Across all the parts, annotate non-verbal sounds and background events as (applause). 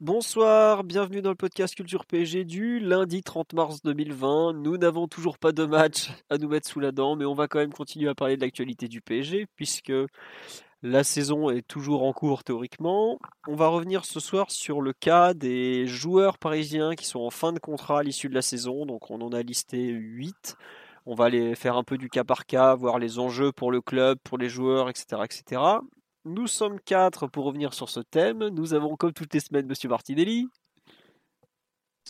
Bonsoir, bienvenue dans le podcast Culture PSG du lundi 30 mars 2020. Nous n'avons toujours pas de match à nous mettre sous la dent, mais on va quand même continuer à parler de l'actualité du PSG puisque la saison est toujours en cours théoriquement. On va revenir ce soir sur le cas des joueurs parisiens qui sont en fin de contrat à l'issue de la saison. Donc on en a listé 8. On va aller faire un peu du cas par cas, voir les enjeux pour le club, pour les joueurs, etc. etc. Nous sommes quatre pour revenir sur ce thème. Nous avons, comme toutes les semaines, Monsieur Martinelli.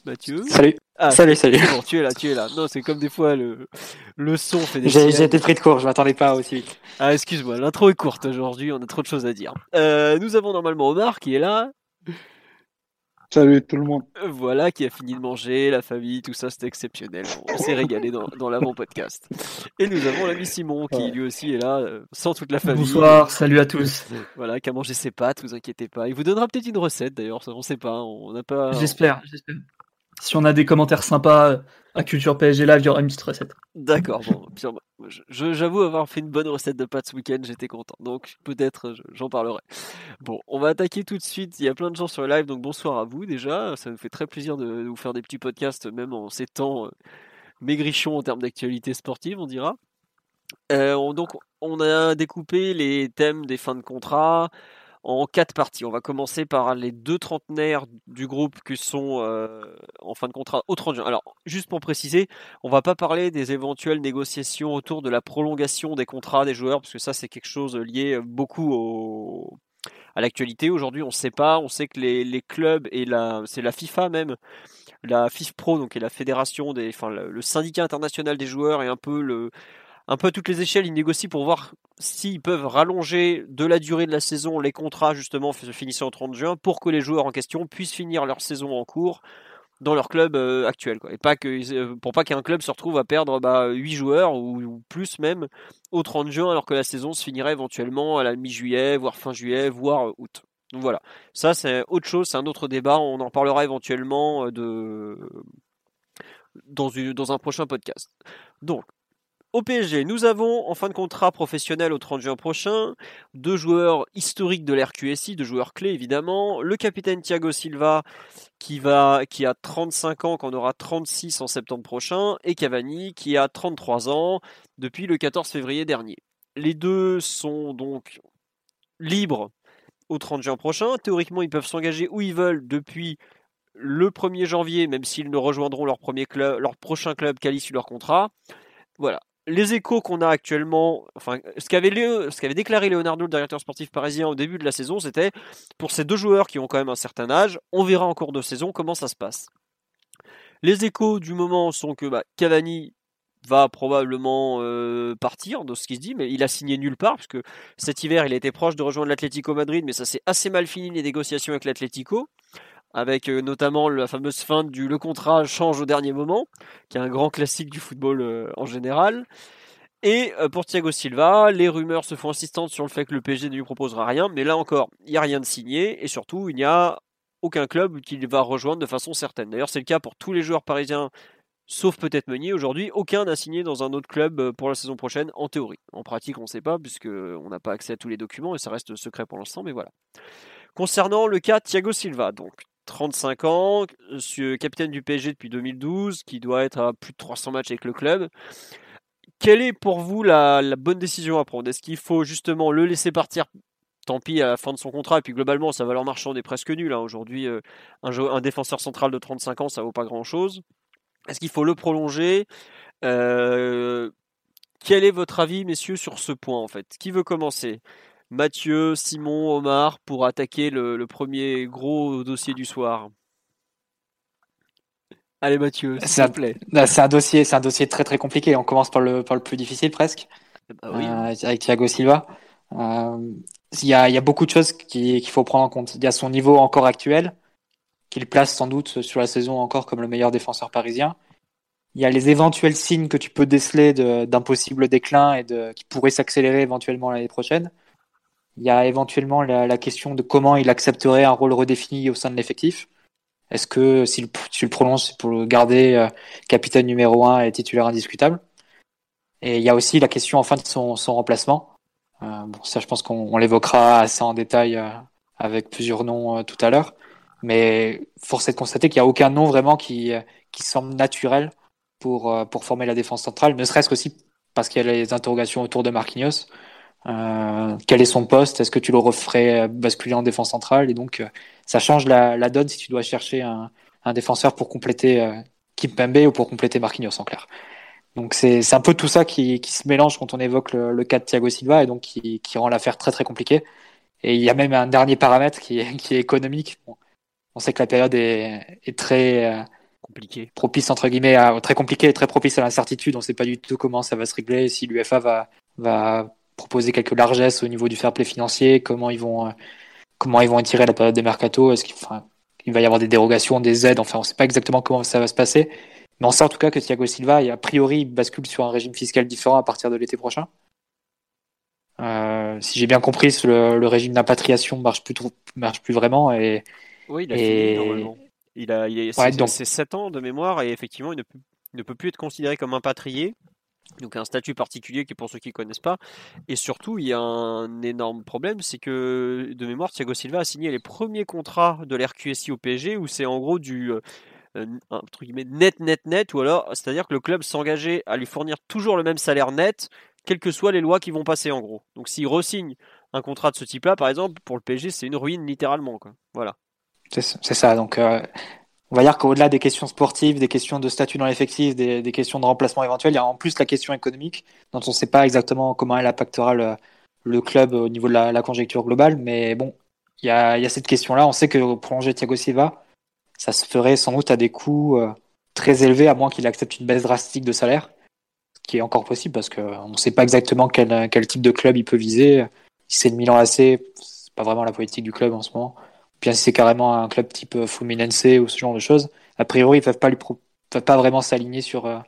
Mathieu. Salut. Ah, Salut, salut. bon, tu es là, tu es là. Non, c'est comme des fois le, le son fait des j'ai été pris de court, je m'attendais pas aussi vite. Ah, excuse-moi, l'intro est courte aujourd'hui, on a trop de choses à dire. Euh, nous avons normalement Omar qui est là, Salut tout le monde. euh, voilà, qui a fini de manger, la famille, tout ça, c'était exceptionnel. On s'est régalé dans, dans l'avant-podcast. Et nous avons l'ami Simon qui Ouais. lui aussi est là, euh, sans toute la famille. Bonsoir, salut à tous. Voilà, qui a mangé ses pâtes, vous inquiétez pas. Il vous donnera peut-être une recette d'ailleurs, on sait pas, on n'a pas. J'espère, j'espère. Si on a des commentaires sympas euh, à Culture PSG Live, il y aura une petite recette. D'accord, bon, (laughs) j'avoue avoir fait une bonne recette de pâtes ce week-end, j'étais content, donc peut-être je- j'en parlerai. Bon, on va attaquer tout de suite, il y a plein de gens sur le live, donc bonsoir à vous déjà, ça nous fait très plaisir de, vous faire des petits podcasts, même en ces temps euh, maigrichons en termes d'actualité sportive, on dira. Euh, on- donc, on a découpé les thèmes des fins de contrat en quatre parties. On va commencer par les deux trentenaires du groupe qui sont euh, en fin de contrat au 30 juin. Alors, juste pour préciser, on va pas parler des éventuelles négociations autour de la prolongation des contrats des joueurs, parce que ça, c'est quelque chose lié beaucoup au, à l'actualité. Aujourd'hui, on ne sait pas. On sait que les, clubs et la, c'est la FIFA même, la FIFPro, donc est la fédération des, enfin, le, le syndicat international des joueurs et un peu le, un peu à toutes les échelles, ils négocient pour voir s'ils peuvent rallonger de la durée de la saison les contrats justement finissant au 30 juin pour que les joueurs en question puissent finir leur saison en cours dans leur club euh, actuel quoi. et pas euh, pour pas qu'un club se retrouve à perdre bah, 8 joueurs ou, plus même au 30 juin alors que la saison se finirait éventuellement à la mi-juillet voire fin juillet voire euh, août. Donc voilà. Ça c'est autre chose c'est un autre débat. On en parlera éventuellement dans un prochain podcast. Donc au PSG, nous avons en fin de contrat professionnel au 30 juin prochain deux joueurs historiques de l'RQSI, deux joueurs clés évidemment. Le capitaine Thiago Silva qui, va, qui a 35 ans, qu'on aura 36 en septembre prochain, et Cavani qui a 33 ans depuis le 14 février dernier. Les deux sont donc libres au 30 juin prochain. Théoriquement, ils peuvent s'engager où ils veulent depuis le 1er janvier, même s'ils ne rejoindront leur, premier club, leur prochain club qu'à l'issue de leur contrat. Voilà les échos qu'on a actuellement, enfin, ce qu'avait, déclaré Leonardo, le directeur sportif parisien, au début de la saison, c'était pour ces deux joueurs qui ont quand même un certain âge, on verra en cours de saison comment ça se passe. Les échos du moment sont que bah, Cavani va probablement euh, partir, de ce qui se dit, mais il a signé nulle part, puisque cet hiver, il été proche de rejoindre l'Atlético Madrid, mais ça s'est assez mal fini les négociations avec l'Atlético, avec euh, notamment la fameuse fin du le contrat change au dernier moment, qui est un grand classique du football euh, en général. Et euh, pour Thiago Silva, les rumeurs se font insistantes sur le fait que le PSG ne lui proposera rien, mais là encore, il n'y a rien de signé, et surtout, il n'y a aucun club qui va rejoindre de façon certaine. D'ailleurs, c'est le cas pour tous les joueurs parisiens, sauf peut-être Meunier. Aujourd'hui, aucun n'a signé dans un autre club pour la saison prochaine, en théorie. En pratique, on ne sait pas, puisqu'on n'a pas accès à tous les documents, et ça reste secret pour l'instant, mais voilà. Concernant le cas Thiago Silva, donc 35 ans, capitaine du PSG depuis 2012, qui doit être à plus de 300 matchs avec le club, quelle est pour vous la, bonne décision à prendre? Est-ce qu'il faut justement le laisser partir? Tant pis à la fin de son contrat. Et puis globalement, sa valeur marchande est presque nulle. Hein. Aujourd'hui, un, un, défenseur central de 35 ans, ça vaut pas grand-chose. Est-ce qu'il faut le prolonger? Quel est votre avis, messieurs, sur ce point en fait? Qui veut commencer? Mathieu, Simon, Omar pour attaquer le, premier gros dossier du soir. Allez Mathieu, s'il te plaît. C'est un dossier, c'est un dossier très très compliqué. On commence par le, par le plus difficile presque, eh ben euh, avec Thiago Silva. Euh, il y, a, y, a, beaucoup de choses qu'il faut prendre en compte. Il y a son niveau encore actuel, qu'il place sans doute sur la saison encore comme le meilleur défenseur parisien. Il y a les éventuels signes que tu peux déceler d'un possible déclin et de, qui pourrait s'accélérer éventuellement l'année prochaine. Il y a éventuellement la, question de comment il accepterait un rôle redéfini au sein de l'effectif. Est-ce que si tu le prolonges, c'est pour le garder euh, capitaine numéro 1 et titulaire indiscutable? Et il y a aussi la question enfin de son, remplacement. Euh, bon, ça, je pense qu'on l'évoquera assez en détail euh, avec plusieurs noms tout à l'heure. Mais force est de constater qu'il n'y a aucun nom vraiment qui, qui semble naturel pour, pour former la défense centrale, ne serait-ce qu'aussi parce qu'il y a les interrogations autour de Marquinhos. Euh, quel est son poste? Est-ce que tu le referais basculer en défense centrale? Et donc, euh, ça change la, la, donne si tu dois chercher un, un défenseur pour compléter euh, Kim Pembe ou pour compléter Marquinhos en clair. Donc c'est un peu tout ça qui, qui, se mélange quand on évoque le, le, cas de Thiago Silva et donc qui, qui rend l'affaire très très compliquée. Et il y a même un dernier paramètre qui est, qui est économique. on sait que la période est, est très euh, compliquée, propice entre guillemets, à, très compliquée et très propice à l'incertitude. On ne sait pas du tout comment ça va se régler, si l'UFA va, va proposer quelques largesses au niveau du fair play financier, comment ils vont, euh, comment ils vont étirer la période des mercato, est-ce qu'il il va y avoir des dérogations, des aides, enfin on ne sait pas exactement comment ça va se passer. Mais on sait en tout cas que Thiago Silva, a priori, bascule sur un régime fiscal différent à partir de l'été prochain. Euh, si j'ai bien compris, le, régime d'impatriation marche plus, marche plus vraiment. Et, oui, il a fini normalement. Il a, il a 7 ans de mémoire et effectivement, il ne il ne peut plus être considéré comme impatrié. Donc un statut particulier qui est pour ceux qui ne connaissent pas. Et surtout, il y a un énorme problème, c'est que de mémoire, Thiago Silva a signé les premiers contrats de l'RQSI au PSG où c'est en gros du euh, euh, net, net, net, ou alors, c'est-à-dire que le club s'engageait à lui fournir toujours le même salaire net, quelles que soient les lois qui vont passer en gros. Donc s'il resigne un contrat de ce type-là, par exemple, pour le PSG, c'est une ruine littéralement. Quoi. Voilà. C'est ça. Donc euh, on va dire qu'au-delà des questions sportives, des questions de statut dans l'effectif, des, questions de remplacement éventuel, il y a en plus la question économique, dont on ne sait pas exactement comment elle impactera le, club au niveau de la, conjecture globale. Mais bon, il y a, cette question-là. On sait que prolonger Thiago Silva, ça se ferait sans doute à des coûts euh, très élevés, à moins qu'il accepte une baisse drastique de salaire, ce qui est encore possible parce qu'on ne sait pas exactement quel, type de club il peut viser. Si c'est le Milan AC, c'est pas vraiment la politique du club en ce moment bien si c'est carrément un club type euh, Fluminense ou ce genre de choses, a priori ils peuvent pas lui peuvent pas vraiment s'aligner sur euh,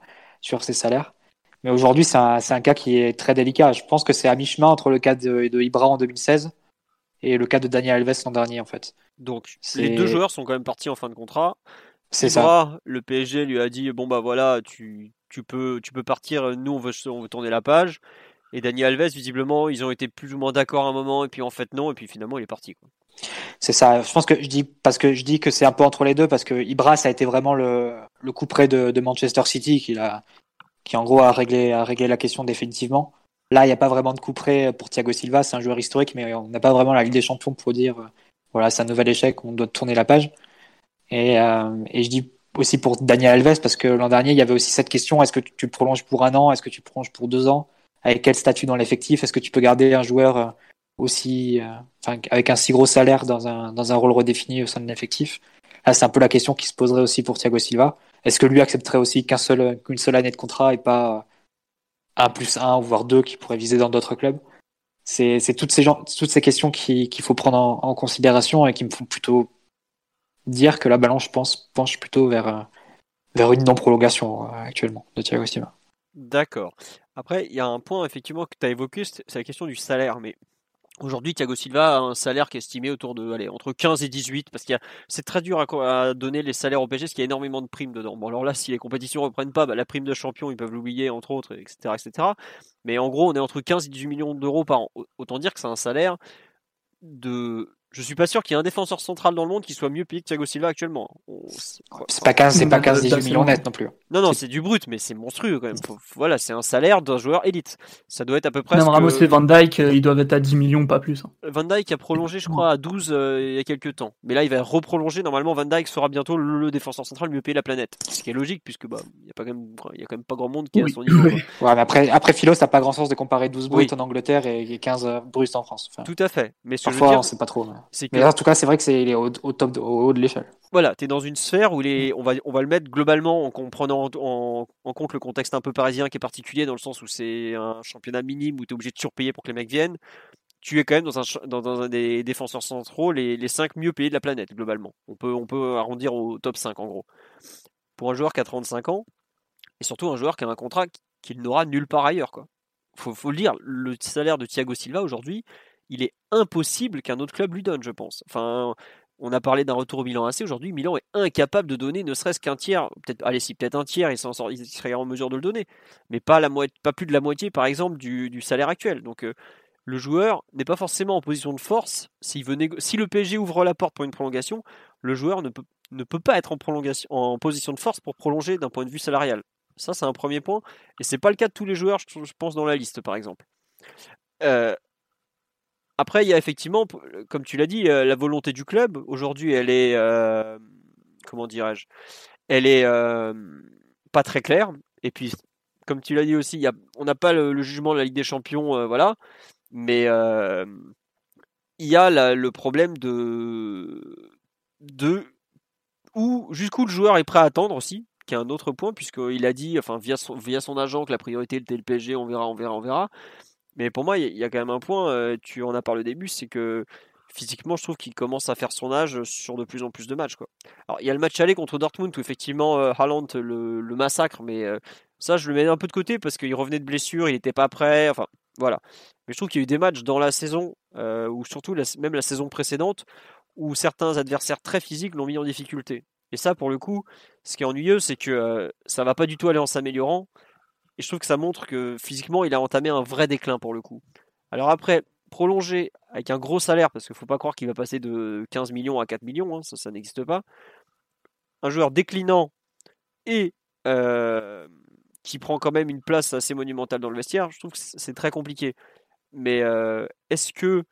sur ses salaires. Mais aujourd'hui c'est un, un, cas qui est très délicat. Je pense que c'est à mi-chemin entre le cas de, de, Ibra en 2016 et le cas de Daniel Alves l'an dernier en fait. Donc les deux joueurs sont quand même partis en fin de contrat. C'est ça. Le PSG lui a dit bon bah voilà tu, tu peux tu peux partir. Nous on veut on veut tourner la page. Et Daniel Alves visiblement ils ont été plus ou moins d'accord à un moment et puis en fait non et puis finalement il est parti. C'est ça. Je pense que je dis parce que je dis que c'est un peu entre les deux parce que Ibra ça a été vraiment le, le coup près de, Manchester City qui a qui en gros a réglé a réglé la question définitivement. Là, il n'y a pas vraiment de coup près pour Thiago Silva, c'est un joueur historique, mais on n'a pas vraiment la Ligue des Champions pour dire euh, voilà c'est un nouvel échec, on doit tourner la page. Et, euh, et je dis aussi pour Daniel Alves parce que l'an dernier il y avait aussi cette question est-ce que tu prolonges pour un an, est-ce que tu prolonges pour deux ans, avec quel statut dans l'effectif, est-ce que tu peux garder un joueur euh, aussi, euh, avec un si gros salaire dans un, dans un rôle redéfini au sein de l'effectif? Là, c'est un peu la question qui se poserait aussi pour Thiago Silva. Est-ce que lui accepterait aussi qu'un seul, qu'une seule année de contrat et pas un plus un, voire deux qui pourrait viser dans d'autres clubs? C'est, c'est toutes ces gens, toutes ces questions qu'il faut prendre en, considération et qui me font plutôt dire que la balance, pense, penche plutôt vers, vers une non-prolongation euh, actuellement de Thiago Silva. D'accord. Après, il y a un point effectivement que tu as évoqué, c'est la question du salaire. Mais Aujourd'hui, Thiago Silva a un salaire qui est estimé autour de, allez, entre 15 et 18, parce qu'il c'est très dur à, donner les salaires au PSG, parce qu'il y a énormément de primes dedans. Bon, alors là, si les compétitions reprennent pas, bah, la prime de champion, ils peuvent l'oublier, entre autres, etc., etc. Mais en gros, on est entre 15 et 18 millions d'euros par an. Autant dire que c'est un salaire de, je suis pas sûr qu'il y ait un défenseur central dans le monde qui soit mieux payé que Thiago Silva actuellement. C'est pas 15, c'est pas 15, 18 millions net non plus. Non, non, c'est du brut, mais c'est monstrueux quand même. voilà, c'est un salaire d'un joueur élite. Ça doit être à peu près. Même Ramos et Van Dyke, euh, ils doivent être à 10 millions, pas plus. Hein. Van Dyke a prolongé, je crois, à 12 euh, il y a quelques temps. Mais là, il va reprolonger. Normalement, Van Dyke sera bientôt le, défenseur central le mieux payé de la planète. Ce qui est logique, puisque bah, il n'y a, pas quand même, y a quand même pas grand monde qui est à son niveau. (laughs) Ouais, mais après, après Philo, ça n'a pas grand sens de comparer 12 bruts en Angleterre et 15 euh, bruts en France. Tout à fait. Mais ce parfois, c'est pas trop. Mais en tout cas, c'est vrai que c'est au, au, top, au haut de l'échelle. Voilà, tu es dans une sphère où les, on, va, on va le mettre globalement en comprenant en, compte le contexte un peu parisien qui est particulier dans le sens où c'est un championnat minime où tu es obligé de surpayer pour que les mecs viennent. Tu es quand même dans un, des défenseurs centraux les, les 5 mieux payés de la planète globalement. On peut, on peut arrondir au top 5 en gros. Pour un joueur qui a 35 ans, et surtout un joueur qui a un contrat qu'il n'aura nulle part ailleurs. Quoi. Faut, faut le dire, le salaire de Thiago Silva aujourd'hui, il est impossible qu'un autre club lui donne, je pense. Enfin, on a parlé d'un retour au Milan AC. Aujourd'hui, Milan est incapable de donner ne serait-ce qu'un tiers. Peut-être, allez, si peut-être un tiers, il, serait en mesure de le donner, mais pas, la pas plus de la moitié, par exemple, du, salaire actuel. Donc, euh, le joueur n'est pas forcément en position de force. si le PSG ouvre la porte pour une prolongation, le joueur ne peut, ne peut pas être en, prolongation, en position de force pour prolonger d'un point de vue salarial. Ça, c'est un premier point. Et c'est pas le cas de tous les joueurs, je pense, dans la liste, par exemple. Euh, après, il y a effectivement, comme tu l'as dit, euh, la volonté du club. Aujourd'hui, elle est, euh, comment dirais-je, elle est euh, pas très claire. Et puis, comme tu l'as dit aussi, y a, on n'a pas le, jugement de la Ligue des Champions, voilà. Mais il y a le problème de, de où jusqu'où le joueur est prêt à attendre aussi, qui est un autre point, puisqu'il a dit, enfin via son, via son agent, que la priorité était le PSG, on verra, on verra, on verra. Mais pour moi, il y, a quand même un point, euh, tu en as parlé au début, c'est que physiquement, je trouve qu'il commence à faire son âge sur de plus en plus de matchs. Alors, il y a le match aller contre Dortmund où effectivement euh, Haaland le, massacre, mais euh, ça, je le mets un peu de côté parce qu'il revenait de blessure, il n'était pas prêt. Enfin, voilà. Mais je trouve qu'il y a eu des matchs dans la saison, ou surtout même la saison précédente, où certains adversaires très physiques l'ont mis en difficulté. Et ça, pour le coup, ce qui est ennuyeux, c'est que ça va pas du tout aller en s'améliorant. Et je trouve que ça montre que physiquement, il a entamé un vrai déclin pour le coup. Alors après, prolonger avec un gros salaire, parce qu'il ne faut pas croire qu'il va passer de 15 millions à 4 millions, hein, ça, n'existe pas. Un joueur déclinant et euh, qui prend quand même une place assez monumentale dans le vestiaire, je trouve que c'est très compliqué. Mais euh, est-ce que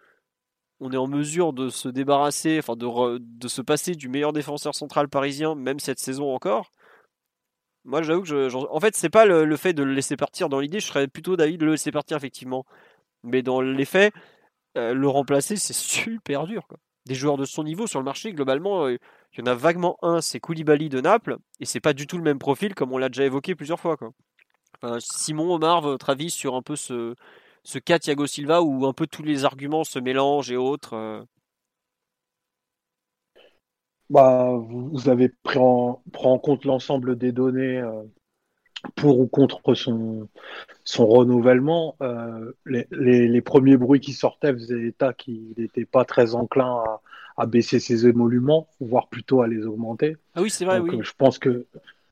on est en mesure de se débarrasser, enfin de se passer du meilleur défenseur central parisien, même cette saison encore? Moi, j'avoue que je, en fait, c'est pas le, fait de le laisser partir dans l'idée, je serais plutôt d'avis de le laisser partir effectivement. Mais dans les faits, euh, le remplacer, c'est (laughs) super dur. Des joueurs de son niveau sur le marché, globalement, euh, il y en a vaguement un, c'est Koulibaly de Naples, et c'est pas du tout le même profil comme on l'a déjà évoqué plusieurs fois. Simon, Omar, votre avis sur un peu ce, ce cas Thiago Silva où un peu tous les arguments se mélangent et autres euh? Bah, vous avez pris en, en compte l'ensemble des données euh, pour ou contre son, son renouvellement. Euh, les, les, premiers bruits qui sortaient faisaient état qu'il n'était pas très enclin à, à, baisser ses émoluments, voire plutôt à les augmenter. Ah oui, c'est vrai, oui. Euh, je pense que,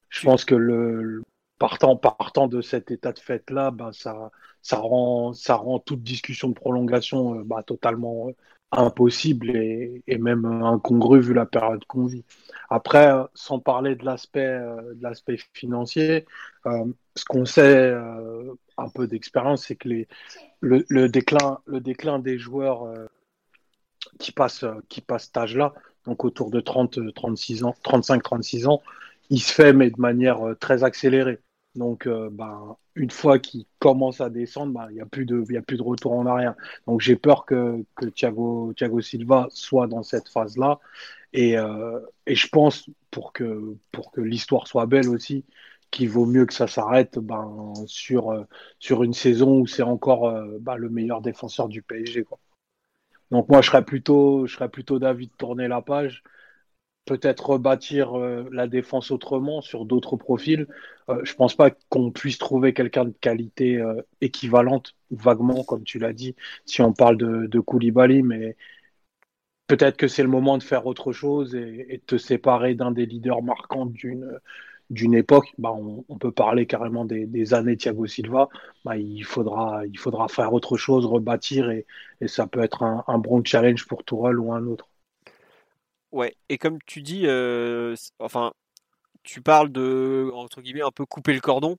je pense que le, partant, partant de cet état de fait-là, bah, ça, ça, rend, ça rend toute discussion de prolongation bah, totalement impossible et, même incongru vu la période qu'on vit. Après, sans parler de l'aspect euh, de l'aspect financier, euh, ce qu'on sait euh, un peu d'expérience, c'est que les, le, déclin le déclin des joueurs qui passent qui passent cet âge-là, donc autour de 30 36 ans, 35 36 ans, il se fait mais de manière très accélérée. Donc, euh, ben, une fois qu'il commence à descendre, ben, il n'y a, plus de, a plus de retour en arrière. Donc, j'ai peur que, que Thiago, Silva soit dans cette phase-là. Et, euh, et, je pense, pour que, pour que l'histoire soit belle aussi, qu'il vaut mieux que ça s'arrête ben, sur, euh, sur une saison où c'est encore ben, le meilleur défenseur du PSG. Donc, moi, je serais plutôt, je serais plutôt d'avis de tourner la page peut-être rebâtir euh, la défense autrement sur d'autres profils. Euh, je pense pas qu'on puisse trouver quelqu'un de qualité euh, équivalente, vaguement, comme tu l'as dit, si on parle de, de Koulibaly, mais peut-être que c'est le moment de faire autre chose et, de te séparer d'un des leaders marquants d'une époque, bah on, peut parler carrément des, années Thiago Silva, bah il, faudra, il faudra faire autre chose, rebâtir, et, et ça peut être un, un bon challenge pour Tourelle ou un autre. Ouais, et comme tu dis, euh, enfin, tu parles de entre guillemets un peu couper le cordon.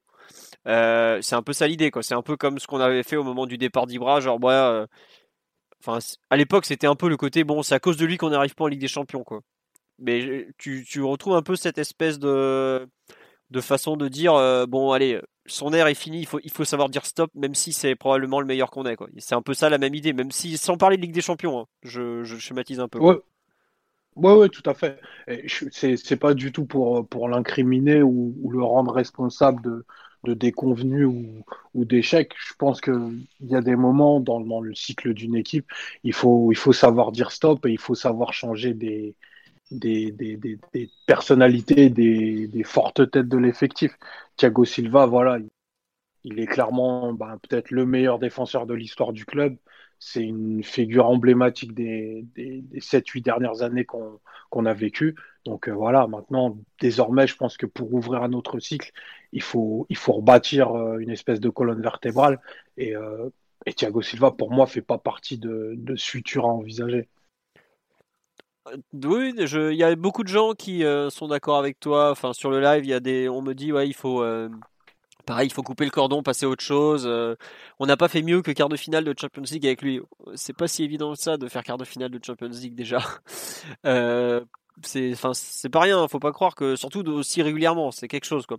c'est un peu ça l'idée, quoi. C'est un peu comme ce qu'on avait fait au moment du départ d'Ibra, genre ouais, enfin à l'époque c'était un peu le côté bon, c'est à cause de lui qu'on n'arrive pas en Ligue des Champions, quoi. Mais tu, tu retrouves un peu cette espèce de de façon de dire bon allez son air est fini, il faut, il faut savoir dire stop, même si c'est probablement le meilleur qu'on ait. C'est un peu ça la même idée, même si sans parler de Ligue des Champions, hein, je, schématise un peu. Ouais. Ouais, tout à fait. C'est pas du tout pour, pour l'incriminer ou, le rendre responsable de, de déconvenus ou, ou d'échecs. Je pense qu'il y a des moments dans, dans le cycle d'une équipe, il faut, il faut savoir dire stop et il faut savoir changer des, des, des, des, personnalités, des, fortes têtes de l'effectif. Thiago Silva, voilà, il est clairement bah, peut-être le meilleur défenseur de l'histoire du club. C'est une figure emblématique des, des, 7-8 dernières années qu'on a vécues. Donc euh, voilà, maintenant, désormais, je pense que pour ouvrir un autre cycle, il faut, il faut rebâtir euh, une espèce de colonne vertébrale. Et, euh, Thiago Silva, pour moi, fait pas partie de, de ce futur à envisager. Oui, il y a beaucoup de gens qui sont d'accord avec toi. Enfin, sur le live, y a des, on me dit, ouais, il faut, pareil, il faut couper le cordon, passer à autre chose. Euh. on n'a pas fait mieux que quart de finale de Champions League avec lui. C'est pas si évident que ça de faire quart de finale de Champions League déjà. (laughs) c'est, enfin, c'est pas rien. Faut pas croire que, surtout aussi régulièrement, c'est quelque chose quoi.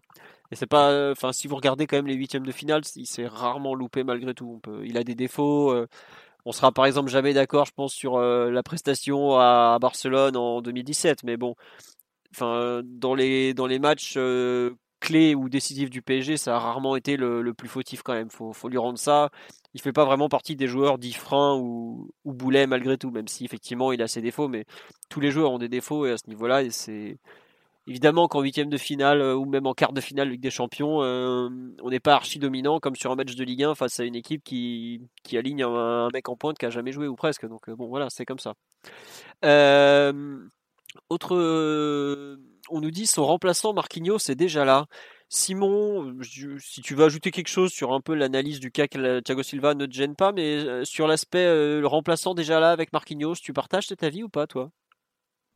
Et c'est pas, enfin, si vous regardez quand même les huitièmes de finale, il s'est rarement loupé malgré tout. Il a des défauts. On sera par exemple jamais d'accord, je pense, sur euh, la prestation à, Barcelone en 2017. Mais bon, enfin, dans les dans les matchs euh, clés ou décisifs du PSG, ça a rarement été le, plus fautif quand même. Faut, faut lui rendre ça. Il fait pas vraiment partie des joueurs dits freins ou, ou boulets malgré tout, même si effectivement il a ses défauts. Mais tous les joueurs ont des défauts et à ce niveau-là, c'est Évidemment qu'en huitième de finale euh, ou même en quart de finale Ligue des Champions, euh, on n'est pas archi dominant comme sur un match de Ligue 1 face à une équipe qui, qui aligne un, mec en pointe qui a jamais joué ou presque. Donc euh, bon voilà, c'est comme ça. autre, on nous dit son remplaçant Marquinhos c'est déjà là. Simon, si tu veux ajouter quelque chose sur un peu l'analyse du cas que Thiago Silva ne te gêne pas, mais sur l'aspect le remplaçant déjà là avec Marquinhos, tu partages cet avis ou pas toi?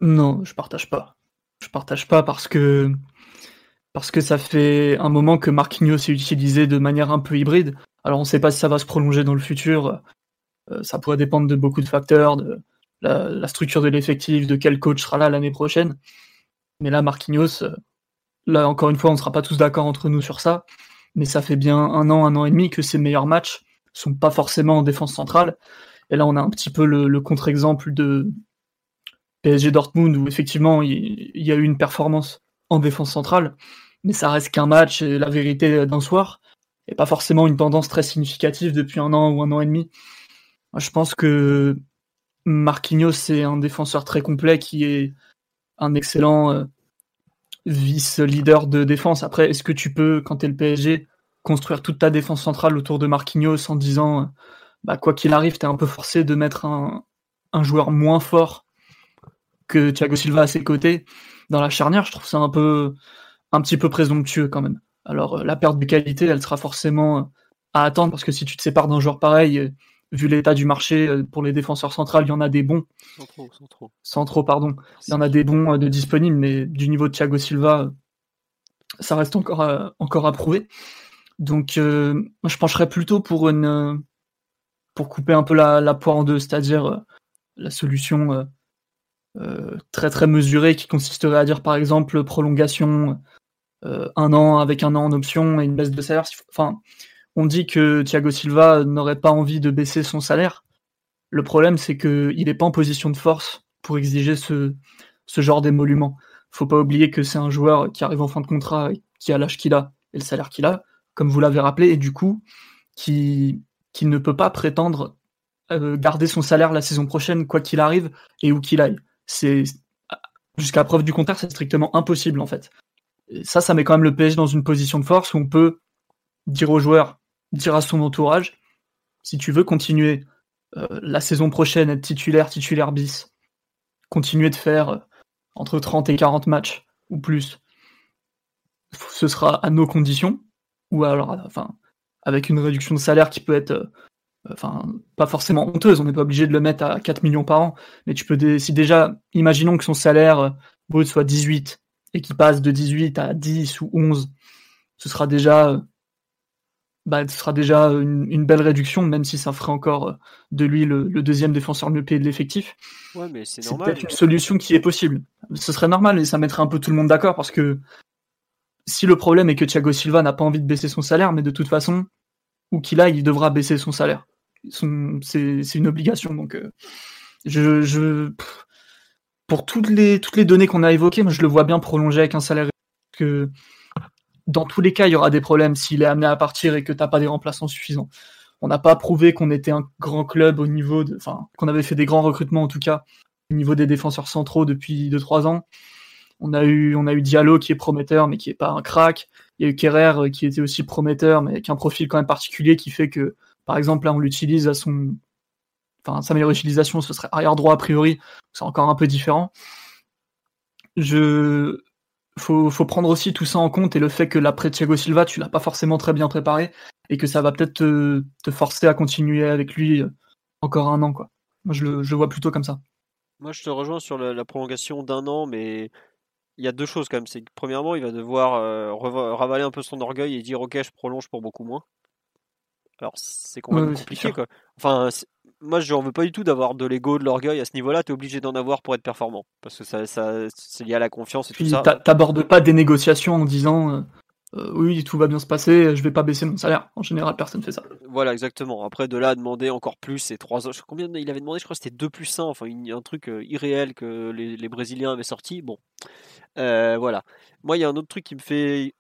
Non, je partage pas je partage pas parce que parce que ça fait un moment que Marquinhos est utilisé de manière un peu hybride. Alors on ne sait pas si ça va se prolonger dans le futur. Euh, ça pourrait dépendre de beaucoup de facteurs, de la, structure de l'effectif, de quel coach sera là l'année prochaine. Mais là, Marquinhos, euh, là encore une fois, on ne sera pas tous d'accord entre nous sur ça. Mais ça fait bien un an, un an et demi que ses meilleurs matchs sont pas forcément en défense centrale. Et là, on a un petit peu le contre-exemple de, PSG Dortmund où effectivement il, y a eu une performance en défense centrale, mais ça reste qu'un match et la vérité d'un soir, et pas forcément une tendance très significative depuis un an ou un an et demi. je pense que Marquinhos c'est un défenseur très complet qui est un excellent euh, vice-leader de défense. Après, est-ce que tu peux, quand tu es le PSG, construire toute ta défense centrale autour de Marquinhos en disant, bah, quoi qu'il arrive, tu es un peu forcé de mettre un, joueur moins fort que Thiago Silva à ses côtés dans la charnière, je trouve ça un peu un petit peu présomptueux quand même. Alors euh, la perte de qualité, elle sera forcément euh, à attendre parce que si tu te sépares d'un joueur pareil, euh, vu l'état du marché pour les défenseurs centrales, il y en a des bons. Sans trop, pardon. Il y en a des bons de disponibles, mais du niveau de Thiago Silva, ça reste encore à, encore à prouver. Donc, je pencherais plutôt pour une pour couper un peu la, la poire en deux, c'est-à-dire la solution euh, très très mesuré qui consisterait à dire par exemple prolongation euh, un an avec un an en option et une baisse de salaire. Enfin, on dit que Thiago Silva n'aurait pas envie de baisser son salaire. Le problème, c'est qu'il n'est pas en position de force pour exiger ce, ce genre d'émolument. Faut pas oublier que c'est un joueur qui arrive en fin de contrat, qui a l'âge qu'il a et le salaire qu'il a, comme vous l'avez rappelé, et du coup, qui, ne peut pas prétendre euh, garder son salaire la saison prochaine, quoi qu'il arrive et où qu'il aille c'est jusqu'à preuve du contraire, c'est strictement impossible en fait. ça, ça met quand même le PSG dans une position de force où on peut dire aux joueurs, dire à son entourage, si tu veux continuer euh, la saison prochaine, être titulaire, titulaire bis, continuer de faire euh, entre 30 et 40 matchs ou plus, ce sera à nos conditions, ou alors, enfin, avec une réduction de salaire qui peut être euh, enfin pas forcément honteuse, on n'est pas obligé de le mettre à 4 millions par an, mais tu peux si déjà imaginons que son salaire euh, brut soit 18 et qu'il passe de 18 à 10 ou 11, ce sera déjà, bah, ce sera déjà une, belle réduction, même si ça ferait encore de lui le, deuxième défenseur le mieux payé de l'effectif. Ouais, mais c'est peut-être une solution qui est possible. Ce serait normal et ça mettrait un peu tout le monde d'accord parce que si le problème est que Thiago Silva n'a pas envie de baisser son salaire, mais de toute façon, où qu'il aille, il devra baisser son salaire. C'est une obligation. Donc, euh, je, pour toutes les, toutes les données qu'on a évoquées, moi, je le vois bien prolonger avec un salaire. Que dans tous les cas, il y aura des problèmes s'il est amené à partir et que tu n'as pas des remplaçants suffisants. On n'a pas prouvé qu'on était un grand club au niveau de, enfin, qu'on avait fait des grands recrutements en tout cas au niveau des défenseurs centraux depuis 2-3 ans. On a eu, on a eu Diallo qui est prometteur, mais qui est pas un crack. Il y a eu Kerrer euh, qui était aussi prometteur, mais avec un profil quand même particulier qui fait que, par exemple, là, on l'utilise à son, enfin, sa meilleure utilisation, ce serait arrière droit a priori. C'est encore un peu différent. Je, faut, faut prendre aussi tout ça en compte et le fait que l'après Thiago Silva, tu l'as pas forcément très bien préparé et que ça va peut-être te, forcer à continuer avec lui euh, encore un an, quoi. Moi, je le, je vois plutôt comme ça. Moi, je te rejoins sur la prolongation d'un an, mais il y a deux choses quand même. C'est premièrement, il va devoir euh, ravaler un peu son orgueil et dire ok, je prolonge pour beaucoup moins. Alors c'est quand même compliqué quoi. Enfin, moi je n'en veux pas du tout d'avoir de l'ego, de l'orgueil à ce niveau-là. Tu es obligé d'en avoir pour être performant parce que ça, ça c'est lié à la confiance et tout ça. T'abordes pas des négociations en disant euh, euh, oui tout va bien se passer, je vais pas baisser mon salaire. En général, personne fait ça. Voilà exactement. Après de là à demander encore plus, c'est trois ans. Combien il avait demandé? Je crois que c'était 2 plus 1, enfin un truc irréel que les, les Brésiliens avaient sorti. Bon. Euh, voilà. Moi, il y a un autre truc qui me fait,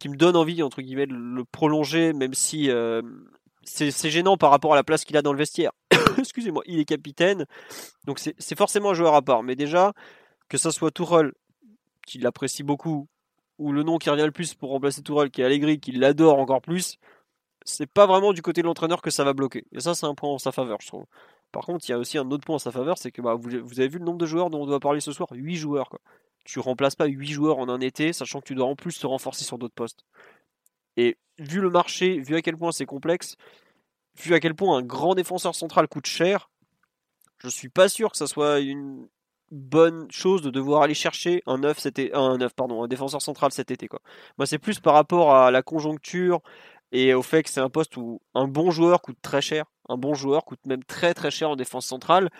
qui me donne envie entre guillemets de le prolonger, même si euh, c'est gênant par rapport à la place qu'il a dans le vestiaire. (coughs) Excusez-moi, il est capitaine, donc c'est forcément un joueur à part. Mais déjà, que ça soit Tourelle, qui l'apprécie beaucoup, ou le nom qui revient le plus pour remplacer Tourelle, qui est Allegri, qui l'adore encore plus, c'est pas vraiment du côté de l'entraîneur que ça va bloquer. Et ça, c'est un point en sa faveur, je trouve. Par contre, il y a aussi un autre point en sa faveur, c'est que bah, vous, vous, avez vu le nombre de joueurs dont on doit parler ce soir? 8 joueurs. Quoi tu remplaces pas 8 joueurs en un été, sachant que tu dois en plus te renforcer sur d'autres postes. Et vu le marché, vu à quel point c'est complexe, vu à quel point un grand défenseur central coûte cher, je suis pas sûr que ça soit une bonne chose de devoir aller chercher un 9 c'était un 9 pardon, un défenseur central cet été quoi. Moi c'est plus par rapport à la conjoncture et au fait que c'est un poste où un bon joueur coûte très cher, un bon joueur coûte même très très cher en défense centrale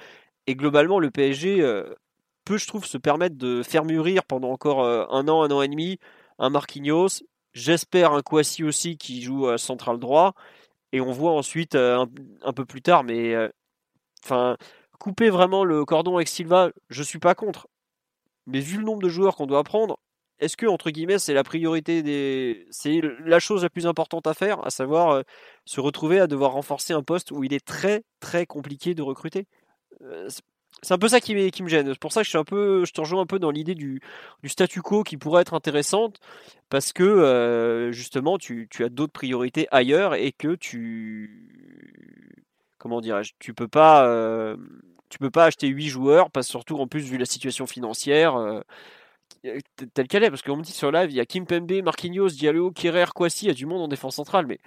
et globalement le PSG euh, peut, je trouve, se permettre de faire mûrir pendant encore euh, un an, un an et demi un Marquinhos. J'espère un Kouassi aussi qui joue à central droit. Et on voit ensuite euh, un, peu plus tard, mais euh, enfin, couper vraiment le cordon avec Silva, je suis pas contre. Mais vu le nombre de joueurs qu'on doit prendre, est-ce que entre guillemets c'est la priorité des, c'est la chose la plus importante à faire, à savoir se retrouver à devoir renforcer un poste où il est très très compliqué de recruter? C'est un peu ça qui, me gêne. C'est pour ça que je suis un peu, je un peu dans l'idée du, statu quo qui pourrait être intéressante parce que euh, justement tu, as d'autres priorités ailleurs et que tu comment dirais-je, tu peux pas euh, tu peux pas acheter 8 joueurs parce surtout en plus vu la situation financière euh, telle qu'elle est parce qu'on me dit sur live il y a Kim Pembe, Marquinhos, Diallo, Kerrer, Kwasi, il y a du monde en défense centrale mais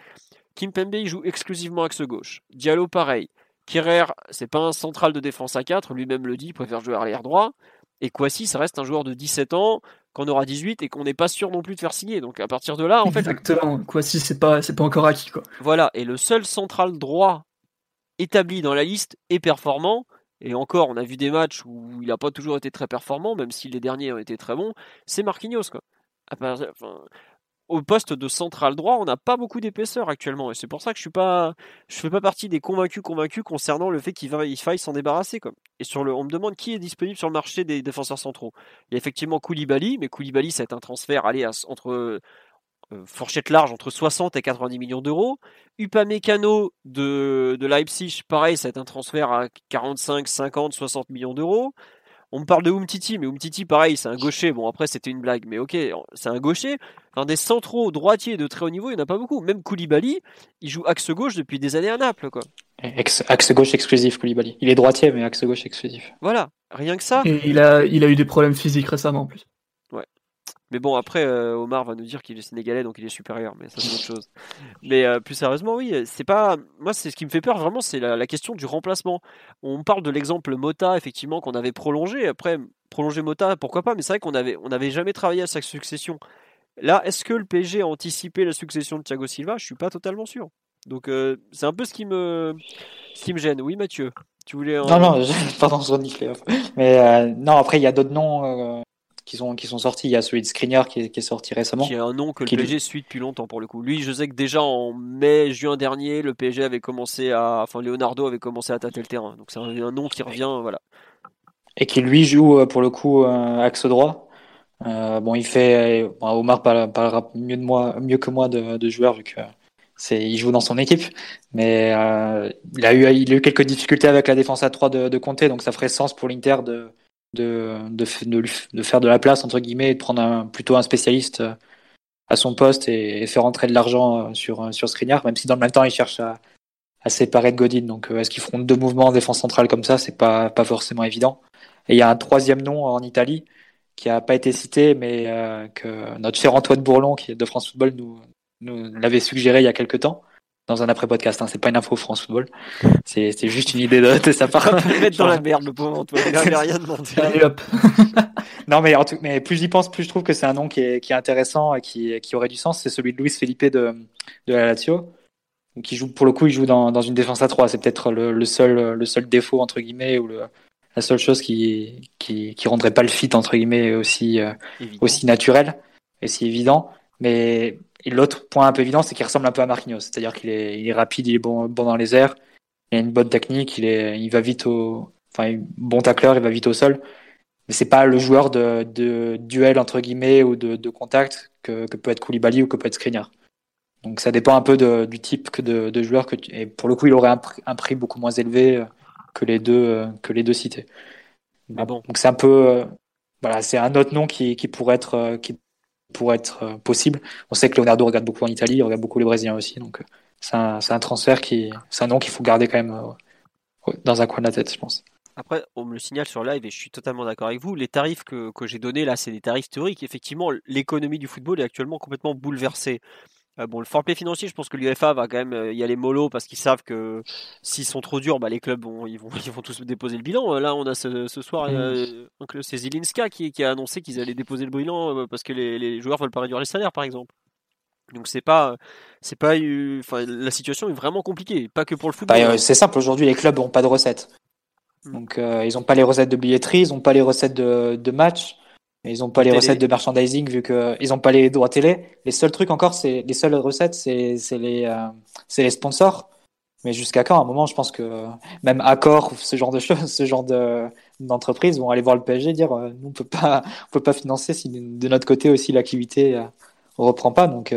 Kim Pembe il joue exclusivement axe gauche. Diallo pareil. Kerrer, c'est pas un central de défense à 4, lui-même le dit, il préfère jouer arrière droit. Et Kwasi, ça reste un joueur de 17 ans, qu'on aura 18 et qu'on n'est pas sûr non plus de faire signer. Donc à partir de là, en fait. Exactement, Kwasi, c'est pas, c'est pas encore acquis, quoi. Voilà, et le seul central droit établi dans la liste est performant. Et encore, on a vu des matchs où il n'a pas toujours été très performant, même si les derniers ont été très bons. C'est Marquinhos, quoi au poste de central droit, on n'a pas beaucoup d'épaisseur actuellement. Et c'est pour ça que je suis pas, fais pas partie des convaincus convaincus concernant le fait qu'il il faille s'en débarrasser. Comme. Et sur le, on me demande qui est disponible sur le marché des défenseurs centraux. Il y a effectivement Koulibaly, mais Koulibaly, c'est un transfert allez, entre euh, fourchette large entre 60 et 90 millions d'euros. Upamecano de, de Leipzig, pareil, c'est un transfert à 45, 50, 60 millions d'euros. On me parle de Umtiti, mais Umtiti, pareil, c'est un gaucher. Bon, après, c'était une blague, mais ok, c'est un gaucher. Dans des centraux droitiers de très haut niveau, il n'y en a pas beaucoup. Même Koulibaly, il joue axe gauche depuis des années à Naples, quoi. Axe, gauche exclusif, Koulibaly. Il est droitier, mais axe gauche exclusif. Voilà, rien que ça. Et il a, il a eu des problèmes physiques récemment, en plus. Mais bon, après, euh, Omar va nous dire qu'il est sénégalais, donc il est supérieur, mais ça c'est autre chose. Mais euh, plus sérieusement, oui, c'est pas. Moi, c'est ce qui me fait peur vraiment, c'est la, question du remplacement. On parle de l'exemple Mota, effectivement, qu'on avait prolongé. Après, prolonger Mota, pourquoi pas, mais c'est vrai qu'on avait, on n'avait jamais travaillé à sa succession. Là, est-ce que le PSG a anticipé la succession de Thiago Silva? Je suis pas totalement sûr. Donc, euh, c'est un peu ce qui me, ce qui me gêne. Oui, Mathieu tu voulais Non, non, (laughs) pardon, je. Mais non, après, il y a d'autres noms qui sont, qui sont sortis. Il y a celui de Skriniar qui est, qui est sorti récemment. Qui est un nom que le PSG suit depuis longtemps pour le coup. Lui, je sais que déjà en mai, juin dernier, le PSG avait commencé à. Enfin, Leonardo avait commencé à tâter le terrain. Donc c'est un, nom qui revient. Voilà. Et qui lui joue euh, pour le coup euh, axe droit. Euh, bon, il fait. Bon, Omar parlera mieux, de moi, mieux que moi de, de joueurs vu que c'est, il joue dans son équipe, mais euh, il, a eu, il a eu quelques difficultés avec la défense à 3 de, de Conte, donc ça ferait sens pour l'Inter de, de, de, de, faire de la place, entre guillemets, et de prendre un, plutôt un spécialiste euh, à son poste et, faire entrer de l'argent euh, sur, euh, sur Skriniar, même si dans le même temps, il cherche à, à séparer de Godin. Donc, est-ce qu'ils feront deux mouvements en défense centrale comme ça? C'est pas, pas forcément évident. Et il y a un troisième nom en Italie qui a pas été cité, mais que notre cher Antoine Bourlon, qui est de France Football, nous, nous l'avait suggéré il y a quelques temps dans un après-podcast. Hein. C'est pas une info France Football. C'est juste une idée de, (laughs) sa part. mettre dans la merde, le pauvre Antoine. (laughs) Il avait rien demandé. Allez, hop. (laughs) non, mais, en tout, mais plus j'y pense, plus je trouve que c'est un nom qui est, qui est intéressant et qui, qui aurait du sens. C'est celui de Luis Felipe de, de la Lazio. Qui joue, pour le coup, il joue dans, dans une défense à 3. C'est peut-être le, le, seul, le seul défaut, entre guillemets, ou le, la seule chose qui, qui, qui rendrait pas le fit, entre guillemets, aussi, euh, aussi naturel et si évident. Mais et l'autre point un peu évident, c'est qu'il ressemble un peu à Marquinhos. C'est-à-dire qu'il est, il est rapide, il est bon, bon dans les airs, il a une bonne technique, il, est, il va vite au. Enfin, bon tacleur, il va vite au sol. Mais c'est pas le joueur de, de, duel, entre guillemets, ou de, de contact que, que, peut être Koulibaly ou que peut être Skriniar. Donc ça dépend un peu de, du type que de, de joueur que tu... et pour le coup il aurait un, prix, un prix beaucoup moins élevé euh, que les deux euh, que les deux cités. Mais bon? Donc c'est un peu euh, voilà c'est un autre nom qui, qui pourrait être qui pour être euh, possible. On sait que Leonardo regarde beaucoup en Italie, il regarde beaucoup les Brésiliens aussi, donc euh, c'est un, transfert qui, c'est un nom qu'il faut garder quand même euh, dans un coin de la tête, je pense. Après, on me le signale sur live et je suis totalement d'accord avec vous. Les tarifs que, que j'ai donnés là, c'est des tarifs théoriques. Effectivement, l'économie du football est actuellement complètement bouleversée. Euh, bon, le forfait financier, je pense que l'UFA va quand même euh, y aller mollo parce qu'ils savent que s'ils sont trop durs, bah, les clubs vont, ils vont, (laughs) ils vont tous déposer le bilan. Euh, là, on a ce, soir, c'est Zilinska qui, qui, a annoncé qu'ils allaient déposer le bilan parce que les, les joueurs veulent pas réduire les salaires, par exemple. Donc c'est pas, c'est pas, enfin la situation est vraiment compliquée, pas que pour le football. Bah, c'est simple. Aujourd'hui, les clubs n'ont pas de recettes. Mmh. Donc ils n'ont pas les recettes de billetterie, ils n'ont pas les recettes de, de match. Ils n'ont pas les recettes de merchandising vu qu'ils n'ont pas les droits télé. Les seuls trucs encore, c'est les seules recettes, c'est les, euh, les sponsors. Mais jusqu'à quand? À un moment, je pense que même Accor, ce genre de choses, (laughs) ce genre d'entreprises vont aller voir le PSG et dire euh, nous on peut pas, (laughs) on peut pas financer si de notre côté aussi l'activité euh, reprend pas. Donc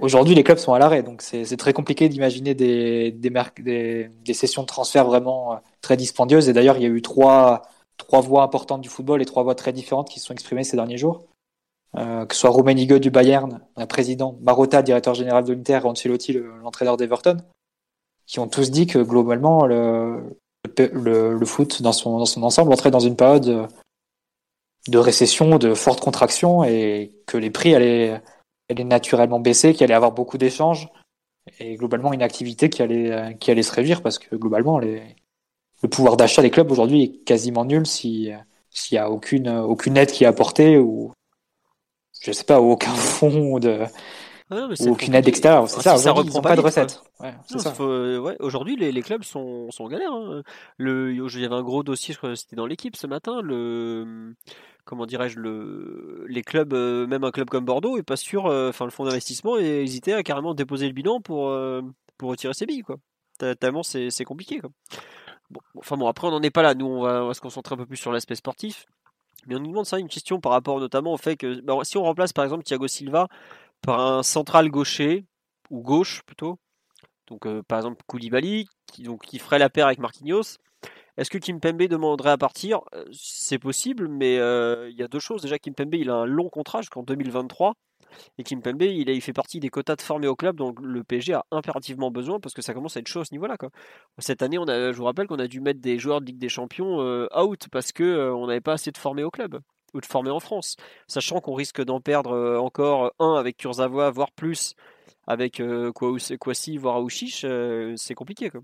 aujourd'hui, les clubs sont à l'arrêt, donc c'est très compliqué d'imaginer des des, des, des, sessions de transfert vraiment très dispendieuses. Et d'ailleurs, il y a eu trois trois voix importantes du football et trois voix très différentes qui se sont exprimées ces derniers jours. Euh, que ce soit Rummenigge du Bayern, un président, Marotta, directeur général de l'Inter, et Ancelotti, l'entraîneur d'Everton, qui ont tous dit que globalement le, le, foot dans son, dans son ensemble entrait dans une période de récession, de forte contraction et que les prix allaient, allaient naturellement baisser, qu'il allait avoir beaucoup d'échanges et globalement une activité qui allait, qui allait se réduire parce que globalement le pouvoir d'achat des clubs aujourd'hui est quasiment nul si s'il y a aucune aucune aide qui est apportée ou je sais pas aucun (laughs) fonds de ah ou aucune aide extérieure. C'est ça, ça reprend pas, de recettes. Ouais, aujourd'hui, les, les, clubs sont, sont en galère. Hein. Le, il y avait un gros dossier, c'était dans l'équipe ce matin. Le, comment dirais-je, le, les clubs, euh, même un club comme Bordeaux, est pas sûr. Euh, enfin, le fonds d'investissement est hésité à carrément déposer le bilan pour euh, pour retirer ses billes, quoi. Tellement c'est compliqué, quoi enfin bon, après on n'en est pas là. Nous, on va, se concentrer un peu plus sur l'aspect sportif. Mais on nous demande ça une question par rapport notamment au fait que bah, si on remplace par exemple Thiago Silva par un central gaucher ou gauche plutôt, donc euh, par exemple Koulibaly qui donc qui ferait la paire avec Marquinhos, est-ce que Kimpembe demanderait à partir? Euh, C'est possible, mais euh, il y a deux choses. Déjà, Kimpembe il a un long contrat jusqu'en 2023 et Kimpembe, il, il fait partie des quotas de formés au club, donc le PSG a impérativement besoin parce que ça commence à être chaud à ce niveau-là. Cette année, on a, je vous rappelle qu'on a dû mettre des joueurs de Ligue des Champions euh, out parce que euh, on n'avait pas assez de formés au club. ou de former en France, sachant qu'on risque d'en perdre encore un avec Kurzawa, voire plus avec Kwasi, voire Aouchiche, c'est compliqué. Quoi.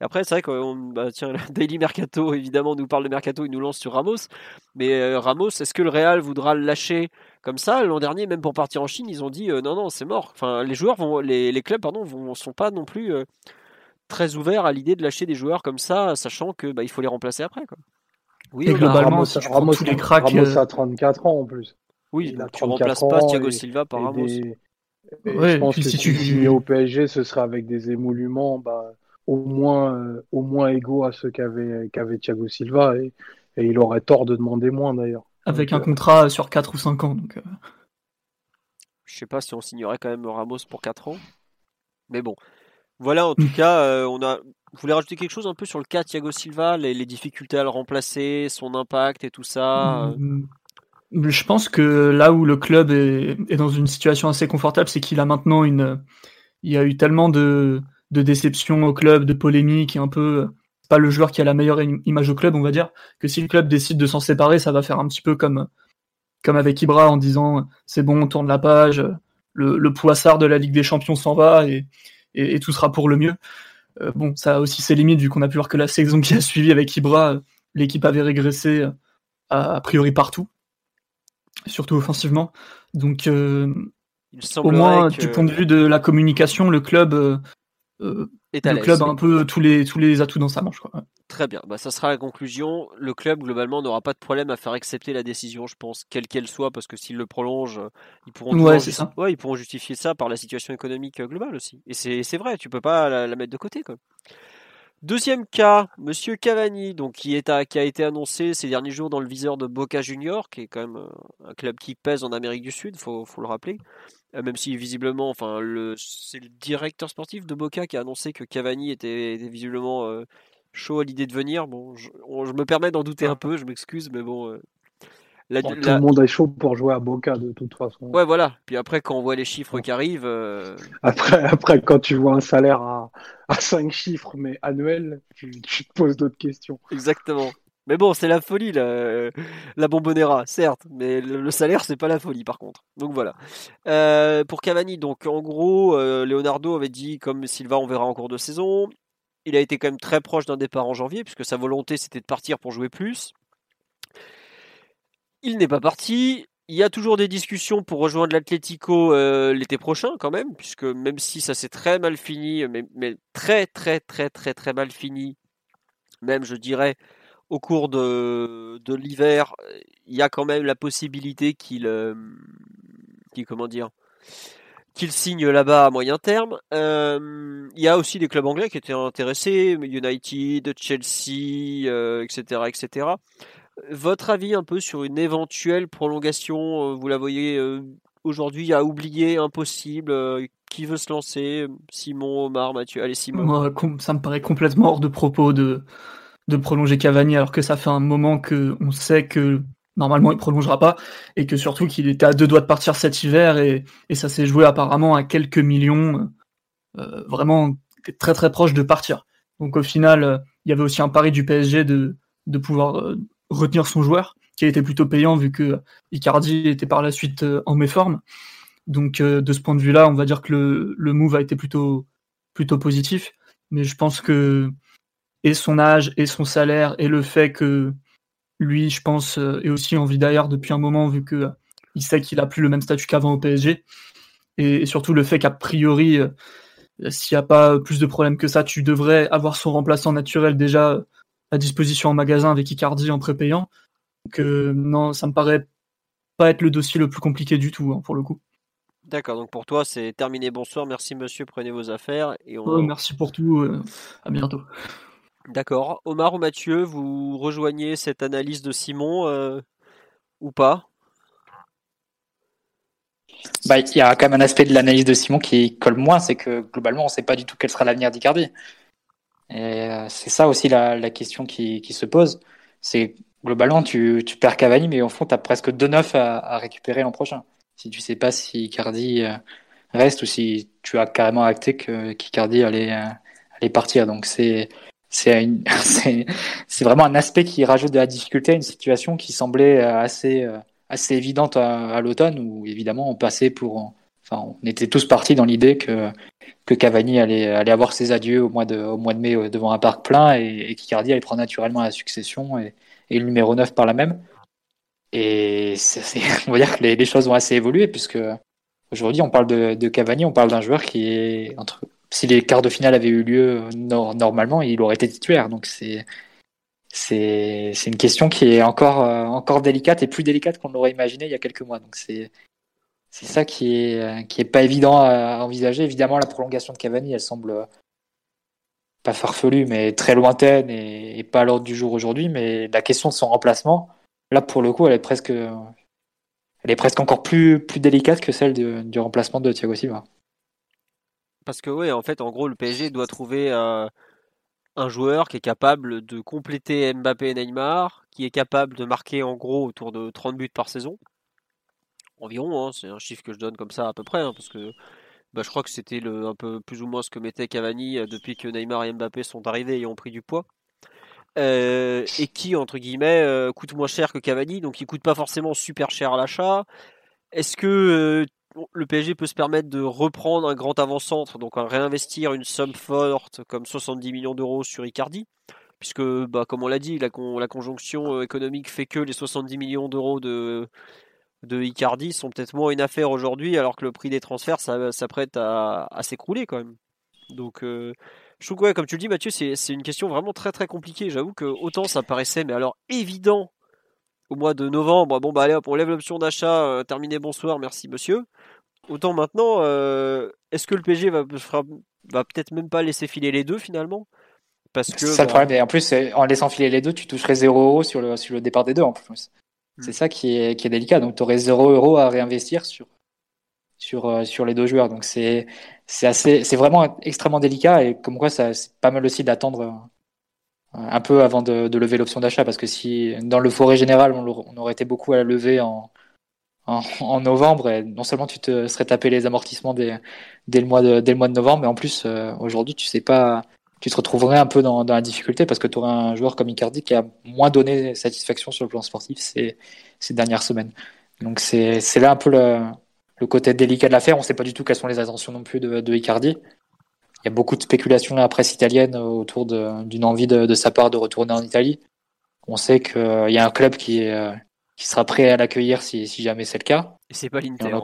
Après, c'est vrai que bah, tiens, (laughs) Daily Mercato, évidemment, nous parle de Mercato, il nous lance sur Ramos. Mais Ramos, est-ce que le Real voudra le lâcher comme ça? L'an dernier, même pour partir en Chine, ils ont dit non, non, c'est mort. Enfin, les joueurs vont, les, les clubs, pardon, vont, sont pas non plus très ouverts à l'idée de lâcher des joueurs comme ça, sachant que bah, il faut les remplacer après. Quoi. Oui, globalement, Ramos, tous les cracks, Ramos a 34 ans en plus. Oui, il a tu remplaces pas Thiago Silva par Ramos. je pense que si, tu viens au PSG, ce sera avec des émoluments bah, au, moins, euh, au moins égaux à ceux qu'avait qu'avait Thiago Silva. Et, et, il aurait tort de demander moins d'ailleurs. Avec un euh, contrat sur 4 ou 5 ans. Donc, euh... Je sais pas si on signerait quand même Ramos pour 4 ans. Mais bon, voilà, en tout cas, euh, on a. Vous voulez rajouter quelque chose un peu sur le cas Thiago Silva, les, difficultés à le remplacer, son impact et tout ça mmh, Je pense que là où le club est, dans une situation assez confortable, c'est qu'il a maintenant une. Il y a eu tellement de, de déceptions au club, de polémiques, et un peu. Pas le joueur qui a la meilleure image au club, on va dire, que si le club décide de s'en séparer, ça va faire un petit peu comme, comme avec Ibra en disant c'est bon, on tourne la page, le, le poissard de la Ligue des Champions s'en va et, et, tout sera pour le mieux. Euh, bon, ça a aussi ses limites vu qu'on a pu voir que la (laughs) saison qui a suivi avec Ibra, l'équipe avait régressé euh, a, priori partout, surtout offensivement. Donc, euh, au moins du point de vue de la communication, le club le club a un peu tous les, tous les atouts dans sa manche. Quoi. Très bien, bah, ça sera la conclusion. Le club, globalement, n'aura pas de problème à faire accepter la décision, je pense, quelle qu'elle soit, parce que s'ils le prolongent, ils pourront, ouais, ils pourront justifier ça par la situation économique globale aussi. Et c'est vrai, tu peux pas la, mettre de côté. Quoi. Deuxième cas, Monsieur Cavani, donc qui, est à, qui a été annoncé ces derniers jours dans le viseur de Boca Junior, qui est quand même euh, un club qui pèse en Amérique du Sud, faut, faut le rappeler. Euh, même si visiblement, enfin, le, c'est le directeur sportif de Boca qui a annoncé que Cavani était, visiblement euh, chaud à l'idée de venir. Bon, je, me permets d'en douter un peu, je m'excuse, mais bon. Euh, tout le monde est chaud pour jouer à Boca de toute façon. Ouais, voilà. Puis après, quand on voit les chiffres qui arrivent. Après, (laughs) après, quand tu vois un salaire à, à 5 chiffres, mais annuel, tu, tu te poses d'autres questions. Exactement. Mais bon, c'est la folie, la, la Bombonera, certes, mais le, salaire, c'est pas la folie, par contre. Donc voilà. Euh, pour Cavani, donc en gros, euh, Leonardo avait dit, comme Silva, on verra en cours de saison. Il a été quand même très proche d'un départ en janvier, puisque sa volonté, c'était de partir pour jouer plus. Il n'est pas parti. Il y a toujours des discussions pour rejoindre l'Atlético euh, l'été prochain, quand même, puisque même si ça s'est très mal fini, mais, mais très, très, très, très, très mal fini, même, je dirais, au cours de, l'hiver, il y a quand même la possibilité qu'il, euh, signe là-bas à moyen terme. Euh, il y a aussi des clubs anglais qui étaient intéressés, United, Chelsea, etc., euh, etc. Votre avis un peu sur une éventuelle prolongation Vous la voyez aujourd'hui à oublier, impossible Qui veut se lancer Simon, Omar, Mathieu Allez, Simon. Ça me paraît complètement hors de propos de de prolonger Cavani alors que ça fait un moment que on sait que normalement il prolongera pas et que surtout qu'il était à deux doigts de partir cet hiver et, et ça s'est joué apparemment à quelques millions euh, vraiment très très proche de partir. Donc au final, euh, il y avait aussi un pari du PSG de, de pouvoir euh, retenir son joueur qui a été plutôt payant vu que Icardi était par la suite en méforme. Donc de ce point de vue-là, on va dire que le, le move a été plutôt plutôt positif, mais je pense que et son âge et son salaire et le fait que lui, je pense, euh, est aussi envie d'ailleurs depuis un moment vu que euh, il sait qu'il a plus le même statut qu'avant au PSG et, surtout le fait qu'a priori euh, s'il n'y a pas plus de problèmes que ça, tu devrais avoir son remplaçant naturel déjà à disposition en magasin avec Icardi en prépayant. Donc non, ça me paraît pas être le dossier le plus compliqué du tout hein, pour le coup. D'accord, donc pour toi c'est terminé. Bonsoir, merci monsieur, prenez vos affaires et on... merci pour tout, à bientôt. D'accord. Omar ou Mathieu, vous rejoignez cette analyse de Simon euh, ou pas? Bah, il y a quand même un aspect de l'analyse de Simon qui colle moins, c'est que globalement, on ne sait pas du tout quel sera l'avenir d'Icardi. Et euh, c'est ça aussi la, question qui, se pose. C'est globalement, tu, perds Cavani, mais au fond, tu as presque deux neufs à, récupérer l'an prochain. Si tu sais pas si Icardi euh, reste ou si tu as carrément acté qu'Icardi allait, allait partir. Donc (laughs) c'est c'est vraiment un aspect qui rajoute de la difficulté à une situation qui semblait assez assez évidente à, l'automne où évidemment on passait pour enfin on était tous partis dans l'idée que que Cavani allait allait avoir ses adieux au mois de au mois de mai euh, devant un parc plein et, et qu'Icardi allait prendre naturellement la succession et, le numéro 9 par la même et (laughs) on va dire que les, choses ont assez évolué puisque aujourd'hui on parle de, de Cavani on parle d'un joueur qui est entre si les quarts de finale avaient eu lieu normalement il aurait été titulaire donc c'est c'est une question qui est encore euh, encore délicate et plus délicate qu'on l'aurait imaginé il y a quelques mois. Donc c'est c'est ça qui est pas évident à envisager. Évidemment, la prolongation de Cavani, elle semble pas farfelue, mais très lointaine et, pas à l'ordre du jour aujourd'hui. Mais la question de son remplacement, là pour le coup, elle est presque elle est presque encore plus plus délicate que celle du remplacement de Thiago Silva. Parce que oui, en fait, en gros, le PSG doit trouver euh, un joueur qui est capable de compléter Mbappé et Neymar, qui est capable de marquer en gros autour de 30 buts par saison. Environ, hein, c'est un chiffre que je donne comme ça à peu près, hein, parce que bah, je crois que c'était un peu plus ou moins ce que mettait Cavani euh, depuis que Neymar et Mbappé sont arrivés et ont pris du poids. Euh, et qui, entre guillemets, euh, coûte moins cher que Cavani, donc il coûte pas forcément super cher à l'achat. Est-ce que le PSG peut se permettre de reprendre un grand avant-centre, donc réinvestir une somme forte comme 70 millions d'euros sur Icardi, puisque, bah, comme on l'a dit, la, conjonction euh, économique fait que les 70 millions d'euros de, de Icardi sont peut-être moins une affaire aujourd'hui, alors que le prix des transferts s'apprête à, s'écrouler quand même. Donc, euh, je trouve que, comme tu le dis, Mathieu, c'est une question vraiment très très compliquée. J'avoue que autant ça paraissait, mais alors évident au mois de novembre, bon bah allez on lève l'option d'achat, euh, terminé bonsoir, merci monsieur. Autant maintenant, euh, est-ce que le PG va, va peut-être même pas laisser filer les deux finalement? Parce que. C'est ça le bah, problème. Et en plus, en laissant filer les deux, tu toucherais 0 euros sur le, sur le départ des deux en plus. C'est ça qui est, qui est délicat. Donc tu aurais 0 euros à réinvestir sur, sur, euh, sur les deux joueurs. Donc c'est assez, c'est vraiment extrêmement délicat et comme quoi ça, c'est pas mal aussi d'attendre euh, un peu avant de, de lever l'option d'achat parce que si dans le forêt général on, on, aurait été beaucoup à la lever en, (laughs) en, novembre. Et non seulement tu te serais tapé les amortissements dès, dès, le, mois de, dès le mois de novembre, mais en plus, euh, aujourd'hui, tu sais pas, tu te retrouverais un peu dans, dans la difficulté parce que tu aurais un joueur comme Icardi qui a moins donné satisfaction sur le plan sportif ces, ces dernières semaines. Donc c'est là un peu le, le côté délicat de l'affaire. On ne sait pas du tout quelles sont les intentions non plus de, de Icardi. Il y a beaucoup de spéculations dans la presse italienne autour d'une envie de, de, sa part de retourner en Italie. On sait qu'il y a un club qui est, euh, qui sera prêt à l'accueillir si, si jamais c'est le cas. Et c'est pas l'Inter.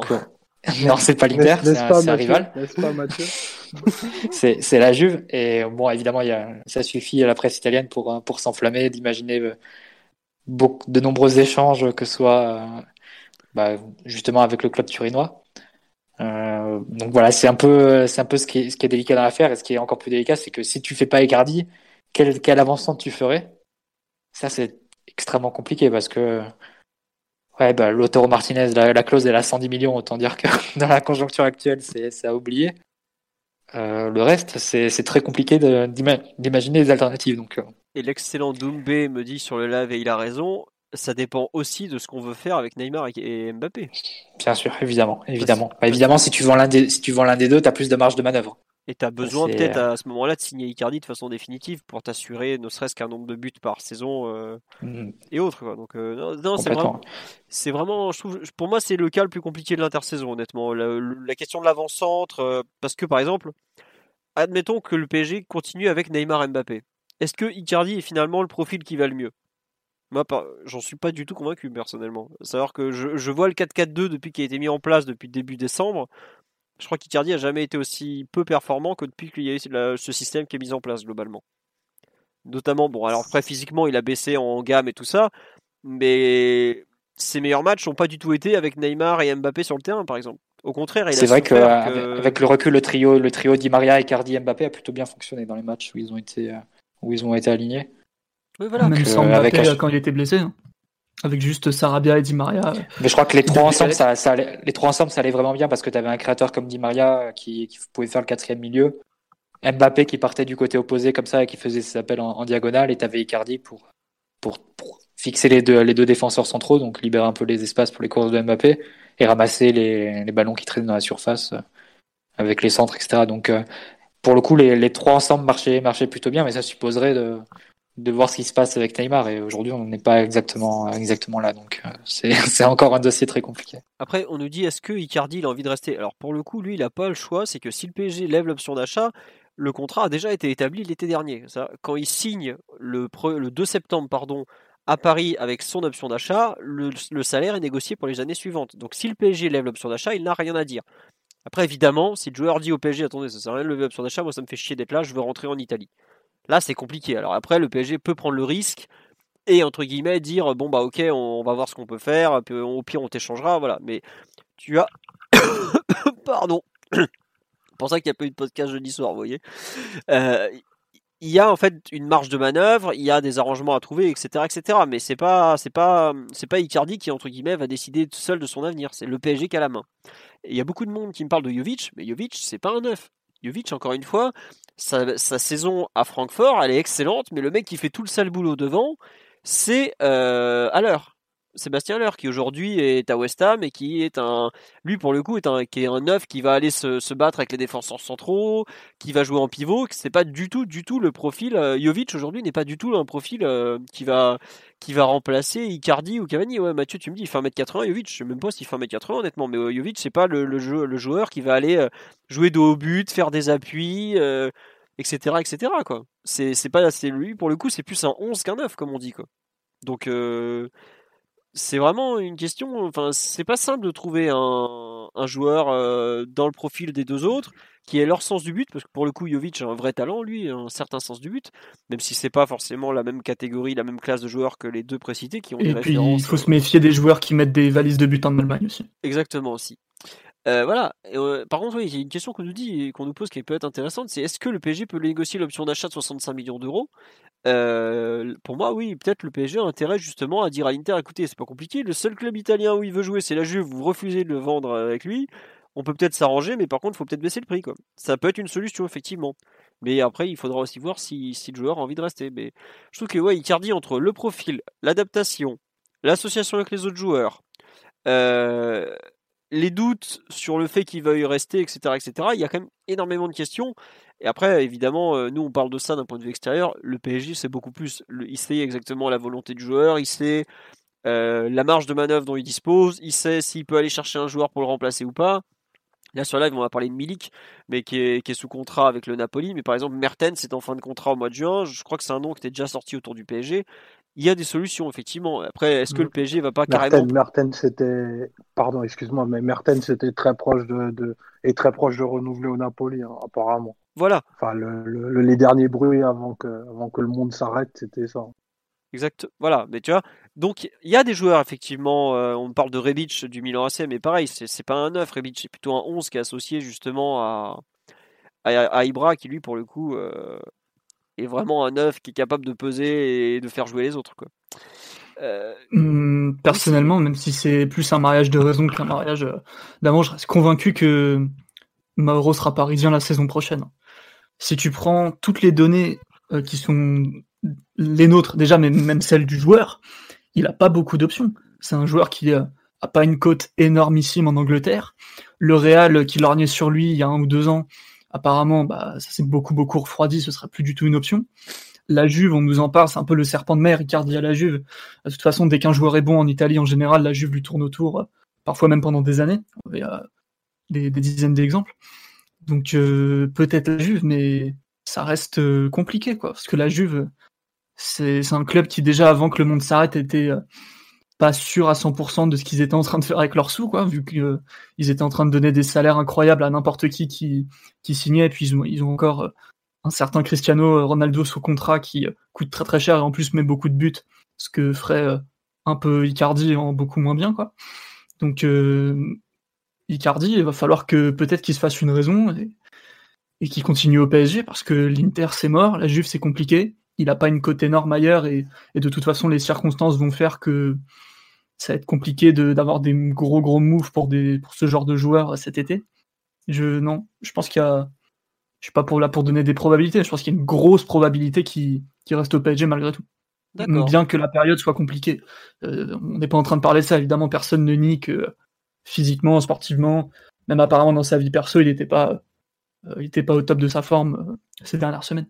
(laughs) non, c'est pas l'Inter, c'est un, rival. (laughs) c'est la Juve. Et bon, évidemment, y a, ça suffit à la presse italienne pour, pour s'enflammer, d'imaginer euh, de nombreux échanges, que ce soit euh, bah, justement avec le club turinois. Euh, donc voilà, c'est un peu, c'est un peu ce qui est, ce qui est délicat dans l'affaire. Et ce qui est encore plus délicat, c'est que si tu fais pas Icardi, quel, quel avancement tu ferais? Ça, c'est extrêmement compliqué parce que Ouais, bah, Lautaro Martinez, la, clause est à 110 millions, autant dire que (laughs) dans la conjoncture actuelle, c'est à oublier. Euh, le reste, c'est très compliqué d'imaginer des alternatives. Donc, euh. Et l'excellent Doumbé me dit sur le live, et il a raison, ça dépend aussi de ce qu'on veut faire avec Neymar et Mbappé. Bien sûr, évidemment. évidemment. Bah, évidemment, si tu vends l'un des, si tu vends l'un des deux, tu as plus de marge de manœuvre. Et tu as besoin peut-être euh, à ce moment-là de signer Icardi de façon définitive pour t'assurer ne serait-ce qu'un nombre de buts par saison euh, mm. et autres. Quoi. Donc, euh, non, c'est vraiment, c'est vraiment, je trouve, pour moi, c'est le cas le plus compliqué de l'intersaison, honnêtement. La, question de l'avant-centre, parce que par exemple, admettons que le PSG continue avec Neymar Mbappé. Est-ce que Icardi est finalement le profil qui va le mieux? Moi, j'en suis pas du tout convaincu personnellement. Savoir que je, je vois le 4-4-2 depuis qu'il a été mis en place depuis début décembre. Je crois qu'Icardi a jamais été aussi peu performant que depuis qu'il y a eu ce système qui est mis en place globalement. Notamment, bon, alors après physiquement il a baissé en gamme et tout ça, mais ses meilleurs matchs n'ont pas du tout été avec Neymar et Mbappé sur le terrain, par exemple. Au contraire, c'est vrai qu'avec le recul, le trio, le trio Di Maria, Icardi, Mbappé a plutôt bien fonctionné dans les matchs où ils ont été, euh, où ils ont été alignés. Oui, voilà. Même sans Mbappé, avec... quand il était blessé. Hein avec juste Sarabia et Di Maria. Mais je crois que les trois ensemble, ça, ça allait, les trois ensemble, ça allait vraiment bien parce que tu avais un créateur comme Di Maria qui, qui, pouvait faire le quatrième milieu, Mbappé qui partait du côté opposé comme ça et qui faisait ses appels en, diagonale, et tu avais Icardi pour, pour, pour, fixer les deux, les deux défenseurs centraux, donc libérer un peu les espaces pour les courses de Mbappé et ramasser les, les ballons qui traînent dans la surface euh, avec les centres, etc. Donc euh, pour le coup, les, trois ensemble marchaient, marchaient plutôt bien, mais ça supposerait de, de voir ce qui se passe avec Neymar. Et aujourd'hui, on n'est pas exactement, là. Donc, euh, (laughs) c'est encore un dossier très compliqué. Après, on nous dit est-ce que Icardi il a envie de rester? Alors, pour le coup, lui, il n'a pas le choix. C'est que si le PSG lève l'option d'achat, le contrat a déjà été établi l'été dernier. Quand il signe le, le 2 septembre pardon, à Paris avec son option d'achat, le, salaire est négocié pour les années suivantes. Donc si le PSG lève l'option d'achat, il n'a rien à dire. Après, évidemment, si le joueur dit au PSG, attendez, ça sert à rien de lever l'option d'achat, moi ça me fait chier d'être là, je veux rentrer en Italie. Là, c'est compliqué. Alors après, le PSG peut prendre le risque et entre guillemets dire bon bah ok, on, va voir ce qu'on peut faire, au pire on t'échangera, voilà. Mais tu as, (coughs) pardon, pour ça qu'il n'y a pas eu de podcast jeudi soir, vous voyez. Euh, il y a en fait une marge de manœuvre, il y a des arrangements à trouver, etc., etc. Mais c'est pas, c'est pas, c'est pas Icardi qui entre guillemets va décider seul de son avenir. C'est le PSG qui a la main. il y a beaucoup de monde qui me parle de Jovic, mais Jovic c'est pas un neuf. Jovic encore une fois, sa, saison à Francfort, elle est excellente, mais le mec qui fait tout le sale boulot devant, c'est à l'heure. Sébastien Leur qui aujourd'hui est à West Ham et qui est un lui pour le coup est un qui est un neuf qui va aller se, battre avec les défenseurs centraux qui va jouer en pivot c'est pas du tout du tout le profil euh, Jovic aujourd'hui n'est pas du tout un profil euh, qui va qui va remplacer Icardi ou Cavani. Ouais Mathieu tu me dis il fait 1m80 Jovic je sais même pas s'il fait 1m80 honnêtement mais euh, Jovic c'est pas le, le, le, joueur qui va aller jouer de haut but faire des appuis etc etc quoi. C'est c'est pas c'est lui pour le coup c'est plus un 11 qu'un 9 comme on dit quoi. Donc c'est vraiment une question. Enfin, c'est pas simple de trouver un, joueur euh, dans le profil des deux autres qui ait leur sens du but, parce que pour le coup, Jovic a un vrai talent, lui, un certain sens du but, même si c'est pas forcément la même catégorie, la même classe de joueurs que les deux précités qui ont Et puis, il faut se méfier des joueurs qui mettent des valises de but en Allemagne aussi. Exactement aussi. Euh, voilà. Euh, par contre, oui, il y a une question qu'on nous dit et qu'on nous pose qui peut être intéressante, c'est est-ce que le PSG peut négocier l'option d'achat de 65 millions d'euros? Euh, Pour moi, oui, peut-être le PSG a intérêt justement à dire à l'Inter, écoutez, c'est pas compliqué, le seul club italien où il veut jouer, c'est la Juve, vous refusez de le vendre avec lui, on peut peut-être s'arranger, mais par contre, il faut peut-être baisser le prix. Quoi. Ça peut être une solution, effectivement. Mais après, il faudra aussi voir si, le joueur a envie de rester. Mais je trouve que ouais, Icardi, entre le profil, l'adaptation, l'association avec les autres joueurs, les doutes sur le fait qu'il veuille rester, etc., etc., il y a quand même énormément de questions. Et après, évidemment, euh, nous, on parle de ça d'un point de vue extérieur. Le PSG, c'est beaucoup plus. il sait exactement la volonté du joueur, il sait euh, la marge de manœuvre dont il dispose, il sait s'il peut aller chercher un joueur pour le remplacer ou pas. Là, sur live, on va parler de Milik, mais qui est, sous contrat avec le Napoli. Mais par exemple, Mertens est en fin de contrat au mois de juin. Je crois que c'est un nom qui était déjà sorti autour du PSG il y a des solutions, effectivement. Après, est-ce que le PSG va pas carrément. Mertens, c'était. Pardon, excuse-moi, mais Mertens était très proche de, de, et très proche de renouveler au Napoli, hein, apparemment. Voilà. Enfin, le, les derniers bruits avant que, avant que le monde s'arrête, c'était ça. Exact. Voilà. Mais tu vois, donc il y a des joueurs, effectivement. Euh, on parle de Rebic du Milan AC, mais pareil, c'est pas un 9. Rebic, c'est plutôt un 11 qui est associé justement à, à, Ibra, qui lui, pour le coup. Euh, est vraiment un œuf qui est capable de peser et de faire jouer les autres. Quoi. Euh, hmm, personnellement, même si c'est plus un mariage de raison qu'un mariage euh, d'amour, je reste convaincu que Mauro sera parisien la saison prochaine. Si tu prends toutes les données euh, qui sont les nôtres déjà, mais même celles du joueur, il a pas beaucoup d'options. C'est un joueur qui a pas une cote énormissime en Angleterre. Le Real qui lorgnait sur lui il y a un ou deux ans Apparemment, bah, ça s'est beaucoup, beaucoup refroidi, ce sera plus du tout une option. La Juve, on nous en parle, c'est un peu le serpent de mer, Icardi la Juve. De toute façon, dès qu'un joueur est bon en Italie, en général, la Juve lui tourne autour, euh, parfois même pendant des années. Il y a des, dizaines d'exemples. Donc euh, peut-être la Juve, mais ça reste euh, compliqué, quoi. Parce que la Juve, c'est un club qui déjà avant que le monde s'arrête était pas sûr à 100% de ce qu'ils étaient en train de faire avec leurs sous, quoi, vu qu'ils euh, étaient en train de donner des salaires incroyables à n'importe qui, qui qui signait, et puis ils ont, ils encore euh, un certain Cristiano euh, Ronaldo sous contrat qui coûte très très cher et en plus met beaucoup de buts, ce que ferait un peu Icardi en beaucoup moins bien, quoi. Donc Icardi, il va falloir que peut-être qu'il se fasse une raison et, et qu'il continue au PSG parce que l'Inter c'est mort, la Juve c'est compliqué, il n'a pas une cote énorme ailleurs et, de toute façon les circonstances vont faire que ça va être compliqué d'avoir des gros gros moves pour, des, pour ce genre de joueurs cet été. Je non, je pense qu'il y a je suis pas pour là pour donner des probabilités, je pense qu'il y a une grosse probabilité qui, qui reste au PSG malgré tout. Bien que la période soit compliquée. Euh, on n'est pas en train de parler de ça, évidemment, personne ne nie que physiquement, sportivement, même apparemment dans sa vie perso, il n'était pas il n'était pas au top de sa forme ces dernières semaines.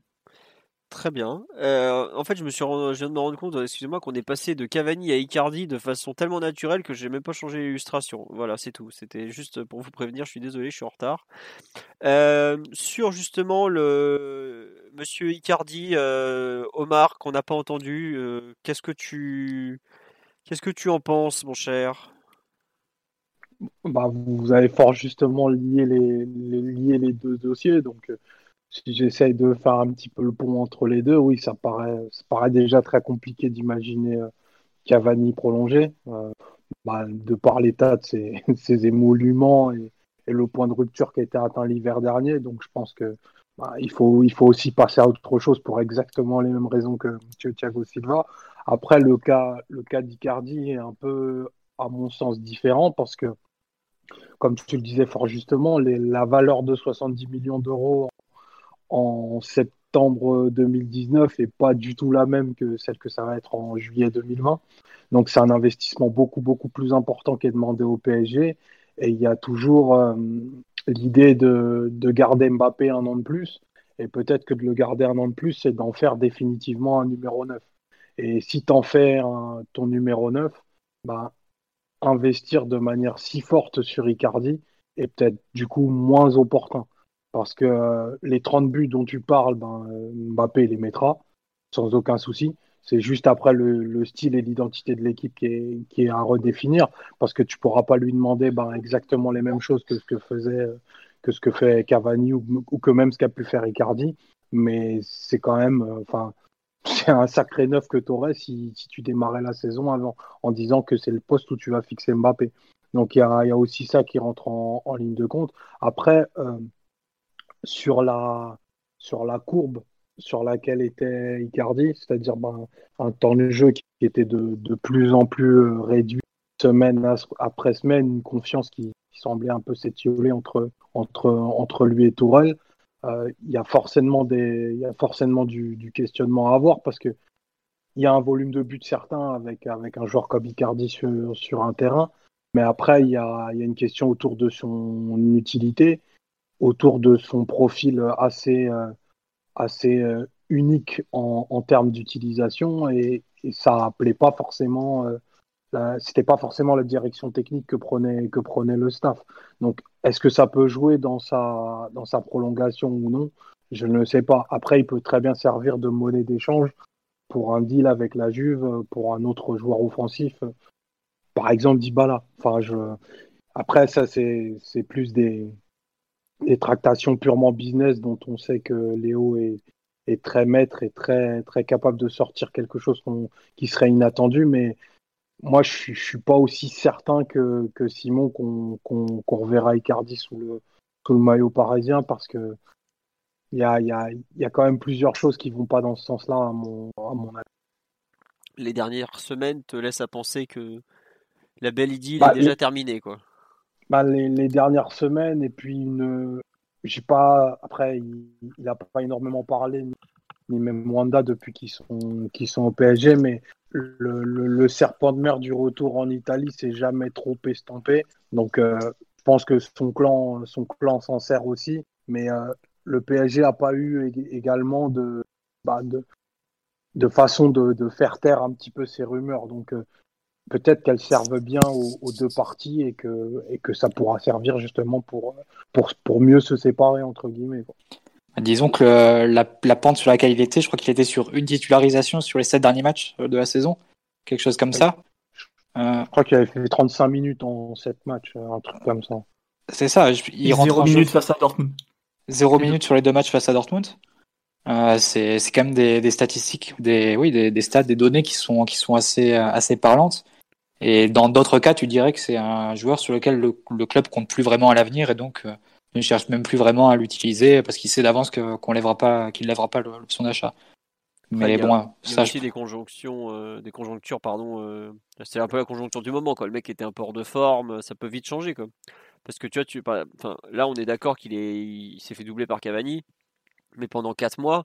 Très bien. Euh, en fait, je me suis je viens de me rendre compte, excusez-moi, qu'on est passé de Cavani à Icardi de façon tellement naturelle que j'ai même pas changé l'illustration. Voilà, c'est tout. C'était juste pour vous prévenir. Je suis désolé, je suis en retard. Euh, sur justement le Monsieur Icardi, euh, Omar, qu'on n'a pas entendu. qu'est-ce que tu, qu'est-ce que tu en penses, mon cher? Bah, vous avez fort justement lié les, les, les deux dossiers, donc si j'essaye de faire un petit peu le pont entre les deux, oui, ça paraît, déjà très compliqué d'imaginer euh, Cavani prolongé, euh, bah, de par l'état de ses, (laughs) émoluments et, le point de rupture qui a été atteint l'hiver dernier. Donc je pense que bah, il, faut, aussi passer à autre chose pour exactement les mêmes raisons que, Thiago Silva. Après, le cas, le cas d'Icardi est un peu, à mon sens, différent parce que, comme tu le disais fort justement, la valeur de 70 millions d'euros en septembre 2019 est pas du tout la même que celle que ça va être en juillet 2020. Donc c'est un investissement beaucoup beaucoup plus important qui est demandé au PSG. Et il y a toujours euh, l'idée de, garder Mbappé un an de plus. Et peut-être que de le garder un an de plus, c'est d'en faire définitivement un numéro 9. Et si tu en fais ton numéro 9, bah, investir de manière si forte sur Icardi est peut-être du coup moins opportun. Parce que euh, les 30 buts dont tu parles, ben, euh, Mbappé les mettra sans aucun souci. C'est juste après le, style et l'identité de l'équipe qui est, à redéfinir, parce que tu pourras pas lui demander ben, exactement les mêmes choses que ce que faisait que fait Cavani ou, que même ce qu'a pu faire Icardi. Mais c'est quand même, euh, enfin, (laughs) c'est un sacré neuf que tu aurais si, tu démarrais la saison avant, en disant que c'est le poste où tu vas fixer Mbappé. Donc il y a, aussi ça qui rentre en, en ligne de compte. Après, sur la, sur la courbe sur laquelle était Icardi, c'est-à-dire ben, un temps de jeu qui était de, de plus en plus euh, réduit semaine après semaine, une confiance qui, semblait un peu s'étioler entre, entre, entre lui et Tourelle. Euh, il y a forcément, des, y a forcément du, questionnement à avoir parce que il y a un volume de buts certain avec, avec un joueur comme Icardi sur, sur un terrain, mais après il y, a, il y a une question autour de son utilité autour de son profil assez, euh, assez euh, unique en, en termes d'utilisation et, ça appelait pas forcément euh, c'était pas forcément la direction technique que prenait que prenait le staff. Donc est-ce que ça peut jouer dans sa dans sa prolongation ou non? Je ne sais pas. Après, il peut très bien servir de monnaie d'échange pour un deal avec la Juve, pour un autre joueur offensif, par exemple Dybala. Enfin, après ça c'est plus des des tractations purement business dont on sait que Léo est, est très maître et très, très capable de sortir quelque chose qui serait inattendu. Mais moi, je ne suis pas aussi certain que, que Simon qu'on qu reverra Icardi sous le, sous le maillot parisien parce que il y a, y, a, y a, quand même plusieurs choses qui vont pas dans ce sens-là, à mon, à mon avis. Les dernières semaines te laissent à penser que la belle idylle bah, est déjà terminée, quoi. Bah, les, dernières semaines et puis une j'ai pas après il, n'a pas énormément parlé ni, même Wanda depuis qu'ils sont qu'ils sont au PSG mais le, le, serpent de mer du retour en Italie s'est jamais trop estampé. Donc euh, je pense que son clan son clan s'en sert aussi. Mais euh, le PSG a pas eu également de, bah, de de façon de, de, faire taire un petit peu ces rumeurs. Donc euh, peut-être qu'elles servent bien aux, deux parties et que, et que ça pourra servir justement pour, pour, pour mieux se séparer, entre guillemets. Disons que la, la, pente sur laquelle il était, je crois qu'il était sur une titularisation sur les sept derniers matchs de la saison, quelque chose comme ça. Je crois qu'il avait fait 35 minutes en sept matchs, un truc comme ça. C'est ça, il rentre 0 minutes face à Dortmund. Zéro minutes sur les deux matchs face à Dortmund. Euh, c'est quand même des, des, statistiques, des, oui, des, des stats, des données qui sont, qui sont assez, assez parlantes. Et dans d'autres cas, tu dirais que c'est un joueur sur lequel le, club compte plus vraiment à l'avenir et donc euh, ne cherche même plus vraiment à l'utiliser parce qu'il sait d'avance qu'on lèvera pas, qu'il lèvera pas l'option d'achat. Mais bon, il y a aussi des conjonctions, euh, des conjonctures, pardon. Euh, c'est un peu la conjoncture du moment, quoi. Le mec était un peu hors de forme, ça peut vite changer, quoi. Parce que tu vois, tu, enfin, là, on est d'accord qu'il est, il s'est fait doubler par Cavani, mais pendant 4 mois,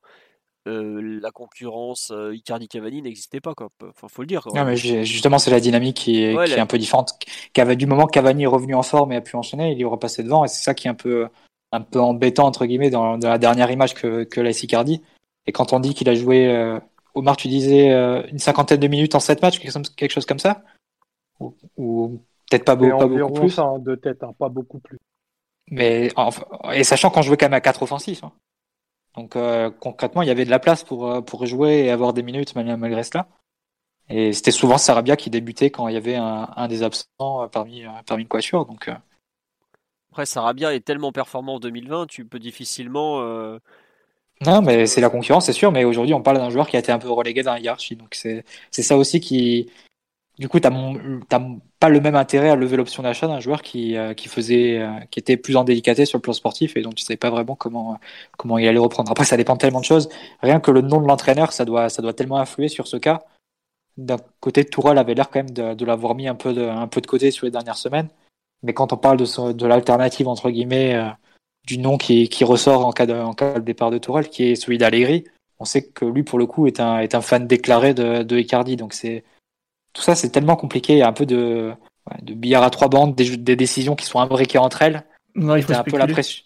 euh, la concurrence euh, Icardi Cavani n'existait pas quoi. Enfin, faut le dire. Non, mais justement, c'est la dynamique qui est, qui est un peu différente. Du moment que Cavani est revenu en forme et a pu enchaîner, il est repassé devant et c'est ça qui est un peu un peu embêtant entre guillemets dans, la dernière image que, que l'a Icardi. Et quand on dit qu'il a joué, euh, Omar, tu disais euh, une cinquantaine de minutes en sept matchs, quelque chose comme ça? Ou, peut-être pas, beau, pas beaucoup plus? hein, de tête, hein, pas beaucoup plus. Mais et sachant qu'on jouait quand même à quatre offensifs. Hein. Donc euh, concrètement, il y avait de la place pour, pour jouer et avoir des minutes malgré cela. Et c'était souvent Sarabia qui débutait quand il y avait un, un des absents parmi, parmi une quatuor. Donc, après, Sarabia est tellement performant en 2020, tu peux difficilement. Euh, non, mais c'est la concurrence, c'est sûr. Mais aujourd'hui, on parle d'un joueur qui a été un peu relégué dans la hiérarchie. Donc, c'est ça aussi qui. Du coup, tu n'as pas le même intérêt à lever l'option d'achat d'un joueur qui, euh, qui, faisait, euh, qui était plus en délicaté sur le plan sportif et dont tu ne savais pas vraiment comment, comment il allait reprendre. Après, ça dépend tellement de choses. Rien que le nom de l'entraîneur, ça doit, ça doit tellement influer sur ce cas. D'un côté, Tourelle avait l'air quand même de, de l'avoir mis un peu, de, un peu de côté sur les dernières semaines. Mais quand on parle de, de l'alternative, entre guillemets, euh, du nom qui, qui ressort en cas, de, en cas de départ de Tourelle, qui est celui d'Allegri, on sait que lui, pour le coup, est un, est un fan déclaré de, de Icardi. Donc c'est tout ça, c'est tellement compliqué. Il y a un peu de, de billard à trois bandes, des, des décisions qui sont imbriquées entre elles. Non, il faut un peu la pression.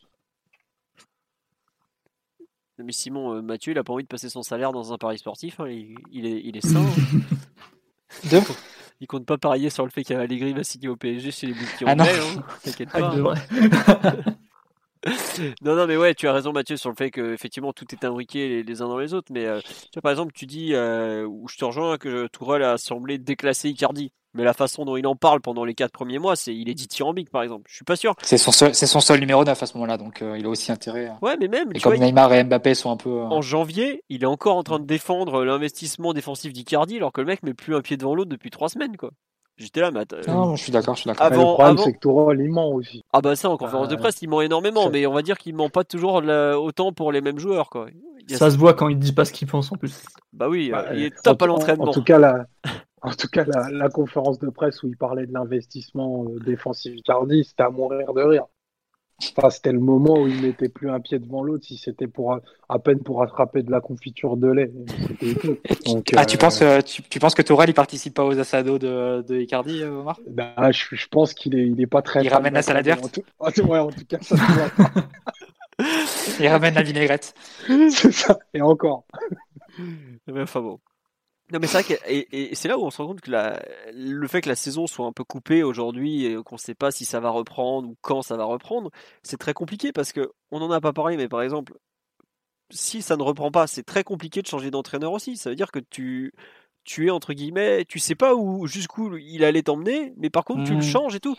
Mais Simon, euh, Mathieu, il a pas envie de passer son salaire dans un pari sportif. Hein. Il, il, est, il est sain. (laughs) Deux (laughs) il compte pas parier sur le fait qu'Allegri va signer au PSG chez les bouts qui ah non. Hein, t'inquiète ah, pas. (laughs) non, non, mais ouais, tu as raison, Mathieu, sur le fait que effectivement tout est imbriqué les, uns dans les autres. Mais euh, tu vois, par exemple, tu dis, euh, où je te rejoins, que Tourelle a semblé déclasser Icardi. Mais la façon dont il en parle pendant les quatre premiers mois, c'est il est dit dithyrambique, par exemple. Je suis pas sûr. C'est son seul, c'est son seul numéro 9 à ce moment-là, donc euh, il a aussi intérêt. Ouais, mais même. Et comme Neymar et Mbappé sont un peu. En janvier, il est encore en train de défendre l'investissement défensif d'Icardi, alors que le mec met plus un pied devant l'autre depuis trois semaines, quoi. J'étais là, mais Non, je suis d'accord, je suis d'accord. le problème, c'est que Tourelle, il ment aussi. Ah bah ça, en conférence de presse, il ment énormément, mais on va dire qu'il ment pas toujours autant pour les mêmes joueurs, quoi. Ça se voit quand il dit pas ce qu'il pense en plus. Bah oui, bah, il est top à l'entraînement. En, tout cas, la, (laughs) en tout cas la, conférence de presse où il parlait de l'investissement euh, défensif Icardi, c'était à mourir de rire c'était le moment où il mettait plus un pied devant l'autre, si c'était pour à peine pour attraper de la confiture de lait. (laughs) ah, tu, penses, euh, tu, penses que Tourelle il participe pas aux assados de, de Icardi, euh, Omar? Ben, je, pense qu'il est, il est pas très. Il ramène la salade verte. En tout, ouais, en tout cas, ça (laughs) Il ramène la vinaigrette. (laughs) C'est ça, et encore. Enfin bon. Non, mais c'est vrai que, et, c'est là où on se rend compte que la, le fait que la saison soit un peu coupée aujourd'hui et qu'on ne sait pas si ça va reprendre ou quand ça va reprendre, c'est très compliqué parce que on n'en a pas parlé, mais par exemple, si ça ne reprend pas, c'est très compliqué de changer d'entraîneur aussi. Ça veut dire que tu, tu es entre guillemets, tu sais pas où jusqu'où il allait t'emmener, mais par contre tu le mmh. changes et tout.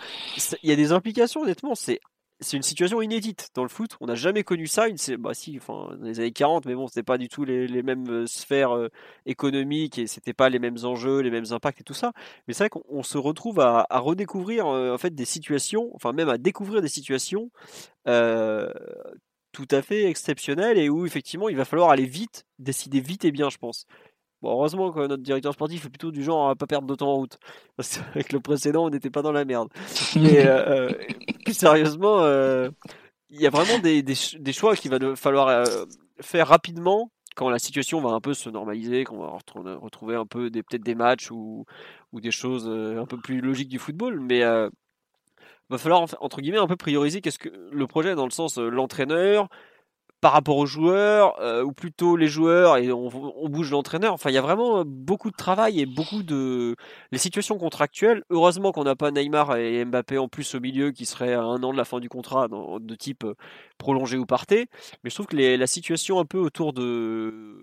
Il y a des implications honnêtement, c'est c'est une situation inédite dans le foot. On n'a jamais connu ça. Une, bah si, enfin, dans les années 40, mais bon, c'était pas du tout les, mêmes euh, sphères euh, économiques et c'était pas les mêmes enjeux, les mêmes impacts et tout ça. Mais c'est vrai qu'on se retrouve à, redécouvrir euh, en fait des situations, enfin même à découvrir des situations tout à fait exceptionnelles et où effectivement il va falloir aller vite, décider vite et bien, je pense heureusement que notre directeur sportif est plutôt du genre à pas perdre de temps en route. (laughs) Parce qu'avec le précédent, on n'était pas dans la merde. Mais euh, euh, plus (laughs) sérieusement, euh, il y a vraiment des, choix qu'il va falloir faire rapidement quand la situation va un peu se normaliser, qu'on va retrouver un peu peut-être des matchs ou, des choses un peu plus logiques du football. Mais il va falloir entre guillemets un peu prioriser qu'est-ce que le projet dans le sens l'entraîneur par rapport aux joueurs, euh, ou plutôt les joueurs et on, bouge l'entraîneur. Enfin, il y a vraiment beaucoup de travail et beaucoup de les situations contractuelles. Heureusement qu'on n'a pas Neymar et Mbappé en plus au milieu qui serait à un an de la fin du contrat de type euh, prolongé ou parté. Mais je trouve que la situation un peu autour de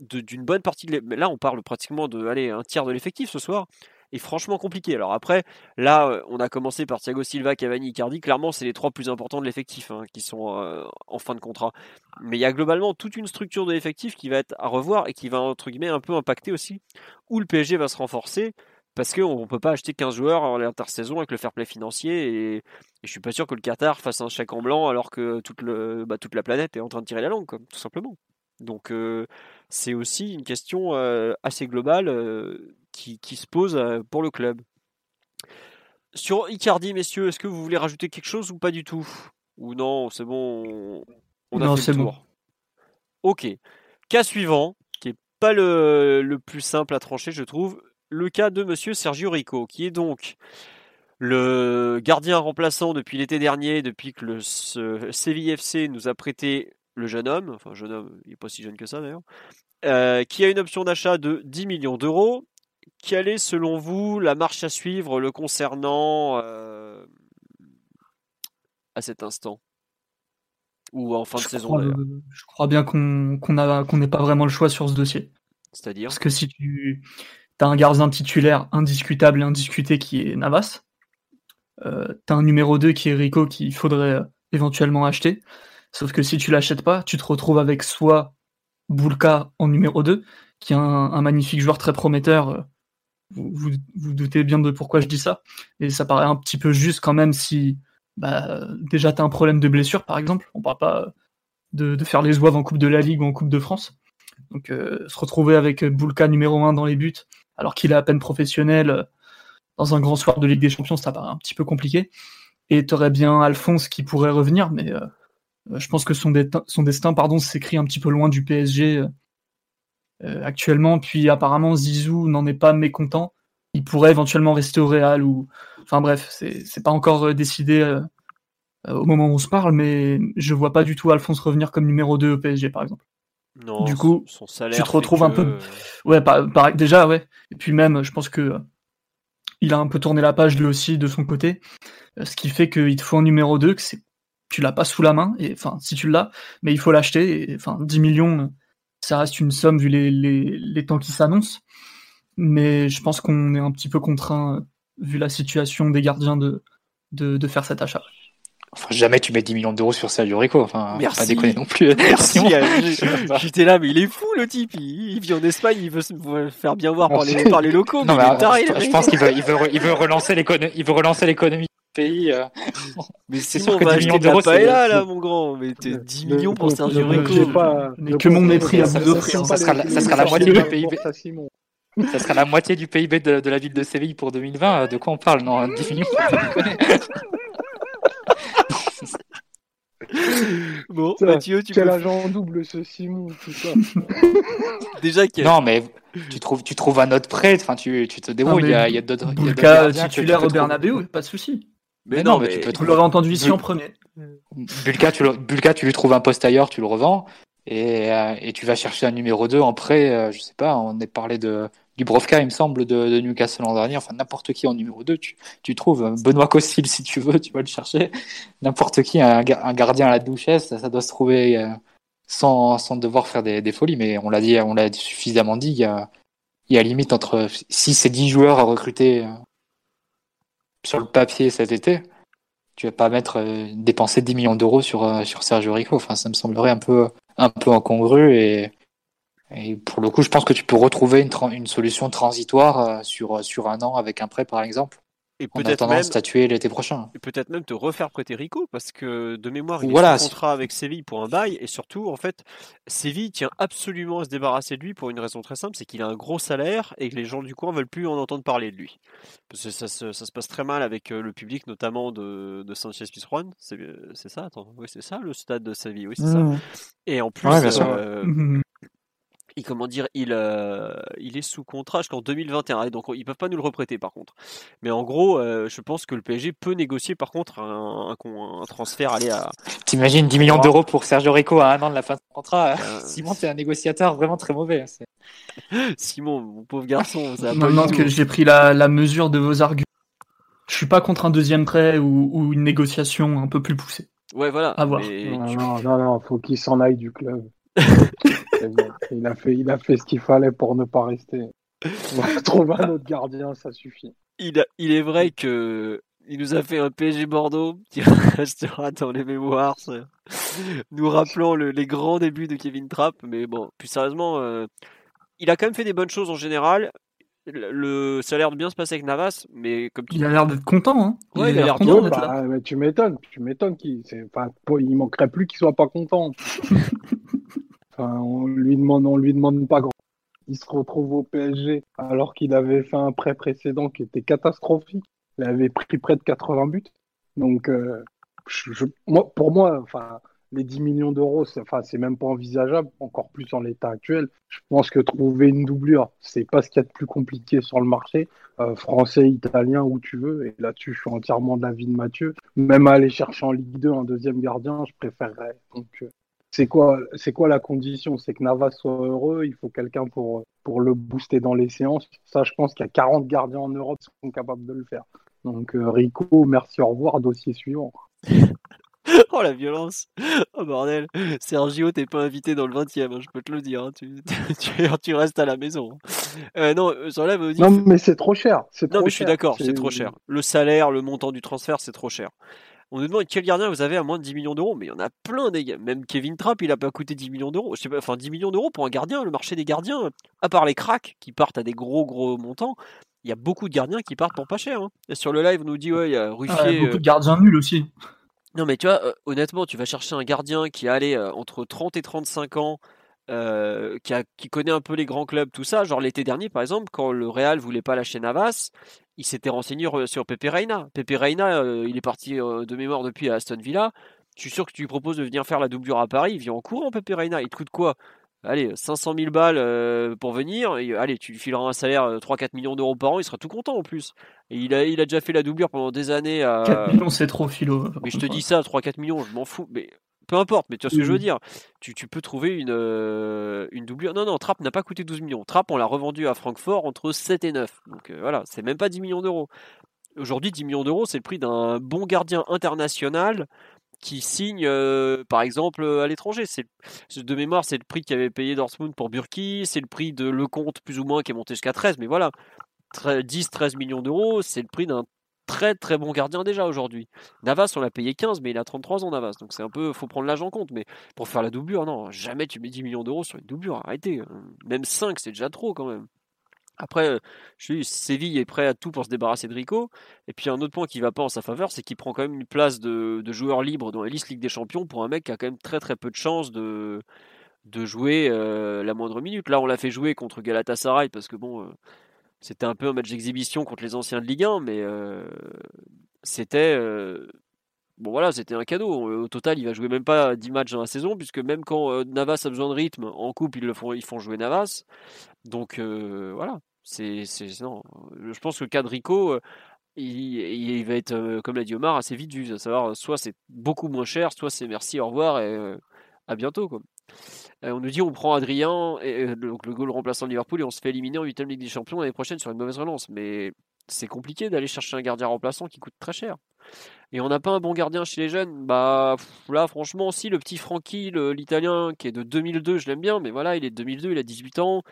d'une bonne partie de là on parle pratiquement de un tiers de l'effectif ce soir est franchement compliqué. Alors après, là, euh, on a commencé par Thiago Silva, Cavani, Icardi. Clairement, c'est les trois plus importants de l'effectif hein, qui sont euh, en fin de contrat. Mais il y a globalement toute une structure de l'effectif qui va être à revoir et qui va, entre guillemets, un peu impacter aussi où le PSG va se renforcer. Parce qu'on ne peut pas acheter 15 joueurs en l'intersaison avec le fair play financier. Et, et, je suis pas sûr que le Qatar fasse un chèque en blanc alors que toute, le, bah, toute la planète est en train de tirer la langue, tout simplement. Donc euh, c'est aussi une question assez globale qui, se pose euh, pour le club. Sur Icardi, messieurs, est-ce que vous voulez rajouter quelque chose ou pas du tout? Ou non, c'est bon, on a fait le tour. Ok. Cas suivant, qui est pas le, le, plus simple à trancher, je trouve, le cas de monsieur Sergio Rico, qui est donc Le gardien remplaçant depuis l'été dernier, depuis que le CVFC nous a prêté le jeune homme, enfin jeune homme, il n'est pas si jeune que ça d'ailleurs, euh, qui a une option d'achat de 10 millions d'euros. Quelle est selon vous la marche à suivre le concernant euh, à cet instant Ou en fin de saison Je crois bien qu'on qu'on n'ait pas vraiment le choix sur ce dossier. C'est-à-dire? Parce que si tu as un gardien titulaire indiscutable et indiscuté qui est Navas, euh, tu as un numéro 2 qui est Rico qu'il faudrait euh, éventuellement acheter. Sauf que si tu l'achètes pas, tu te retrouves avec soit Bulka en numéro 2, qui est un, magnifique joueur très prometteur. Vous, vous, doutez bien de pourquoi je dis ça. Et ça paraît un petit peu juste quand même si bah, déjà tu un problème de blessure, par exemple. On parle pas de, faire les zouaves en Coupe de la Ligue ou en Coupe de France. Donc euh, se retrouver avec Bulka numéro 1 dans les buts, alors qu'il est à peine professionnel euh, dans un grand soir de Ligue des Champions, ça paraît un petit peu compliqué. Et tu aurais bien Alphonse qui pourrait revenir, mais euh, je pense que son, son destin pardon, s'écrit un petit peu loin du PSG actuellement. Puis apparemment Zizou n'en est pas mécontent. Il pourrait éventuellement rester au Real ou. Enfin bref, c'est pas encore décidé au moment où on se parle, mais je vois pas du tout Alphonse revenir comme numéro 2 au PSG par exemple du coup, son salaire tu te retrouves un peu. Ouais, déjà, ouais. Et puis même, je pense que euh, il a un peu tourné la page lui aussi de son côté, euh, ce qui fait qu'il te faut un numéro 2, que c'est tu l'as pas sous la main, et enfin si tu l'as, mais il faut l'acheter. Enfin, 10 millions, ça reste une somme vu les, les, les temps qui s'annoncent. Mais je pense qu'on est un petit peu contraint, vu la situation des gardiens, de, de, de faire cet achat. Enfin, jamais tu mets 10 millions d'euros sur Sergio Rico. Enfin, Merci. pas déconner non plus. (laughs) Merci. (laughs) J'étais là, mais il est fou le type. Il, vit en Espagne, il veut se faire bien voir par les, par les locaux. Non, mais, je, pense qu'il veut, il veut, il veut relancer l'économie, pays. Euh. Mais c'est sûr que 10 millions d'euros, c'est là, là, mon grand. Mais 10 millions pour Sergio Rico. Mais que mon mépris à vous offrir. Ça sera, ça sera la moitié du PIB. Ça sera la moitié du PIB de, de la ville de Séville pour 2020. De quoi on parle? Non, 10 millions. (laughs) bon, Mathieu, tu quel peux... agent double ce Simon, tout ça. (laughs) Déjà Non, mais tu trouves, tu trouves un autre prêt, enfin, tu, tu te débrouilles. Il y a, a d'autres. Titulaire au Bernabeu, pas de souci. Mais, non, mais, tu peux. Vous l'aurez entendu ici en premier. Bulka, tu, Bulka, tu lui trouves un poste ailleurs, tu le revends. Et, euh, et, tu vas chercher un numéro 2 en prêt, euh, je sais pas, on est parlé de, Dubrovka, il me semble, de, Newcastle l'an dernier. Enfin, n'importe qui en numéro 2, tu, tu trouves. Benoît Costil, si tu veux, tu vas le chercher. N'importe qui, un, un, gardien à la douchesse, ça, doit se trouver euh, sans, sans, devoir faire des, des folies. Mais on l'a dit, on l'a suffisamment dit, il y a, il y a limite entre 6 et 10 joueurs à recruter euh, sur le papier cet été. Tu vas pas mettre euh, dépenser 10 millions d'euros sur, sur Sergio Rico. Enfin, ça me semblerait un peu, un peu incongru et et pour le coup, je pense que tu peux retrouver une, une solution transitoire euh, sur, sur un an avec un prêt, par exemple. Et peut-être même statuer l'été prochain. Et peut-être même te refaire prêter Rico parce que de mémoire il voilà, est contrat avec Séville pour un bail et surtout en fait Séville tient absolument à se débarrasser de lui pour une raison très simple, c'est qu'il a un gros salaire et que les gens du coin veulent plus en entendre parler de lui. Parce que ça, ça, se passe très mal avec euh, le public notamment de, de Sanchez Pizjuan, c'est ça, attends, oui c'est ça le stade de Séville, oui c'est ça. Mmh. Et en plus, euh, mmh il comment dire, il, euh, il est sous contrat jusqu'en 2021, donc ils peuvent pas nous le reprêter par contre. Mais en gros, euh, je pense que le PSG peut négocier par contre un, un, transfert aller à. T'imagines 10 millions d'euros pour Sergio Rico à un an de la fin de contrat euh, (laughs) Simon, t'es un négociateur vraiment très mauvais. Hein, (laughs) Simon, mon pauvre garçon. Maintenant que j'ai pris la, la, mesure de vos arguments, je suis pas contre un deuxième prêt ou, ou une négociation un peu plus poussée. Ouais, voilà. À voir. Non, non, non, faut qu'il s'en aille du club. (laughs) il, a fait, il a fait ce qu'il fallait pour ne pas rester. On va (laughs) trouver un autre gardien, ça suffit. Il, il est vrai que il nous a fait un PSG Bordeaux qui (laughs) restera dans les mémoires, nous rappelant les grands débuts de Kevin Trapp. Mais bon, plus sérieusement, euh, il a quand même fait des bonnes choses en général. Le, ça a l'air de bien se passer avec Navas, mais comme il a l'air d'être content. Hein. Ouais, il, a l'air content. Bah, tu m'étonnes, tu m'étonnes qu'il, enfin, il manquerait plus qu'il soit pas content. (laughs) on lui demande, on lui demande pas grand. Il se retrouve au PSG alors qu'il avait fait un prêt précédent qui était catastrophique. Il avait pris près de 80 buts. Donc, euh, moi, pour moi, enfin, les 10 millions d'euros, c'est enfin, même pas envisageable, encore plus en l'état actuel. Je pense que trouver une doublure, c'est pas ce qu'il y a de plus compliqué sur le marché, euh, français, italien, où tu veux. Et là-dessus, je suis entièrement de l'avis de Mathieu. Même aller chercher en Ligue 2 un deuxième gardien, je préférerais. Donc, euh, c'est quoi, c'est quoi la condition? C'est que Navas soit heureux, il faut quelqu'un pour, pour le booster dans les séances. Ça, je pense qu'il y a 40 gardiens en Europe qui sont capables de le faire. Donc, euh, Rico, merci, au revoir, dossier suivant. (laughs) oh la violence Oh bordel Sergio, t'es pas invité dans le 20 e hein, je peux te le dire. Hein. Tu, (laughs) restes à la maison. Euh, non, euh, Non, mais c'est trop cher. Non, mais je suis d'accord, c'est trop cher. Le salaire, le montant du transfert, c'est trop cher. On nous demande quel gardien vous avez à moins de 10 millions d'euros, mais il y en a plein des gars. Même Kevin Trapp, il a pas coûté 10 millions d'euros. Je sais pas, enfin 10 millions d'euros pour un gardien, le marché des gardiens, à part les cracks qui partent à des gros gros montants, il y a beaucoup de gardiens qui partent pour pas cher. Hein. Et sur le live, on nous dit ouais, il y a Ruffier. beaucoup de gardiens nuls aussi. Non, mais tu vois, euh, honnêtement, tu vas chercher un gardien qui a allé euh, entre 30 et 35 ans, euh, qui, a, qui connaît un peu les grands clubs, tout ça. Genre l'été dernier, par exemple, quand le Real voulait pas lâcher Navas, il s'était renseigné sur Pepe Reina. Pepe Reina, il est parti de mémoire depuis à Aston Villa. Je suis sûr que tu lui proposes de venir faire la doublure à Paris, il vient en courant, Pepe Reina. Il te coûte quoi? Allez, 500 000 balles euh, pour venir, et allez, tu lui fileras un salaire 3-4 euh, millions d'euros par an, il sera tout content en plus. Et il a, il a déjà fait la doublure pendant des années. À... 4 millions, c'est trop philo. Mais je te dis ça, 3-4 millions, je m'en fous. Mais peu importe, mais tu vois ce que je veux dire. Tu, tu peux trouver une, euh, une doublure. Non, non, Trapp n'a pas coûté 12 millions. Trapp, on l'a revendu à Francfort entre 7 et 9. Donc voilà, c'est même pas 10 millions d'euros. Aujourd'hui, 10 millions d'euros, c'est le prix d'un bon gardien international qui signe, euh, par exemple, à l'étranger. C'est de mémoire, c'est le prix qu'avait payé Dortmund pour Burki, c'est le prix de Lecomte plus ou moins qui est monté jusqu'à 13, mais voilà, 10-13 millions d'euros, c'est le prix d'un très très bon gardien déjà aujourd'hui. Navas, on l'a payé 15, mais il a 33 ans Navas, donc c'est un peu, faut prendre l'âge en compte. Mais pour faire la doublure, non, jamais tu mets 10 millions d'euros sur une doublure, arrêtez. Même 5, c'est déjà trop quand même. Après, euh, je suis Séville est prêt à tout pour se débarrasser de Rico. Et puis un autre point qui va pas en sa faveur, c'est qu'il prend quand même une place de, joueur libre dans la liste Ligue des Champions pour un mec qui a quand même très très peu de chances de, de jouer euh, la moindre minute. Là, on l'a fait jouer contre Galatasaray parce que bon, euh, c'était un peu un match d'exhibition contre les anciens de Ligue 1, mais c'était bon voilà, c'était un cadeau. Au total, il va jouer même pas 10 matchs dans la saison, puisque même quand Navas a besoin de rythme en coupe, ils le font, ils font jouer Navas. Donc voilà, c'est, non. Je pense que euh, il, il, va être, euh, comme l'a dit Omar, assez vite vu. À savoir, soit c'est beaucoup moins cher, soit c'est merci, au revoir et euh, à bientôt. Quoi. On nous dit on prend Adrien, et, donc le goal remplaçant de Liverpool, et on se fait éliminer en 8 Ligue des Champions l'année prochaine sur une mauvaise relance. Mais c'est compliqué d'aller chercher un gardien remplaçant qui coûte très cher. Et on n'a pas un bon gardien chez les jeunes. Bah là, franchement, si le petit Francky, l'italien, qui est de 2002, je l'aime bien, mais voilà, il est de 2002, il a 18 ans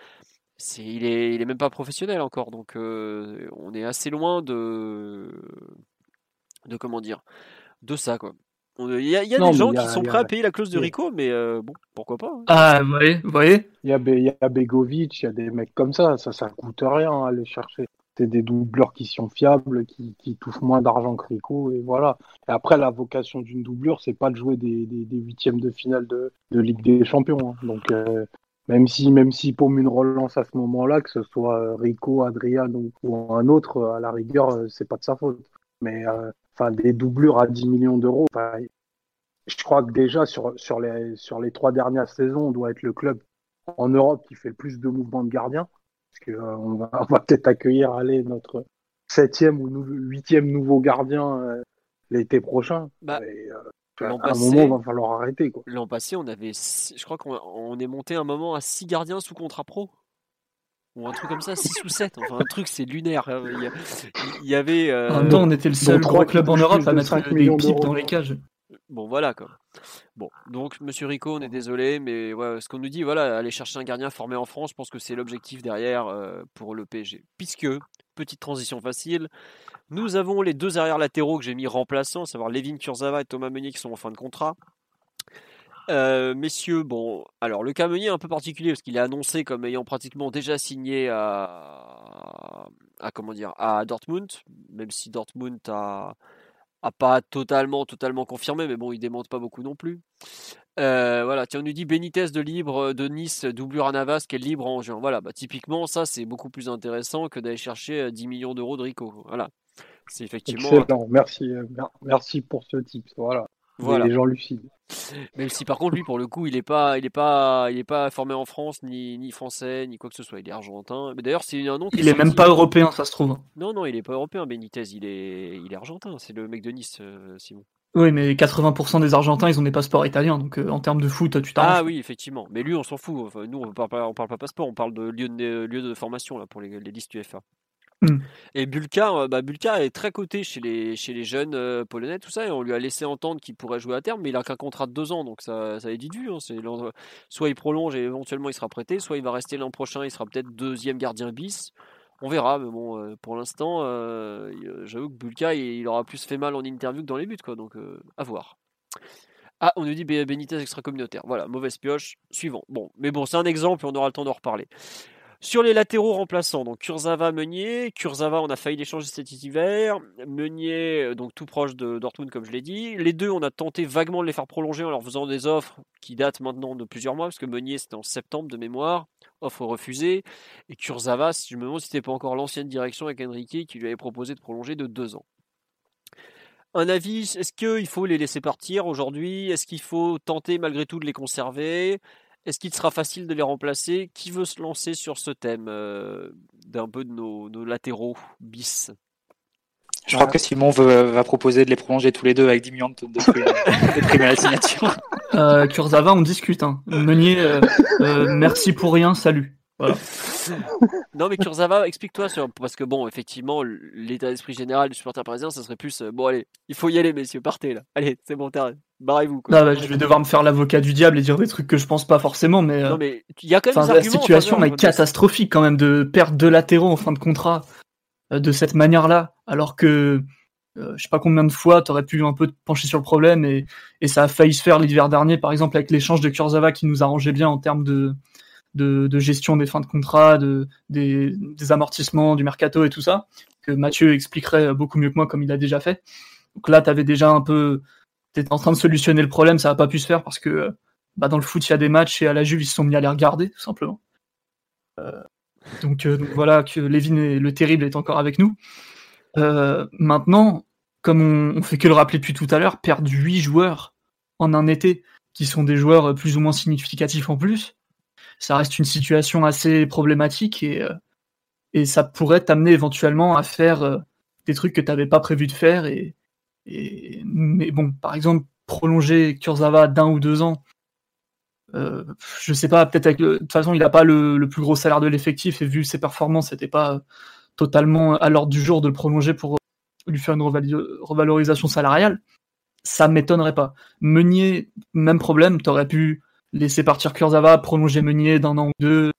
il est, il est même pas professionnel encore, donc euh, on est assez loin de, de comment dire, de ça quoi. Il y a, y a des gens qui sont prêts à payer la clause de Rico, mais euh, bon, pourquoi pas. Hein. Ah, vous voyez, Il y, a, il y a Begovic, il y a des mecs comme ça, ça, ça coûte rien à aller chercher. C'est des doubleurs qui sont fiables, qui, qui touchent moins d'argent que Rico, et voilà. Et après, la vocation d'une doublure, c'est pas de jouer des, des, huitièmes de finale de, de Ligue des Champions. Hein. Donc, euh, même si, même si paume une relance à ce moment-là, que ce soit Rico, Adrian ou, un autre, à la rigueur, euh, c'est pas de sa faute. Mais enfin, des doublures à 10 millions d'euros, je crois que déjà sur, sur, les, sur les trois dernières saisons, on doit être le club en Europe qui fait le plus de mouvements de gardiens. Parce qu'on va, (laughs) on va peut-être accueillir aller notre septième ou huitième nouveau gardien l'été prochain. Bah, L'an à un moment, il va falloir arrêter. L'an passé, on avait, je crois qu'on est monté un moment à 6 gardiens sous contrat pro. Ou un truc comme ça, 6 ou 7. Enfin, un truc, c'est lunaire. Il y avait. Euh... En temps, on était le seul gros club en Europe à mettre des pipes dans les cages. Bon, voilà quoi. Bon, donc Monsieur Rico, on est désolé, mais ouais, ce qu'on nous dit, voilà, aller chercher un gardien formé en France, je pense que c'est l'objectif derrière euh, pour le PSG. Puisque, petite transition facile, nous avons les deux arrières latéraux que j'ai mis remplaçants, à savoir Levin Kurzawa et Thomas Meunier qui sont en fin de contrat. Euh, messieurs, bon, alors le cas Meunier est un peu particulier parce qu'il est annoncé comme ayant pratiquement déjà signé à, à comment dire à Dortmund, même si Dortmund a, pas totalement totalement confirmé, mais bon, il démonte pas beaucoup non plus. Euh, voilà, tiens, on nous dit Benitez de libre de Nice, doublure à qui est libre en juin. Voilà, bah, typiquement, ça c'est beaucoup plus intéressant que d'aller chercher 10 euh, millions d'euros de Rico. Voilà, c'est effectivement. Merci, merci pour ce type. Voilà. Voilà. des gens lucides. Même si par contre lui pour le coup il est pas il est pas il est pas formé en France ni, ni français ni quoi que ce soit. Il est argentin. Mais d'ailleurs c'est un nom il est même pas européen ça se trouve. Non non il est pas européen Benitez. Il est il est argentin. C'est le mec de Nice euh, Simon. Oui mais 80% des Argentins ils ont des passeports italiens. Donc euh, en termes de foot tu t'arranges. Ah oui effectivement. Mais lui on s'en fout. Nous on parle pas on parle pas passeport. On parle de lieu de, lieu de formation là pour les, les listes UFA Mmh. Et Bulka, euh, bah Bulka est très coté chez les, chez les jeunes euh, polonais, tout ça, et on lui a laissé entendre qu'il pourrait jouer à terme, mais il a qu'un contrat de deux ans, donc ça, ça est dit du. Hein, soit il prolonge et éventuellement il sera prêté, soit il va rester l'an prochain, il sera peut-être deuxième gardien bis. On verra, mais bon, euh, pour l'instant, j'avoue que Bulka, il, aura plus fait mal en interview que dans les buts, quoi, donc à voir. Ah, on nous dit Benitez extra-communautaire. Voilà, mauvaise pioche. Suivant. Bon, mais bon, c'est un exemple on aura le temps d'en reparler. Sur les latéraux remplaçants, donc Kurzawa, Meunier. Kurzawa, on a failli l'échanger cet hiver. Meunier, euh, donc tout proche de Dortmund, comme je l'ai dit. Les deux, on a tenté vaguement de les faire prolonger en leur faisant des offres qui datent maintenant de plusieurs mois, parce que Meunier, c'était en septembre de mémoire. Offre refusée. Et Kurzawa, si je me demande si c'était pas encore l'ancienne direction avec Enrique qui lui avait proposé de prolonger de deux ans. Un avis, est-ce qu'il faut les laisser partir aujourd'hui? Est-ce qu'il faut tenter malgré tout de les conserver? Est-ce qu'il sera facile de les remplacer? Qui veut se lancer sur ce thème euh, d'un peu de nos, latéraux bis? Je crois que Simon va proposer de les prolonger tous les deux avec 10 millions de, de, primes, (laughs) à la signature. Euh, Kurzawa, on discute. Hein. Meunier, euh, euh, merci pour rien, salut. Voilà. non mais Kurzawa, explique-toi sur parce que bon, effectivement, l'état d'esprit général du supporter parisien, ça serait plus bon allez, il faut y aller messieurs, partez là. Allez, c'est bon, barrez-vous. Bah, je vais devoir me faire l'avocat du diable et dire des trucs que je pense pas forcément, mais. Non, mais il y a quand même La situation est catastrophique quand même de perdre deux latéraux en fin de contrat euh, de cette manière-là, alors que euh, je sais pas combien de fois t'aurais pu un peu te pencher sur le problème et, et ça a failli se faire l'hiver dernier, par exemple avec l'échange de Kurzawa qui nous arrangeait bien en termes de, de, de, gestion des fins de contrat, de, des, des amortissements, du mercato et tout ça, que Mathieu expliquerait beaucoup mieux que moi comme il a déjà fait. Donc là, tu avais déjà un peu t'étais en train de solutionner le problème, ça n'a pas pu se faire parce que bah, dans le foot, il y a des matchs et à la Juve, ils se sont mis à les regarder, tout simplement. Euh, donc, euh, voilà, que Lévin le terrible est encore avec nous. Euh, maintenant, comme on, on, fait que le rappeler depuis tout à l'heure, perdre 8 joueurs en un été, qui sont des joueurs plus ou moins significatifs en plus, ça reste une situation assez problématique et, et ça pourrait t'amener éventuellement à faire des trucs que tu n'avais pas prévu de faire et, mais bon, par exemple, prolonger Kurzawa d'un ou deux ans, euh, je sais pas, peut-être avec le... De toute façon, il n'a pas le, plus gros salaire de l'effectif et vu ses performances, c'était pas totalement à l'ordre du jour de le prolonger pour lui faire une revalorisation salariale. Ça m'étonnerait pas. Meunier, même problème, t'aurais pu laisser partir Kurzawa, prolonger Meunier d'un an ou deux.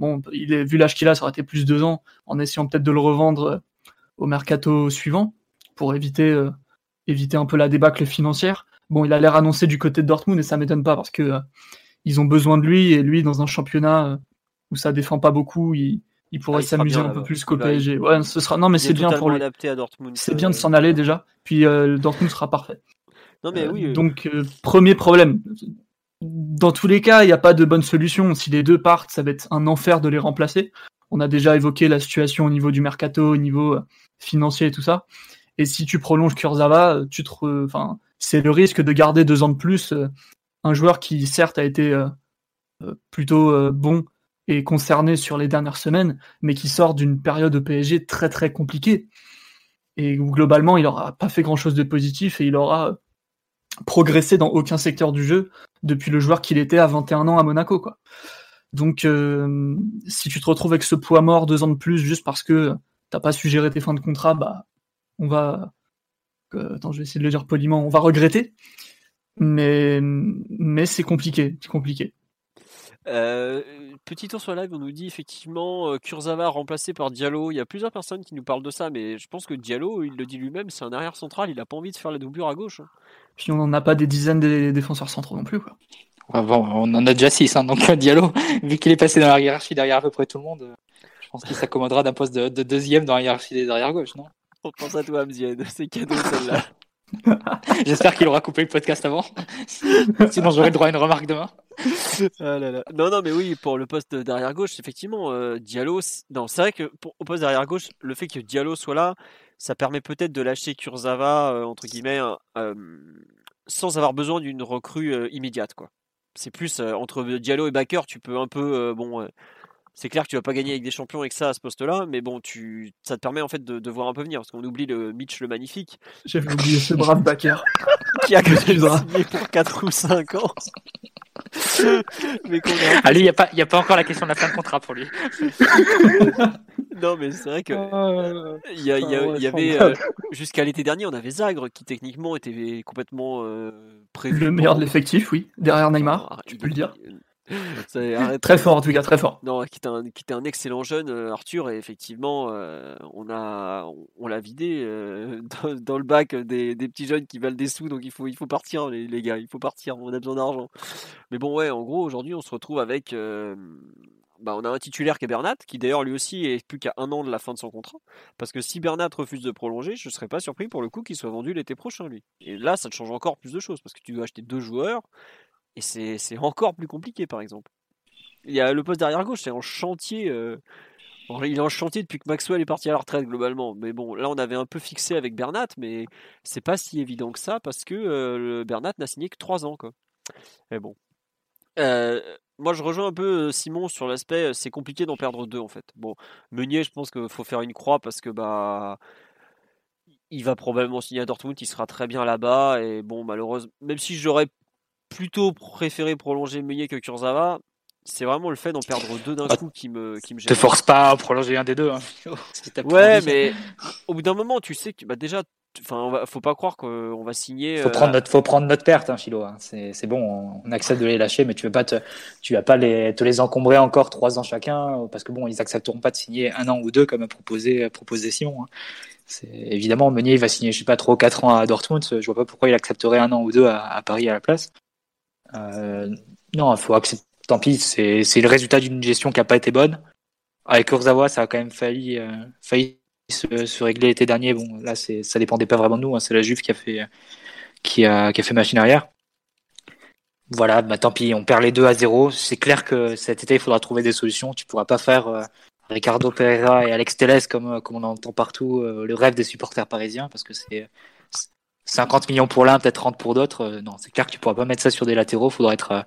Bon, vu l'âge qu'il a, ça aurait été plus deux ans, en essayant peut-être de le revendre au mercato suivant pour éviter euh, éviter un peu la débâcle financière. Bon, il a l'air annoncé du côté de Dortmund et ça m'étonne pas parce que euh, ils ont besoin de lui et lui dans un championnat euh, où ça défend pas beaucoup, il, il pourrait ah, s'amuser un peu plus qu'au PSG. Ouais, ce sera non mais c'est bien pour lui. C'est bien de s'en aller déjà. Puis euh, Dortmund sera parfait. Non mais oui. donc premier problème. Dans tous les cas, il n'y a pas de bonne solution. Si les deux partent, ça va être un enfer de les remplacer. On a déjà évoqué la situation au niveau du mercato, au niveau financier et tout ça. Et si tu prolonges Kurzawa, tu te, enfin, c'est le risque de garder deux ans de plus euh, un joueur qui certes a été euh, euh, plutôt bon et concerné sur les dernières semaines, mais qui sort d'une période de PSG très très compliquée et où globalement il n'aura pas fait grand chose de positif et il aura progressé dans aucun secteur du jeu depuis le joueur qu'il était à 21 ans à Monaco quoi. Donc si tu te retrouves avec ce poids mort deux ans de plus juste parce que t'as pas su gérer tes fins de contrat, bah on va, attends, je vais essayer de le dire poliment, on va regretter, mais, mais c'est compliqué, c'est compliqué. Euh, petit tour sur live, on nous dit effectivement euh, Kurzawa remplacé par Diallo. Il y a plusieurs personnes qui nous parlent de ça, mais je pense que Diallo, il le dit lui-même, c'est un arrière central, il a pas envie de faire la doublure à gauche. Hein. Puis on n'en a pas des dizaines de défenseurs centraux non plus. Quoi. bon, on en a déjà six, hein, donc Diallo, vu qu'il est passé dans la hiérarchie derrière à peu près tout le monde, je pense qu'il s'accommodera d'un poste de, de, deuxième dans la hiérarchie des arrières gauche, non? On pense à toi, Amzienne. (laughs) C'est cadeau celle-là. (laughs) J'espère qu'il aura coupé le podcast avant. (laughs) Sinon, j'aurai le droit à une remarque demain. Ah non, non, mais oui, pour le poste d'arrière gauche, effectivement, euh, Diallo. Non, c'est vrai que pour, au poste d'arrière gauche, le fait que Diallo soit là, ça permet peut-être de lâcher Kurzawa, euh, entre guillemets, sans avoir besoin d'une recrue immédiate. quoi. C'est plus entre Diallo et Baker, tu peux un peu. bon, c'est clair que tu vas pas gagner avec des champions avec ça à ce poste-là, mais bon, tu, ça te permet en fait de, voir un peu venir, parce qu'on oublie le Mitch le magnifique. J'avais oublié ce brave (laughs) Baker. qui a (laughs) que signé pour 4 ou 5 ans. mais Ah lui, il n'y a, pas, a pas encore la question de la fin de contrat pour lui. (laughs) non, mais c'est vrai que euh, il y, y, avait euh, jusqu'à l'été dernier, on avait Zagre qui techniquement était complètement euh, prévu. Le meilleur de l'effectif, oui, derrière Neymar, ah, tu peux le dire. (laughs) très fort en tout cas, très fort. Non, qui était un, qui était un excellent jeune, Arthur, et effectivement, on a, on, l'a vidé (laughs) dans, le bac des, des, petits jeunes qui valent des sous, donc il faut, il faut partir, les, les gars, il faut partir, on a besoin d'argent. Mais bon, ouais, en gros, aujourd'hui, on se retrouve avec bah, on a un titulaire qui est Bernat, qui d'ailleurs lui aussi est plus qu'à un an de la fin de son contrat. Parce que si Bernat refuse de prolonger, je ne serais pas surpris pour le coup qu'il soit vendu l'été prochain, lui. Et là, ça te change encore plus de choses, parce que tu dois acheter deux joueurs, et c'est encore plus compliqué, par exemple. Il y a le poste derrière gauche, c'est en chantier. Euh, il est en chantier depuis que Maxwell est parti à la retraite globalement. Mais bon, là on avait un peu fixé avec Bernat, mais c'est pas si évident que ça parce que euh, Bernat n'a signé que trois ans. Quoi. Mais bon. Euh, moi, je rejoins un peu Simon sur l'aspect, c'est compliqué d'en perdre deux en fait. Bon, Meunier, je pense qu'il faut faire une croix parce que bah, il va probablement signer à Dortmund, il sera très bien là-bas et bon, malheureusement, même si j'aurais plutôt préféré prolonger Meunier que Kurzawa, c'est vraiment le fait d'en perdre deux d'un bah, coup qui me qui me gêne. Te force pas à prolonger un des deux. Hein. ouais, mais au bout d'un moment, tu sais que bah déjà Enfin, faut pas croire qu'on va signer. Faut prendre euh, notre, faut prendre notre perte, hein, Philo. Hein. C'est bon, on accepte de les lâcher, mais tu veux pas te, tu vas pas les, te les encombrer encore trois ans chacun, parce que bon, ils accepteront pas de signer un an ou deux comme a proposé, proposé Simon. Hein. C'est évidemment Meunier, il va signer, je sais pas trop, quatre ans à Dortmund. Je vois pas pourquoi il accepterait un an ou deux à, Paris à la place. Euh, non, il faut accepter. Tant pis, c'est le résultat d'une gestion qui a pas été bonne. Avec Kurzawa, ça a quand même failli, euh, failli se, se régler l'été dernier. Bon, là, ça dépendait pas vraiment de nous. Hein. C'est la Juve qui a fait, qui a, qui a fait machine arrière. Voilà, bah, tant pis, on perd les deux à zéro. C'est clair que cet été, il faudra trouver des solutions. Tu pourras pas faire euh, Ricardo Pereira et Alex Telles comme, comme on entend partout, le rêve des supporters parisiens, parce que c'est 50 millions pour l'un, peut-être 30 pour d'autres. Euh, non, c'est clair que tu pourras pas mettre ça sur des latéraux. Faudra être,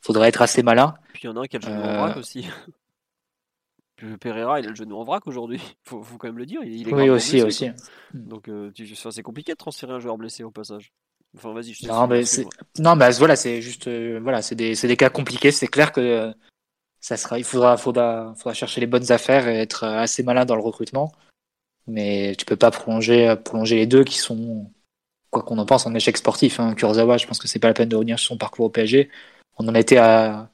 faudra être assez malin. Puis il y en a un qui a le aussi. (laughs) Pereira, il a le genou en vrac aujourd'hui. Faut, faut quand même le dire. Il, est oui, aussi, aussi. Donc, euh, c'est compliqué de transférer un joueur blessé au passage. Enfin, vas-y. Je non, mais non, mais voilà, c'est juste, euh, voilà, c'est des, des, cas compliqués. C'est clair que ça sera, il faudra, faudra, faudra chercher les bonnes affaires et être assez malin dans le recrutement. Mais tu peux pas prolonger, prolonger les deux qui sont, quoi qu'on en pense, en échec sportif. Hein. Kurzawa, je pense que c'est pas la peine de revenir sur son parcours au PSG. On en était à,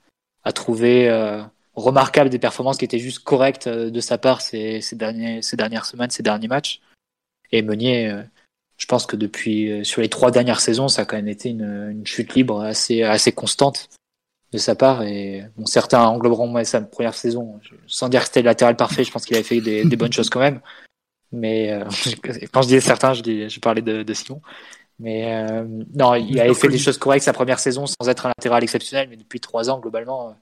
à trouver. Euh, remarquable des performances qui étaient juste correctes euh, de sa part ces, ces, derniers, ces dernières semaines, ces derniers matchs. Et Meunier, euh, je pense que depuis euh, sur les trois dernières saisons, ça a quand même été une, une chute libre assez, assez constante de sa part. Et bon, certains engloberont sa première saison. Sans dire que c'était le latéral parfait, je pense qu'il avait fait des, des, bonnes choses quand même. Mais (laughs) quand je disais certains, je, dis, je parlais de, de Simon. Mais non, il avait fait des choses correctes sa première saison sans être un latéral exceptionnel. Mais depuis trois ans, globalement,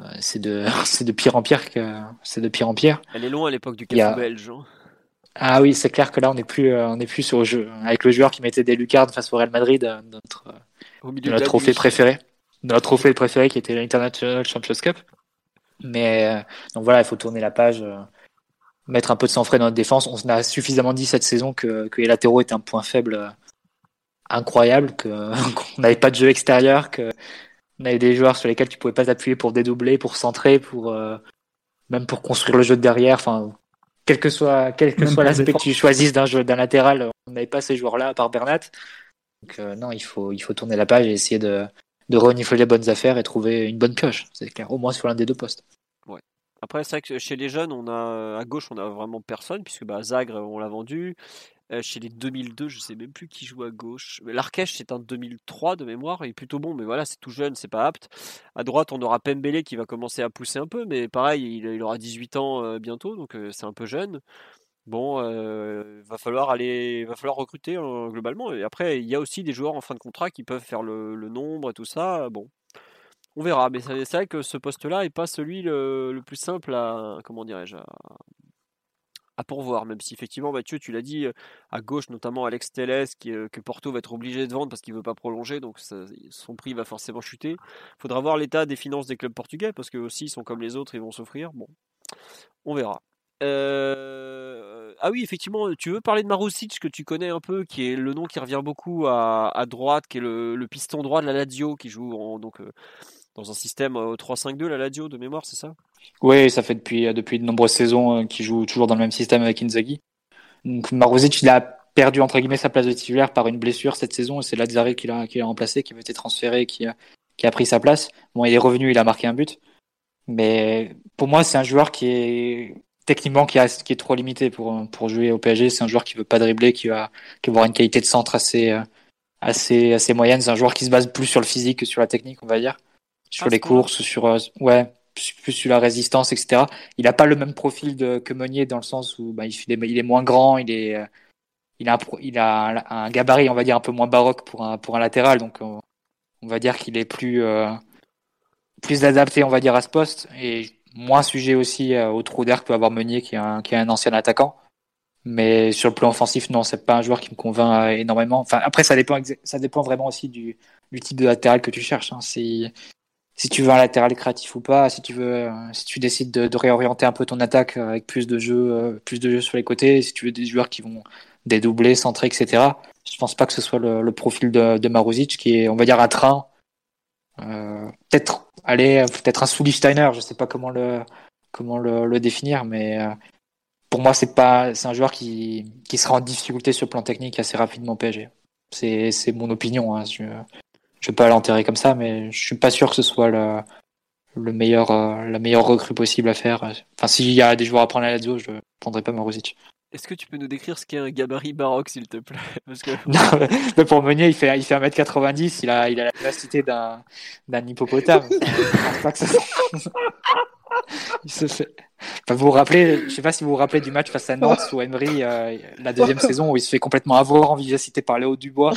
euh, (laughs) c'est de, pire en pire que, c'est de pire en pire. Elle est loin à l'époque du café belge. Hein. Ah oui, c'est clair que là, on n'est plus, euh, on est plus sur le jeu. Avec le joueur qui mettait des lucarnes face au Real Madrid, euh, notre, notre trophée préféré. Notre trophée préféré qui était l'International Champions Cup. Mais, donc voilà, il faut tourner la page, mettre un peu de sang frais dans notre défense. On a suffisamment dit cette saison que, que les latéraux étaient un point faible incroyable, (laughs) qu'on n'avait pas de jeu extérieur, que on avait des joueurs sur lesquels tu pouvais pas t'appuyer pour dédoubler, pour centrer, pour euh, même pour construire le jeu de derrière. Enfin, quel que soit quel que soit l'aspect que tu choisisses d'un jeu d'un latéral, on n'avait pas ces joueurs-là à part Bernat. Donc euh, non, il faut il faut tourner la page et essayer de de renifler les bonnes affaires et trouver une bonne pioche. C'est clair, au moins sur l'un des deux postes. Après, c'est vrai que chez les jeunes, on a à gauche, on a vraiment personne puisque bah, Zagre, on l'a vendu. Euh, chez les 2002, je sais même plus qui joue à gauche. L'Arkèche, c'est un 2003 de mémoire, il est plutôt bon, mais voilà, c'est tout jeune, c'est pas apte. À droite, on aura Pembele qui va commencer à pousser un peu, mais pareil, il, aura 18 ans euh, bientôt, donc euh, c'est un peu jeune. Bon, va falloir aller, va falloir recruter globalement. Et après, il y a aussi des joueurs en fin de contrat qui peuvent faire le, nombre et tout ça. Bon, on verra. Mais c'est vrai que ce poste-là est pas celui le, plus simple à, comment dirais-je, à pourvoir, même si effectivement, Mathieu, tu l'as dit, à gauche, notamment Alex Telles, qui, que Porto va être obligé de vendre parce qu'il ne veut pas prolonger, donc son prix va forcément chuter. Il faudra voir l'état des finances des clubs portugais, parce qu'eux aussi, ils sont comme les autres, ils vont s'offrir. Bon, on verra. Ah oui, effectivement, tu veux parler de Marusic, que tu connais un peu, qui est le nom qui revient beaucoup à, droite, qui est le, piston droit de la Lazio, qui joue donc, dans un système 3-5-2, la Lazio, de mémoire, c'est ça? Oui, ça fait depuis, depuis de nombreuses saisons qu'il joue toujours dans le même système avec Inzaghi. Donc Marusic, il a perdu entre guillemets sa place de titulaire par une blessure cette saison, et c'est Lazzari qui l'a, remplacé, qui avait été transféré, qui a, qui a pris sa place. Bon, il est revenu, il a marqué un but. Mais pour moi, c'est un joueur qui est techniquement qui, qui est trop limité pour, pour jouer au PSG. C'est un joueur qui veut pas dribbler, qui va, qui avoir une qualité de centre assez, assez, assez moyenne. C'est un joueur qui se base plus sur le physique que sur la technique, on va dire. Sur ah, les courses, sur, euh, ouais, plus sur la résistance, etc. Il n'a pas le même profil de, que Meunier dans le sens où bah, il, est, il est moins grand, il est, euh, il a, un, il a un, gabarit, on va dire, un peu moins baroque pour un, pour un latéral. Donc, on, va dire qu'il est plus, euh, plus adapté, on va dire, à ce poste. Et moins sujet aussi euh, au trou d'air que peut avoir Meunier, qui est, un, qui est un ancien attaquant. Mais sur le plan offensif, non, c'est pas un joueur qui me convainc énormément. Enfin, après, ça dépend, ça dépend vraiment aussi du, du type de latéral que tu cherches. Hein. Si, si tu veux un latéral créatif ou pas, si tu veux, euh, si tu décides de, de réorienter un peu ton attaque avec plus de jeux, plus de jeux sur les côtés, si tu veux des joueurs qui vont dédoubler, centrer, etc. Je pense pas que ce soit le, le profil de, de Maruzic, qui est, on va dire, un train. Euh, peut-être allez, peut-être un Sully Steiner, je sais pas comment le comment le, le définir, mais euh, pour moi c'est pas c'est un joueur qui qui sera en difficulté sur le plan technique assez rapidement PSG. C'est c'est mon opinion. Hein. Je je vais pas l'enterrer comme ça, mais je suis pas sûr que ce soit le le meilleur euh, la meilleure recrue possible à faire. Enfin, s'il y a des joueurs à prendre à la Lazio, je prendrai pas Maruzic. Est-ce que tu peux nous décrire ce qu'est un gabarit baroque, s'il te plaît (laughs) Parce que... non, (laughs) mais pour Meunier, il fait, il fait 1m90, il a, il a la capacité d'un, d'un hippopotame. (laughs) (laughs) il se fait... Enfin, vous vous rappelez, je sais pas si vous vous rappelez du match face à Nantes ou Emery, euh, la deuxième (laughs) saison où il se fait complètement avoir en vivacité par Léo Dubois.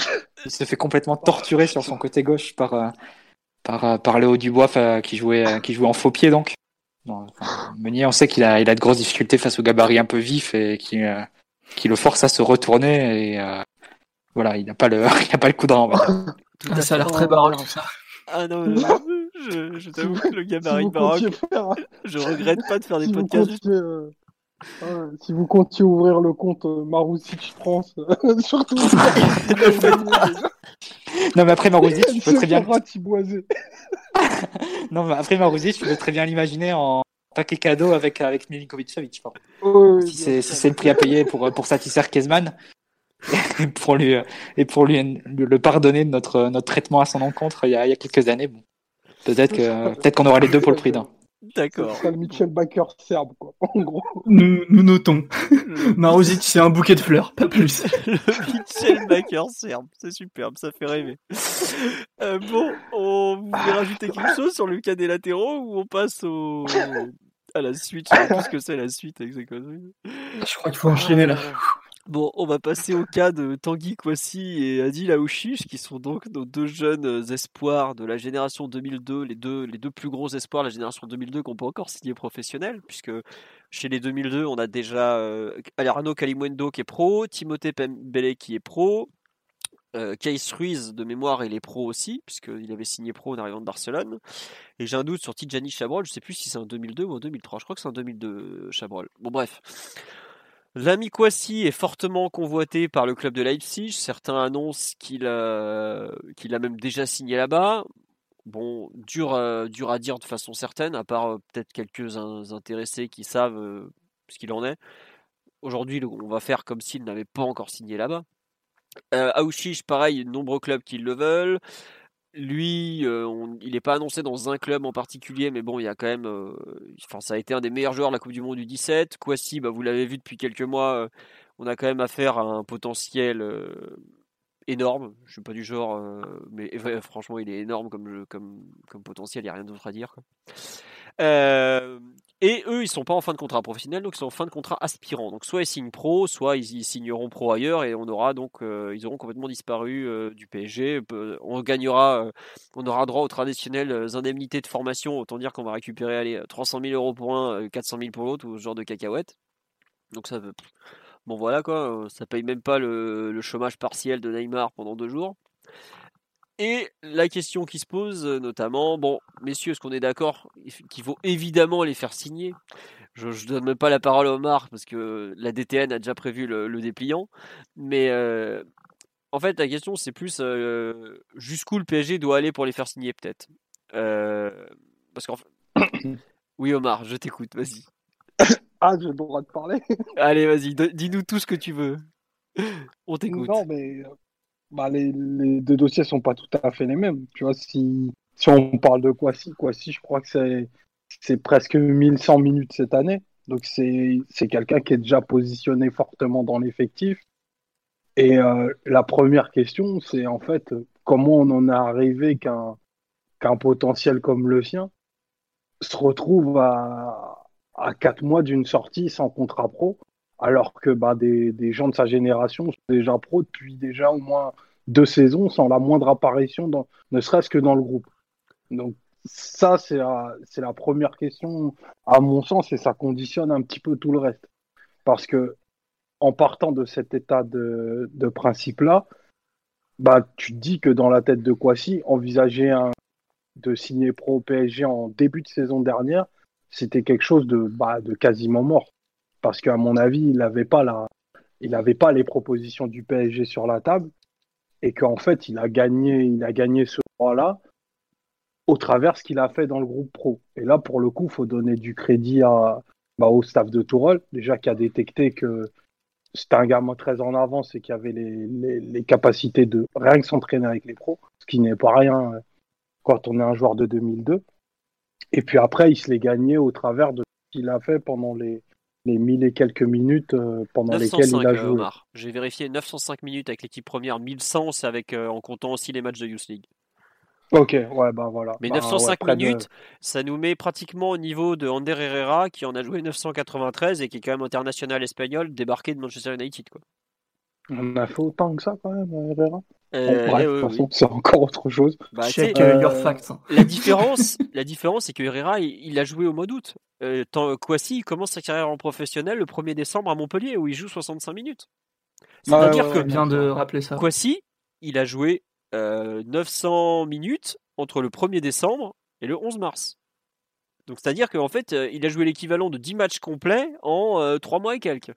Il se fait complètement torturer sur son côté gauche par, euh, par, euh, par Léo Dubois qui jouait, qui jouait en faux pied donc. Meunier, on sait qu'il a, il a de grosses difficultés face au gabarit un peu vif et qui, euh, qui le force à se retourner et euh, voilà, il n'a pas le, (laughs) il a pas le coup de ah, ça a l'air très baroque ça. Ah non, je, je t'avoue que le gabarit baroque, je regrette pas de faire des podcasts. Euh, si vous comptiez ouvrir le compte Marousic France, (laughs) surtout. (laughs) non mais après Marousic, tu (laughs) peux très bien. non, mais après Maruzic, je peux très bien l'imaginer en paquet cadeau avec, avec Milinkovic Savic. si c'est le prix à payer pour, pour satisfaire Kezman et pour lui, et pour lui le pardonner de notre, notre traitement à son encontre il y a, il y a quelques années. Bon. Peut-être que peut-être qu'on aura les deux pour le prix d'un. D'accord. C'est le Michel Baker serbe, quoi, (laughs) en gros. Nous, nous notons. Marozic, c'est un bouquet de fleurs, pas plus. (laughs) le Michel Baker serbe, c'est superbe, ça fait rêver. Euh, bon, on voulait rajouter quelque chose sur le cas des latéraux ou on passe au... à la suite? Je sais plus (laughs) ce que c'est la suite avec ces Je crois qu'il faut enchaîner là. Bon, on va passer au cas de Tanguy Kwasi et Adil Aouchiche, qui sont donc nos deux jeunes espoirs de la génération 2002, les deux, les deux plus gros espoirs de la génération 2002 qu'on peut encore signer professionnel, puisque chez les 2002, on a déjà euh, Arnaud Kalimwendo qui est pro, Timothée Pembele qui est pro, euh, Case Ruiz de mémoire il est pro aussi, puisqu'il avait signé pro en arrivant de Barcelone. Et j'ai un doute sur Tijani Chabrol, je sais plus si c'est en 2002 ou en 2003, je crois que c'est en 2002 Chabrol. Bon bref. L'ami Kwasi est fortement convoité par le club de Leipzig. Certains annoncent qu'il a, qu'il a même déjà signé là-bas. Bon, dur, dur à dire de façon certaine, à part euh, peut-être quelques intéressés qui savent euh, ce qu'il en est. Aujourd'hui, on va faire comme s'il n'avait pas encore signé là-bas. Euh, pareil, nombreux clubs qui le veulent. Lui, euh, il n'est pas annoncé dans un club en particulier, mais bon, il y a quand même. Euh, enfin, ça a été un des meilleurs joueurs de la Coupe du Monde du 17. Kwasi, bah, vous l'avez vu depuis quelques mois, euh, on a quand même affaire à un potentiel énorme. Je suis pas du genre, mais franchement, il est énorme comme potentiel, il n'y a rien d'autre à dire. Et eux, ils sont pas en fin de contrat professionnel, donc ils sont en fin de contrat aspirant. Donc soit ils signent pro, soit ils, signeront pro ailleurs et on aura donc euh, ils auront complètement disparu euh, du PSG. On gagnera, euh, on aura droit aux traditionnelles indemnités de formation. Autant dire qu'on va récupérer allez, 300 000 euros pour un, 400 000 pour l'autre ou ce genre de cacahuètes. Donc ça. Bon voilà quoi, ça paye même pas le, chômage partiel de Neymar pendant deux jours. Et la question qui se pose notamment, bon messieurs, est-ce qu'on est d'accord qu'il faut évidemment les faire signer? Je ne donne même pas la parole à Omar parce que la DTN a déjà prévu le, dépliant. Mais euh, en fait, la question, c'est plus euh, jusqu'où le PSG doit aller pour les faire signer, peut-être? Euh, parce qu'en (coughs) oui, Omar, je t'écoute, vas-y. (coughs) Ah, j'ai le droit de parler? Allez, vas-y, dis-nous tout ce que tu veux. On t'écoute. Non, mais bah, les, deux dossiers sont pas tout à fait les mêmes. Tu vois, si, si on parle de Kwasi, Kwasi, je crois que c'est presque 1100 minutes cette année. Donc c'est quelqu'un qui est déjà positionné fortement dans l'effectif. Et euh, la première question, c'est en fait comment on en est arrivé qu'un qu'un potentiel comme le sien se retrouve à, à 4 mois d'une sortie sans contrat pro, alors que bah, des, gens de sa génération sont déjà pro depuis déjà au moins deux saisons sans la moindre apparition, dans, ne serait-ce que dans le groupe. Donc ça, c'est la, la, première question, à mon sens, et ça conditionne un petit peu tout le reste. Parce que, en partant de cet état de, principe-là, bah, tu te dis que dans la tête de Kwasi, envisager de signer pro PSG en début de saison dernière, c'était quelque chose de, bah, de quasiment mort. Parce qu'à mon avis, il n'avait pas, la, il pas les propositions du PSG sur la table et qu'en fait, il a gagné, il a gagné ce droit-là au travers ce qu'il a fait dans le groupe pro. Et là, pour le coup, faut donner du crédit à, bah, au staff de Tourelle, déjà qui a détecté que c'était un gamin très en avance et qui avait les, les, capacités de rien que s'entraîner avec les pros, ce qui n'est pas rien euh, quand on est un joueur de 2002. Et puis après, il se l'est gagné au travers de ce qu'il a fait pendant les, les mille et quelques minutes euh, pendant lesquelles il a euh, joué. J'ai vérifié 905 minutes avec l'équipe première, 1100 c'est avec en comptant aussi les matchs de Youth League. Ok, ouais, bah voilà. Mais 905 bah, minutes, ça nous met pratiquement au niveau de Ander Herrera qui en a joué 993 et qui est quand même international espagnol débarqué de Manchester United. Quoi. On a fait autant que ça quand même, Herrera? Euh, c'est encore autre chose. Bah, Check euh, your facts. Hein. La (laughs) différence, la différence, c'est que Herrera, il, a joué au mois d'août. Euh, Kwasi, il commence sa carrière en professionnel le 1er décembre à Montpellier, où il joue 65 minutes. C'est-à-dire que bien de rappeler ça. Kwasi, il a joué 900 euh, minutes entre le 1er décembre et le 11 mars. Donc c'est-à-dire qu'en fait, euh, il a joué l'équivalent de 10 matchs complets en 3 euh, mois et quelques.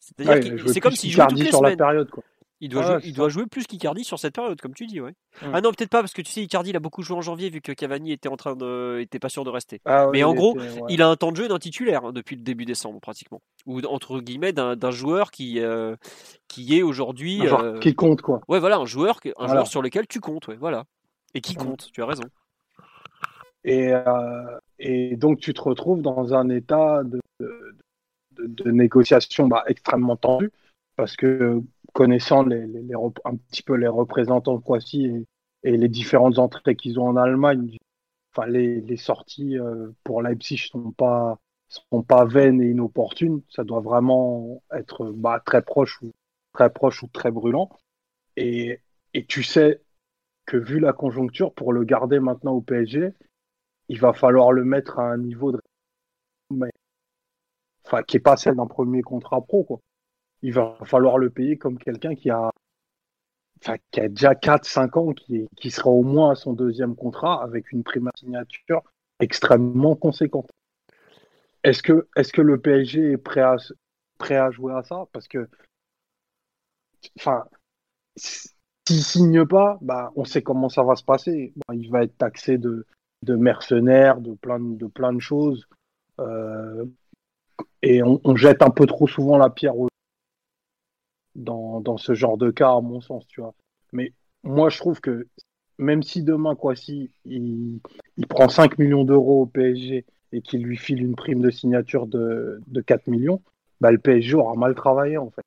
C'est-à-dire c'est comme s'il jouait toutes les sur La période, quoi. Il doit, jouer, il doit jouer plus qu'Icardi sur cette période, comme tu dis, ouais. Ah non, peut-être pas, parce que tu sais, Icardi, il a beaucoup joué en janvier, vu que Cavani était en train de, était pas sûr de rester. Ah Mais en gros, il a un temps de jeu d'un titulaire hein, depuis le début décembre, pratiquement. Ou entre guillemets, d'un joueur qui, euh, qui est aujourd'hui. Euh... Qui compte, quoi. Ouais, voilà, un joueur, un joueur sur lequel tu comptes, ouais, voilà. Et qui compte, tu as raison. Et, euh, et donc, tu te retrouves dans un état de, de, de négociation bah, extrêmement tendu, parce que connaissant les, les, un petit peu les représentants de Kwasi et, les différentes entrées qu'ils ont en Allemagne, enfin les, les sorties euh, pour Leipzig sont pas sont pas vaines et inopportunes. Ça doit vraiment être bah, très proche ou très proche ou très brûlant. Et, et tu sais que vu la conjoncture, pour le garder maintenant au PSG, il va falloir le mettre à un niveau de mais, enfin, qui est pas celle d'un premier contrat pro quoi il va falloir le payer comme quelqu'un qui a, qui a déjà 4-5 ans, qui, qui sera au moins à son deuxième contrat avec une prime signature extrêmement conséquente. Est-ce que, est que le PSG est prêt à, prêt à jouer à ça? Parce que, enfin, s'il signe pas, bah, on sait comment ça va se passer. il va être taxé de, de mercenaires, de plein de, plein de choses. Euh, et on, on, jette un peu trop souvent la pierre aux dans, dans ce genre de cas, à mon sens, tu vois. Mais moi, je trouve que même si demain, quoi, si il, il prend 5 millions d'euros au PSG et qu'il lui file une prime de signature de, de 4 millions, bah, le PSG aura mal travaillé, en fait.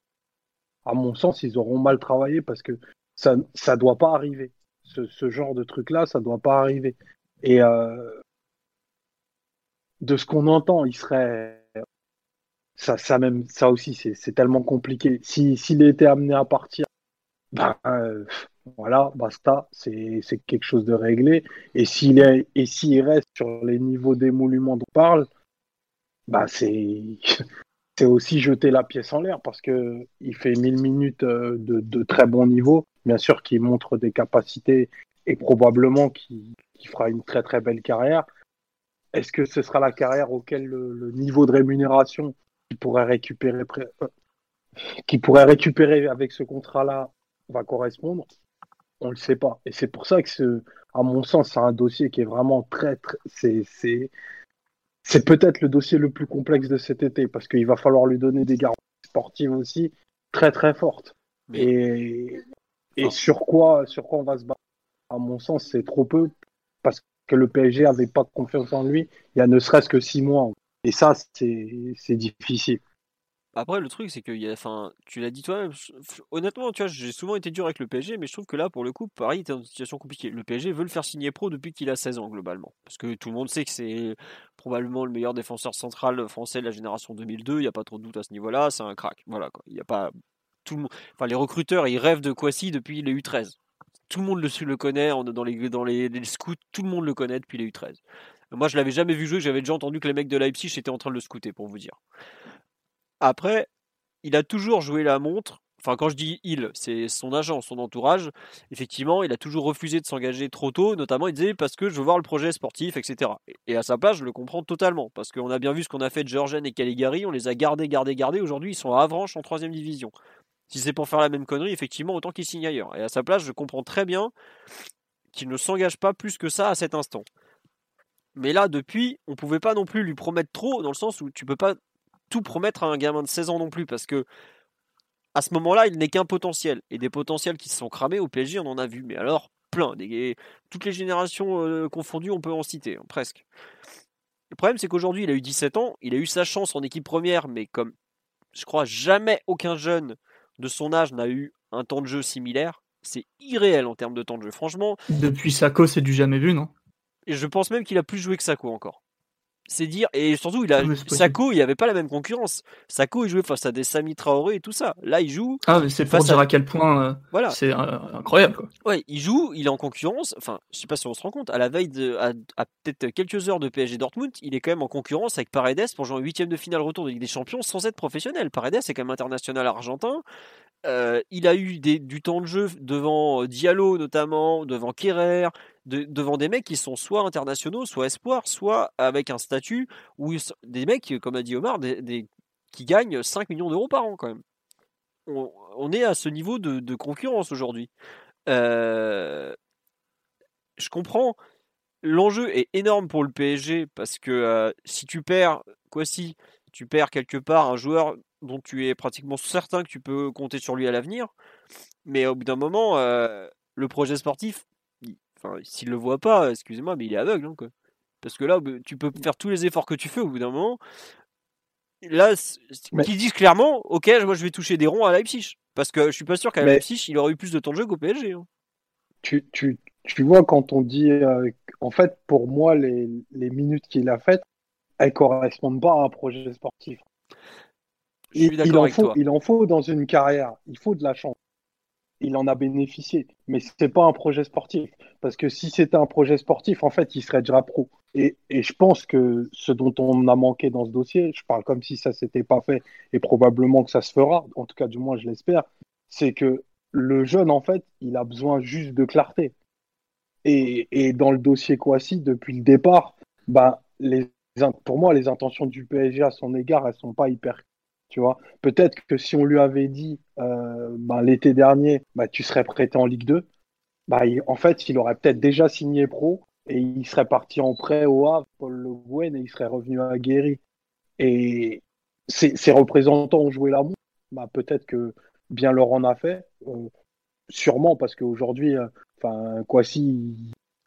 À mon sens, ils auront mal travaillé parce que ça ne doit pas arriver. Ce, ce genre de truc-là, ça doit pas arriver. Et euh, de ce qu'on entend, il serait ça, ça, même, ça aussi, c'est tellement compliqué. S'il si, était amené à partir, ben, euh, voilà, basta, c'est quelque chose de réglé. Et s'il et s'il reste sur les niveaux d'émolument dont on parle, bah c'est (laughs) c'est aussi jeter la pièce en l'air parce que il fait 1000 minutes euh, de, très bon niveau, bien sûr qu'il montre des capacités et probablement qu'il fera une très très belle carrière. Est-ce que ce sera la carrière auquel le, niveau de rémunération qu'il pourrait récupérer euh, qui pourrait récupérer avec ce contrat-là va correspondre On ne le sait pas. Et c'est pour ça que, ce, à mon sens, c'est un dossier qui est vraiment très, très c'est c'est peut-être le dossier le plus complexe de cet été parce qu'il va falloir lui donner des garanties sportives aussi très très fortes. Et, et sur quoi sur quoi on va se battre? À mon sens, c'est trop peu parce que le PSG n'avait pas confiance en lui il y a ne serait-ce que six mois. Et ça, c'est difficile. Après, le truc, c'est que, y a, enfin, tu l'as dit toi-même, honnêtement, tu j'ai souvent été dur avec le PSG, mais je trouve que là, pour le coup, Paris était dans une situation compliquée. Le PSG veut le faire signer pro depuis qu'il a 16 ans, globalement. Parce que tout le monde sait que c'est probablement le meilleur défenseur central français de la génération 2002, il n'y a pas trop de doute à ce niveau-là, c'est un crack. Voilà, y a pas. Tout le monde... Enfin, les recruteurs, ils rêvent de Kwasi depuis les U13. Tout le monde le, le connaît, dans, les, dans les, les scouts, tout le monde le connaît depuis les U13. Moi, je l'avais jamais vu jouer, j'avais déjà entendu que les mecs de Leipzig étaient en train de le scouter, pour vous dire. Après, il a toujours joué la montre. Enfin, quand je dis il, c'est son agent, son entourage. Effectivement, il a toujours refusé de s'engager trop tôt. Notamment, il disait parce que je veux voir le projet sportif, etc. Et à sa place, je le comprends totalement. Parce qu'on a bien vu ce qu'on a fait de Georgen et Caligari. On les a gardés, gardés, gardés. Aujourd'hui, ils sont à Avranches en troisième division. Si c'est pour faire la même connerie, effectivement, autant qu'il signe ailleurs. Et à sa place, je comprends très bien qu'il ne s'engage pas plus que ça à cet instant. Mais là, depuis, on pouvait pas non plus lui promettre trop, dans le sens où tu peux pas tout promettre à un gamin de 16 ans non plus, parce que à ce moment-là, il n'est qu'un potentiel. Et des potentiels qui se sont cramés au PSG, on en a vu. Mais alors, plein. Toutes les générations euh, confondues, on peut en citer, hein, presque. Le problème, c'est qu'aujourd'hui, il a eu 17 ans, il a eu sa chance en équipe première, mais comme je crois jamais aucun jeune de son âge n'a eu un temps de jeu similaire, c'est irréel en termes de temps de jeu. Franchement. Depuis Sako, c'est du jamais vu, non? Et je pense même qu'il a plus joué que Sako encore. C'est dire et surtout il a Sako il n'y avait pas la même concurrence. Sako il jouait face à des Sami Traoré et tout ça. Là il joue ah c'est pour dire à... quel point euh, voilà. c'est euh, incroyable quoi. ouais il joue il est en concurrence. Enfin je sais pas si on se rend compte. À la veille de à, peut-être quelques heures de PSG Dortmund il est quand même en concurrence avec Paredes pour jouer en huitième de finale retour de Ligue des Champions sans être professionnel. Paredes c'est quand même international argentin. Euh, il a eu des, du temps de jeu devant Diallo notamment, devant Kerrer, devant des mecs qui sont soit internationaux, soit espoirs, soit avec un statut ou des mecs, comme a dit Omar, qui gagnent 5 millions d'euros par an quand même. On, est à ce niveau de, concurrence aujourd'hui. Euh, je comprends. L'enjeu est énorme pour le PSG parce que euh, si tu perds, quoi si tu perds quelque part un joueur dont tu es pratiquement certain que tu peux compter sur lui à l'avenir, mais au bout d'un moment, euh, le projet sportif, s'il le voit pas, excusez-moi, mais il est aveugle. Hein, Parce que là, bah, tu peux faire tous les efforts que tu fais au bout d'un moment. Là, qui disent clairement, ok, moi je vais toucher des ronds à Leipzig. Parce que je suis pas sûr qu'à Leipzig, il aurait eu plus de temps de jeu qu'au PSG. Hein. Tu, tu, tu, vois, quand on dit. Euh, en fait, pour moi, les, les minutes qu'il a faites, elles correspondent pas à un projet sportif. Il, il, en faut, il en faut dans une carrière. Il faut de la chance il en a bénéficié. Mais ce n'est pas un projet sportif. Parce que si c'était un projet sportif, en fait, il serait déjà pro. Et, je pense que ce dont on a manqué dans ce dossier, je parle comme si ça s'était pas fait, et probablement que ça se fera, en tout cas, du moins, je l'espère, c'est que le jeune, en fait, il a besoin juste de clarté. Et, dans le dossier Kwasi, depuis le départ, ben, les, pour moi, les intentions du PSG à son égard, elles sont pas hyper tu vois, peut-être que si on lui avait dit euh, bah, l'été dernier, bah, tu serais prêté en Ligue 2, bah, en fait, il aurait peut-être déjà signé pro et il serait parti en prêt au Havre, Paul Le Guen, et il serait revenu à Guéry. Et ses, représentants ont joué la montre. Peut-être que bien leur en a fait. Euh, sûrement parce qu'aujourd'hui, euh, enfin, quoi si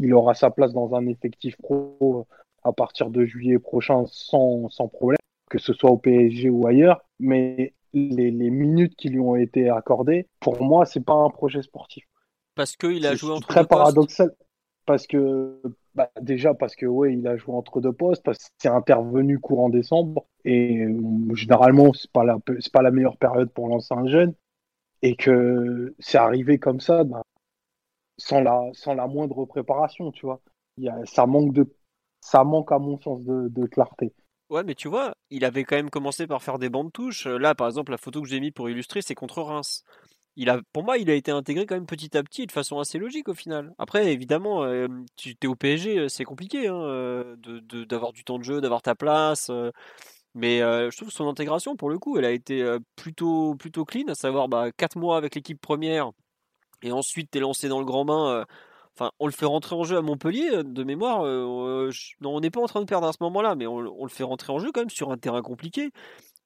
il aura sa place dans un effectif pro à partir de juillet prochain sans, sans problème, que ce soit au PSG ou ailleurs mais les, minutes qui lui ont été accordées, pour moi, c'est pas un projet sportif. Parce qu'il a joué entre très paradoxal. Parce que bah, déjà parce que ouais, il a joué entre deux postes, parce que c'est intervenu courant décembre et euh, généralement c'est pas la c'est pas la meilleure période pour lancer un jeune et que c'est arrivé comme ça, bah, sans la sans la moindre préparation, tu vois. Il y a, ça manque de ça manque à mon sens de, de clarté. Ouais, mais tu vois, il avait quand même commencé par faire des bandes touches. Là, par exemple, la photo que j'ai mis pour illustrer, c'est contre Reims. Il a, pour moi, il a été intégré quand même petit à petit, de façon assez logique au final. Après, évidemment, tu es au PSG, c'est compliqué hein, d'avoir du temps de jeu, d'avoir ta place. mais je trouve son intégration, pour le coup, elle a été plutôt, plutôt clean, à savoir bah, 4 mois avec l'équipe première, et ensuite tu es lancé dans le grand bain On le fait rentrer en jeu à Montpellier, euh, de mémoire. Euh, non, on n'est pas en train de perdre à ce moment-là, mais on, le fait rentrer en jeu quand même sur un terrain compliqué.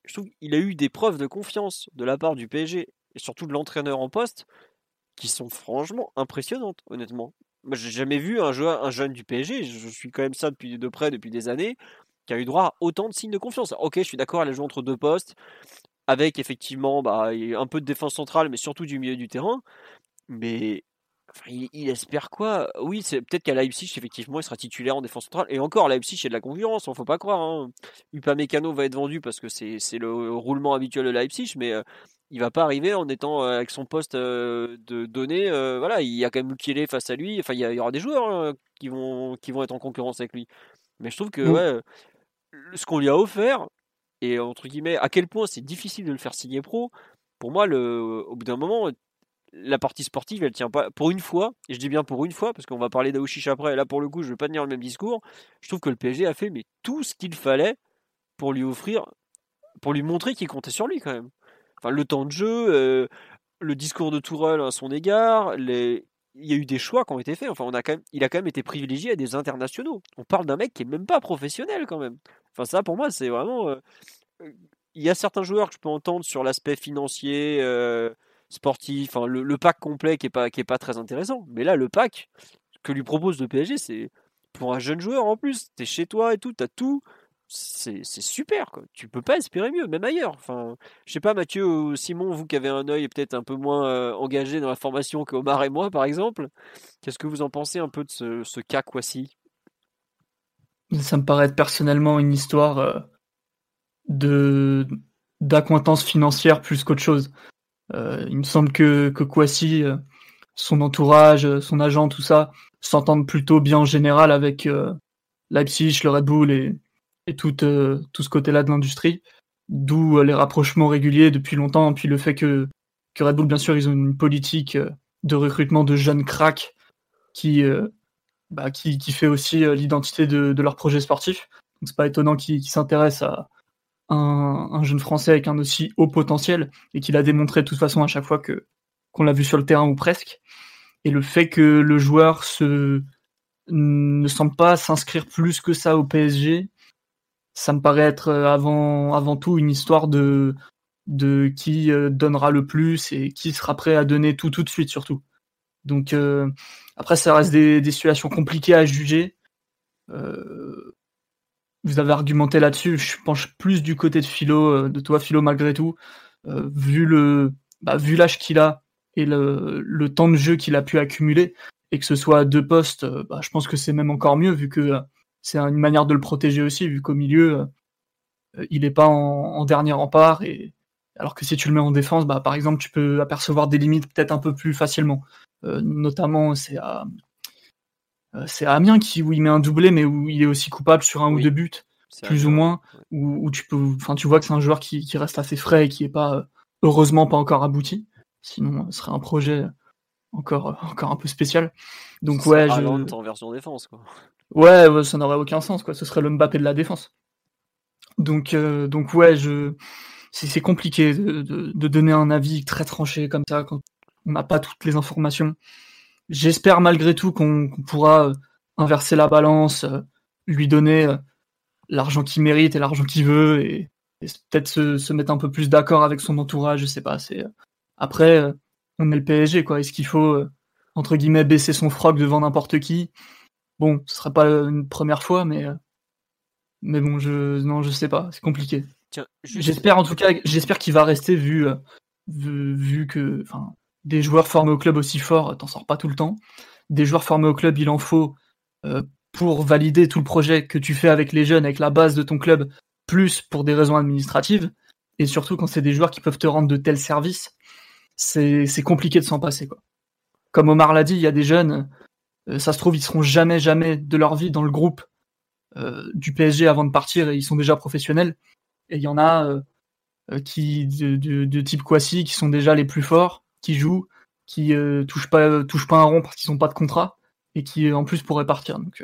Je trouve qu'il a eu des preuves de confiance de la part du PSG et surtout de l'entraîneur en poste qui sont franchement impressionnantes, honnêtement. Moi, j'ai jamais vu un, un jeune du PSG, je suis quand même ça depuis de près depuis des années, qui a eu droit à autant de signes de confiance. Ok, je suis d'accord, elle a joué entre deux postes, avec effectivement bah, un peu de défense centrale, mais surtout du milieu du terrain. Mais il, espère quoi? Oui, c'est peut-être qu'à Leipzig, effectivement, il sera titulaire en défense centrale. Et encore, Leipzig, il y a de la concurrence, ne faut pas croire. Hein. Upamecano va être vendu parce que c'est le roulement habituel de Leipzig, mais euh, il va pas arriver en étant euh, avec son poste euh, de données. voilà, il y a quand même Mukiele face à lui. Enfin, il y, aura des joueurs hein, qui, vont, qui vont être en concurrence avec lui. Mais je trouve que ouais, ce qu'on lui a offert, et entre guillemets, à quel point c'est difficile de le faire signer pro, pour moi, le, au bout d'un moment, la partie sportive, elle tient pas. Pour une fois, et je dis bien pour une fois, parce qu'on va parler d'Aouchiche après, et là pour le coup, je vais pas tenir le même discours. Je trouve que le PSG a fait mais tout ce qu'il fallait pour lui offrir, pour lui montrer qu'il comptait sur lui quand même. Enfin, le temps de jeu, euh, le discours de Tourelle à son égard, il y a eu des choix qui ont été faits. Enfin, on a quand même... il a quand même été privilégié à des internationaux. On parle d'un mec qui est même pas professionnel quand même. Enfin, ça pour moi, c'est vraiment. Euh, il y a certains joueurs que je peux entendre sur l'aspect financier. Euh, sportif, le, pack complet qui est pas est pas très intéressant. Mais là, le pack que lui propose le PSG, c'est pour un jeune joueur en plus, tu chez toi et tout, tu tout. C'est super, quoi. tu peux pas espérer mieux, même ailleurs. Enfin, je sais pas, Mathieu ou Simon, vous qui avez un œil peut-être un peu moins euh, engagé dans la formation que Omar et moi, par exemple, qu'est-ce que vous en pensez un peu de ce, ce cas Kwasi? Ça me paraît personnellement une histoire euh, de d'accointance financière plus qu'autre chose. Euh, il me semble que, que Kwasi, euh, son entourage, euh, son agent, tout ça, s'entendent plutôt bien en général avec Leipzig, le Red Bull et, tout, ce côté-là de l'industrie. D'où les rapprochements réguliers depuis longtemps, puis le fait que, que Red Bull, bien sûr, ils ont une politique de recrutement de jeunes cracks qui, bah, fait aussi l'identité de, de, leur projet sportif. Donc c'est pas étonnant qu'ils s'intéressent à, un, jeune Français avec un aussi haut potentiel et qu'il a démontré de toute façon à chaque fois que qu'on l'a vu sur le terrain ou presque. Et le fait que le joueur ne semble pas s'inscrire plus que ça au PSG, ça me paraît être euh, avant, tout une histoire de, qui euh, donnera le plus et qui sera prêt à donner tout tout de suite surtout. Donc euh, après ça reste des, situations compliquées à juger. Vous avez argumenté là-dessus. Je penche plus du côté de Philo, euh, de toi, Philo, malgré tout. Euh, vu le, bah, vu l'âge qu'il a et le, le, temps de jeu qu'il a pu accumuler, et que ce soit à deux postes, euh, bah, je pense que c'est même encore mieux, vu que c'est une manière de le protéger aussi, vu qu'au milieu, il n'est pas en, en, dernier rempart. Et, alors que si tu le mets en défense, bah, par exemple, tu peux apercevoir des limites peut-être un peu plus facilement. notamment, c'est à, euh, c'est Amiens qui, où il met un doublé, mais où il est aussi coupable sur un ou deux buts, plus ou moins, où, tu peux, enfin, tu vois que c'est un joueur qui, reste assez frais et qui est pas, euh, heureusement, pas encore abouti. Sinon, ce serait un projet encore, encore un peu spécial. Donc, ouais. Je... en version défense, quoi. Ouais, ça n'aurait aucun sens, quoi. Ce serait le Mbappé de la défense. Donc, euh, donc ouais, je, c'est compliqué de, de, donner un avis très tranché comme ça quand on n'a pas toutes les informations. J'espère malgré tout qu'on pourra euh, inverser la balance, euh, lui donner euh, l'argent qu'il mérite et l'argent qu'il veut, et, peut-être se, mettre un peu plus d'accord avec son entourage. Je sais pas. C'est après, on est le PSG, quoi. Est-ce qu'il faut entre guillemets baisser son froc devant n'importe qui? Bon, ce serait pas une première fois, mais mais bon, je non, je sais pas. C'est compliqué. J'espère en tout cas, j'espère qu'il va rester vu vu, vu que, enfin, des joueurs formés au club aussi forts, t'en sors pas tout le temps. Des joueurs formés au club, il en faut euh, pour valider tout le projet que tu fais avec les jeunes, avec la base de ton club, plus pour des raisons administratives. Et surtout quand c'est des joueurs qui peuvent te rendre de tels services, c'est compliqué de s'en passer. Quoi. Comme Omar l'a dit, il y a des jeunes, euh, ça se trouve, ils seront jamais, jamais de leur vie dans le groupe du PSG avant de partir et ils sont déjà professionnels. Et il y en a qui de, de, type Kwasi qui sont déjà les plus forts, qui jouent, qui touchent pas touchent pas un rond parce qu'ils n'ont pas de contrat et qui en plus pourraient partir. Donc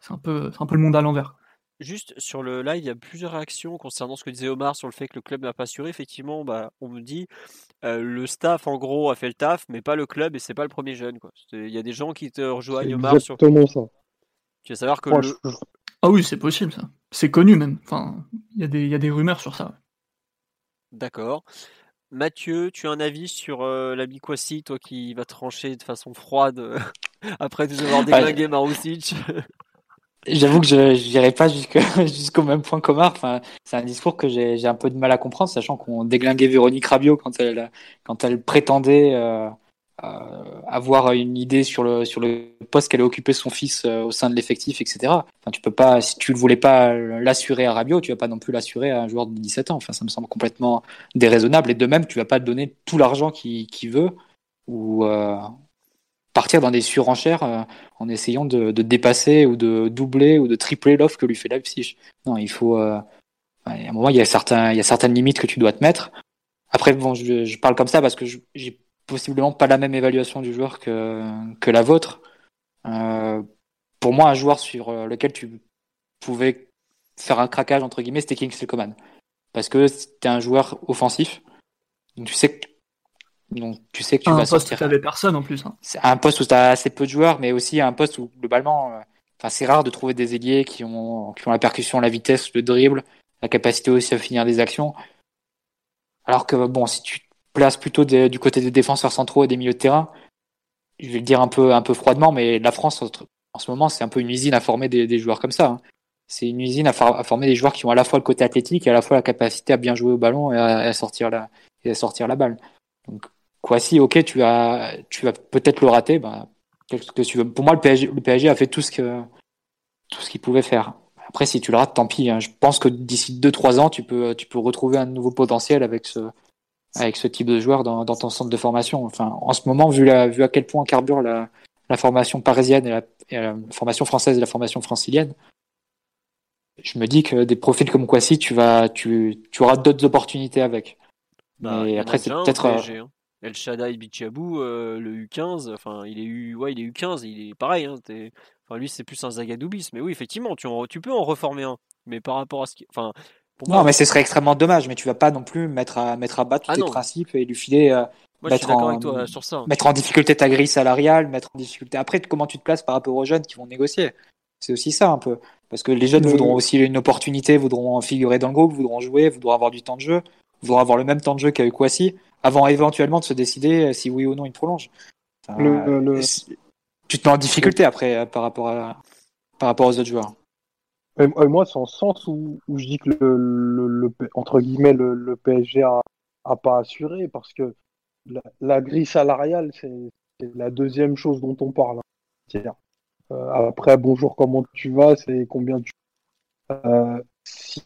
c'est un peu c'est un peu le monde à l'envers. Juste sur le live, il y a plusieurs réactions concernant ce que disait Omar sur le fait que le club n'a pas assuré. Effectivement, bah, on me dit le staff en gros a fait le taf, mais pas le club et c'est pas le premier jeune. Il y a des gens qui te rejoignent Omar sur. Exactement ça. Tu vas savoir que. Ah oui, c'est possible ça. C'est connu même. Enfin, il y, a des, y a des rumeurs sur ça. D'accord. Mathieu, tu as un avis sur euh, la Bikwasi, toi qui vas trancher de façon froide (laughs) après te avoir déglingué Marousic? (laughs) J'avoue que je n'irai pas (laughs) jusqu'au même point qu'Omar. Enfin, c'est un discours que j'ai un peu de mal à comprendre, sachant qu'on déglinguait Véronique Rabiot quand elle, quand elle prétendait euh, euh, avoir une idée sur le, sur le poste qu'elle a occupé son fils euh, au sein de l'effectif, etc. Enfin, tu peux pas, si tu ne voulais pas l'assurer à Rabiot, tu vas pas non plus l'assurer à un joueur de 17 ans. Enfin, ça me semble complètement déraisonnable. Et de même, tu vas pas donner tout l'argent qu'il veut ou, partir dans des surenchères euh, en essayant de, dépasser ou de doubler ou de tripler l'offre que lui fait Leipzig. Non, il faut. Euh, à un moment, il y a certains, il y a certaines limites que tu dois te mettre. Après, bon, je, parle comme ça parce que j'ai possiblement pas la même évaluation du joueur que que la vôtre. Euh, pour moi, un joueur sur lequel tu pouvais faire un craquage entre guillemets, c'était Kingsley Coman, parce que c'était un joueur offensif. Donc, tu sais que donc tu sais que tu un vas poste sortir. où tu personne en plus. Hein. C'est un poste où tu as assez peu de joueurs, mais aussi un poste où globalement, euh, c'est rare de trouver des ailiers qui ont qui ont la percussion, la vitesse, le dribble, la capacité aussi à finir des actions. Alors que bon, si tu te places plutôt du côté des défenseurs centraux et des milieux de terrain, je vais le dire un peu un peu froidement, mais la France en ce moment c'est un peu une usine à former des, joueurs comme ça. Hein. C'est une usine à, former des joueurs qui ont à la fois le côté athlétique et à la fois la capacité à bien jouer au ballon et à, sortir la et à sortir la balle. Donc si ok, tu vas, tu vas peut-être le rater. Bah, que tu veux? Pour moi, le PSG, le PSG a fait tout ce que tout qu'il pouvait faire. Après, si tu le rates, tant pis. Hein. Je pense que d'ici 2-3 ans, tu peux, tu peux retrouver un nouveau potentiel avec ce, avec ce type de joueur dans, dans ton centre de formation. Enfin, en ce moment, vu, la, vu à quel point carbure la, la formation parisienne et la, la, formation française et la formation francilienne, je me dis que des profils comme Kwasi, tu vas, tu, tu auras d'autres opportunités avec. Bah, Mais après, c'est peut-être. Hein. El Shaddai Bichabou, euh, le U15, enfin, il est U, ouais, il est U15, il est pareil. Hein, enfin, lui, c'est plus un Zagadoubis. Mais oui, effectivement, tu, tu peux en reformer un. Mais par rapport à ce qui. Enfin, non, mais ce serait extrêmement dommage. Mais tu vas pas non plus mettre à, mettre à bas tous ah tes principes et lui filer. Euh, mettre, en, sur ça. mettre en difficulté ta grille salariale, mettre en difficulté. Après, comment tu te places par rapport aux jeunes qui vont négocier? C'est aussi ça un peu. Parce que les jeunes voudront aussi une opportunité, voudront figurer dans le groupe, voudront jouer, voudront avoir du temps de jeu, voudront avoir le même temps de jeu qu'avec Kwasi avant éventuellement de se décider euh, si oui ou non il prolonge. Tu te mets en difficulté après euh, par rapport, à, par rapport aux autres joueurs. Moi, c'est en sens où, où, je dis que le, entre guillemets le, PSG a, a, pas assuré parce que la, grille salariale, c'est la deuxième chose dont on parle. Hein. Euh, après, bonjour, comment tu vas C'est combien tu.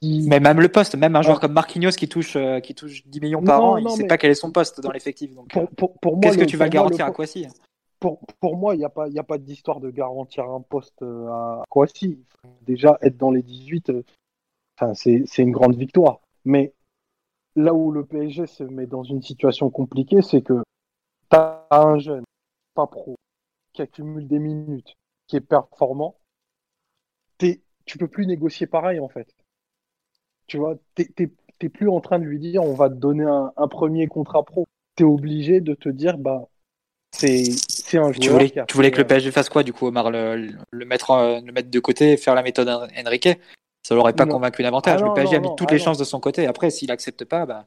Mais même le poste, même un joueur comme Marquinhos qui touche, euh, qui touche 10 millions par an, il ne sait pas quel est son poste dans l'effectif. Donc, qu'est-ce que tu vas garantir à Kwasi pour, pour moi, il n'y a pas, a pas d'histoire de garantir un poste euh, à Kwasi. Déjà, être dans les 18, euh, c'est une grande victoire. Mais là où le PSG se met dans une situation compliquée, c'est que tu as un jeune, pas pro, qui accumule des minutes, qui est performant. Es, tu peux plus négocier pareil en fait. Tu vois, t'es plus en train de lui dire on va te donner un, premier contrat pro. T'es obligé de te dire bah c'est un joueur. Tu voulais, tu voulais que le PSG fasse quoi du coup, Omar le, le, mettre, le mettre de côté et faire la méthode Enrique Ça l'aurait pas convaincu davantage. Ah le PSG a mis toutes les chances de son côté. Après, s'il accepte pas, bah,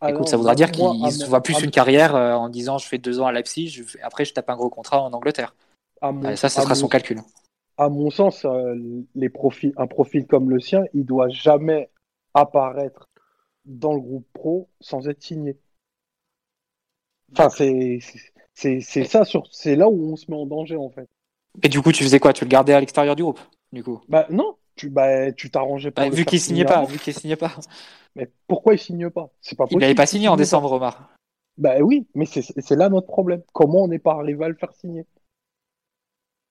ah écoute, ça voudra dire qu'il se voit plus une carrière euh, en disant je fais deux ans à Leipzig, après je tape un gros contrat en Angleterre. ça, ça sera son calcul. À mon sens, euh, les profils, un profil comme le sien, il doit jamais apparaître dans le groupe pro sans être signé. Enfin, c'est c'est ça, c'est là où on se met en danger en fait. Et du coup, tu faisais quoi? Tu le gardais à l'extérieur du groupe, du coup? Bah non, tu bah, tu t'arrangeais pas. Bah, vu qu'il signait pas, vu qu'il signait pas. Mais pourquoi il signe pas? C'est pas possible. Il n'avait pas signé en décembre, Omar. Bah oui, mais c'est là notre problème. Comment on n'est pas arrivé à le faire signer?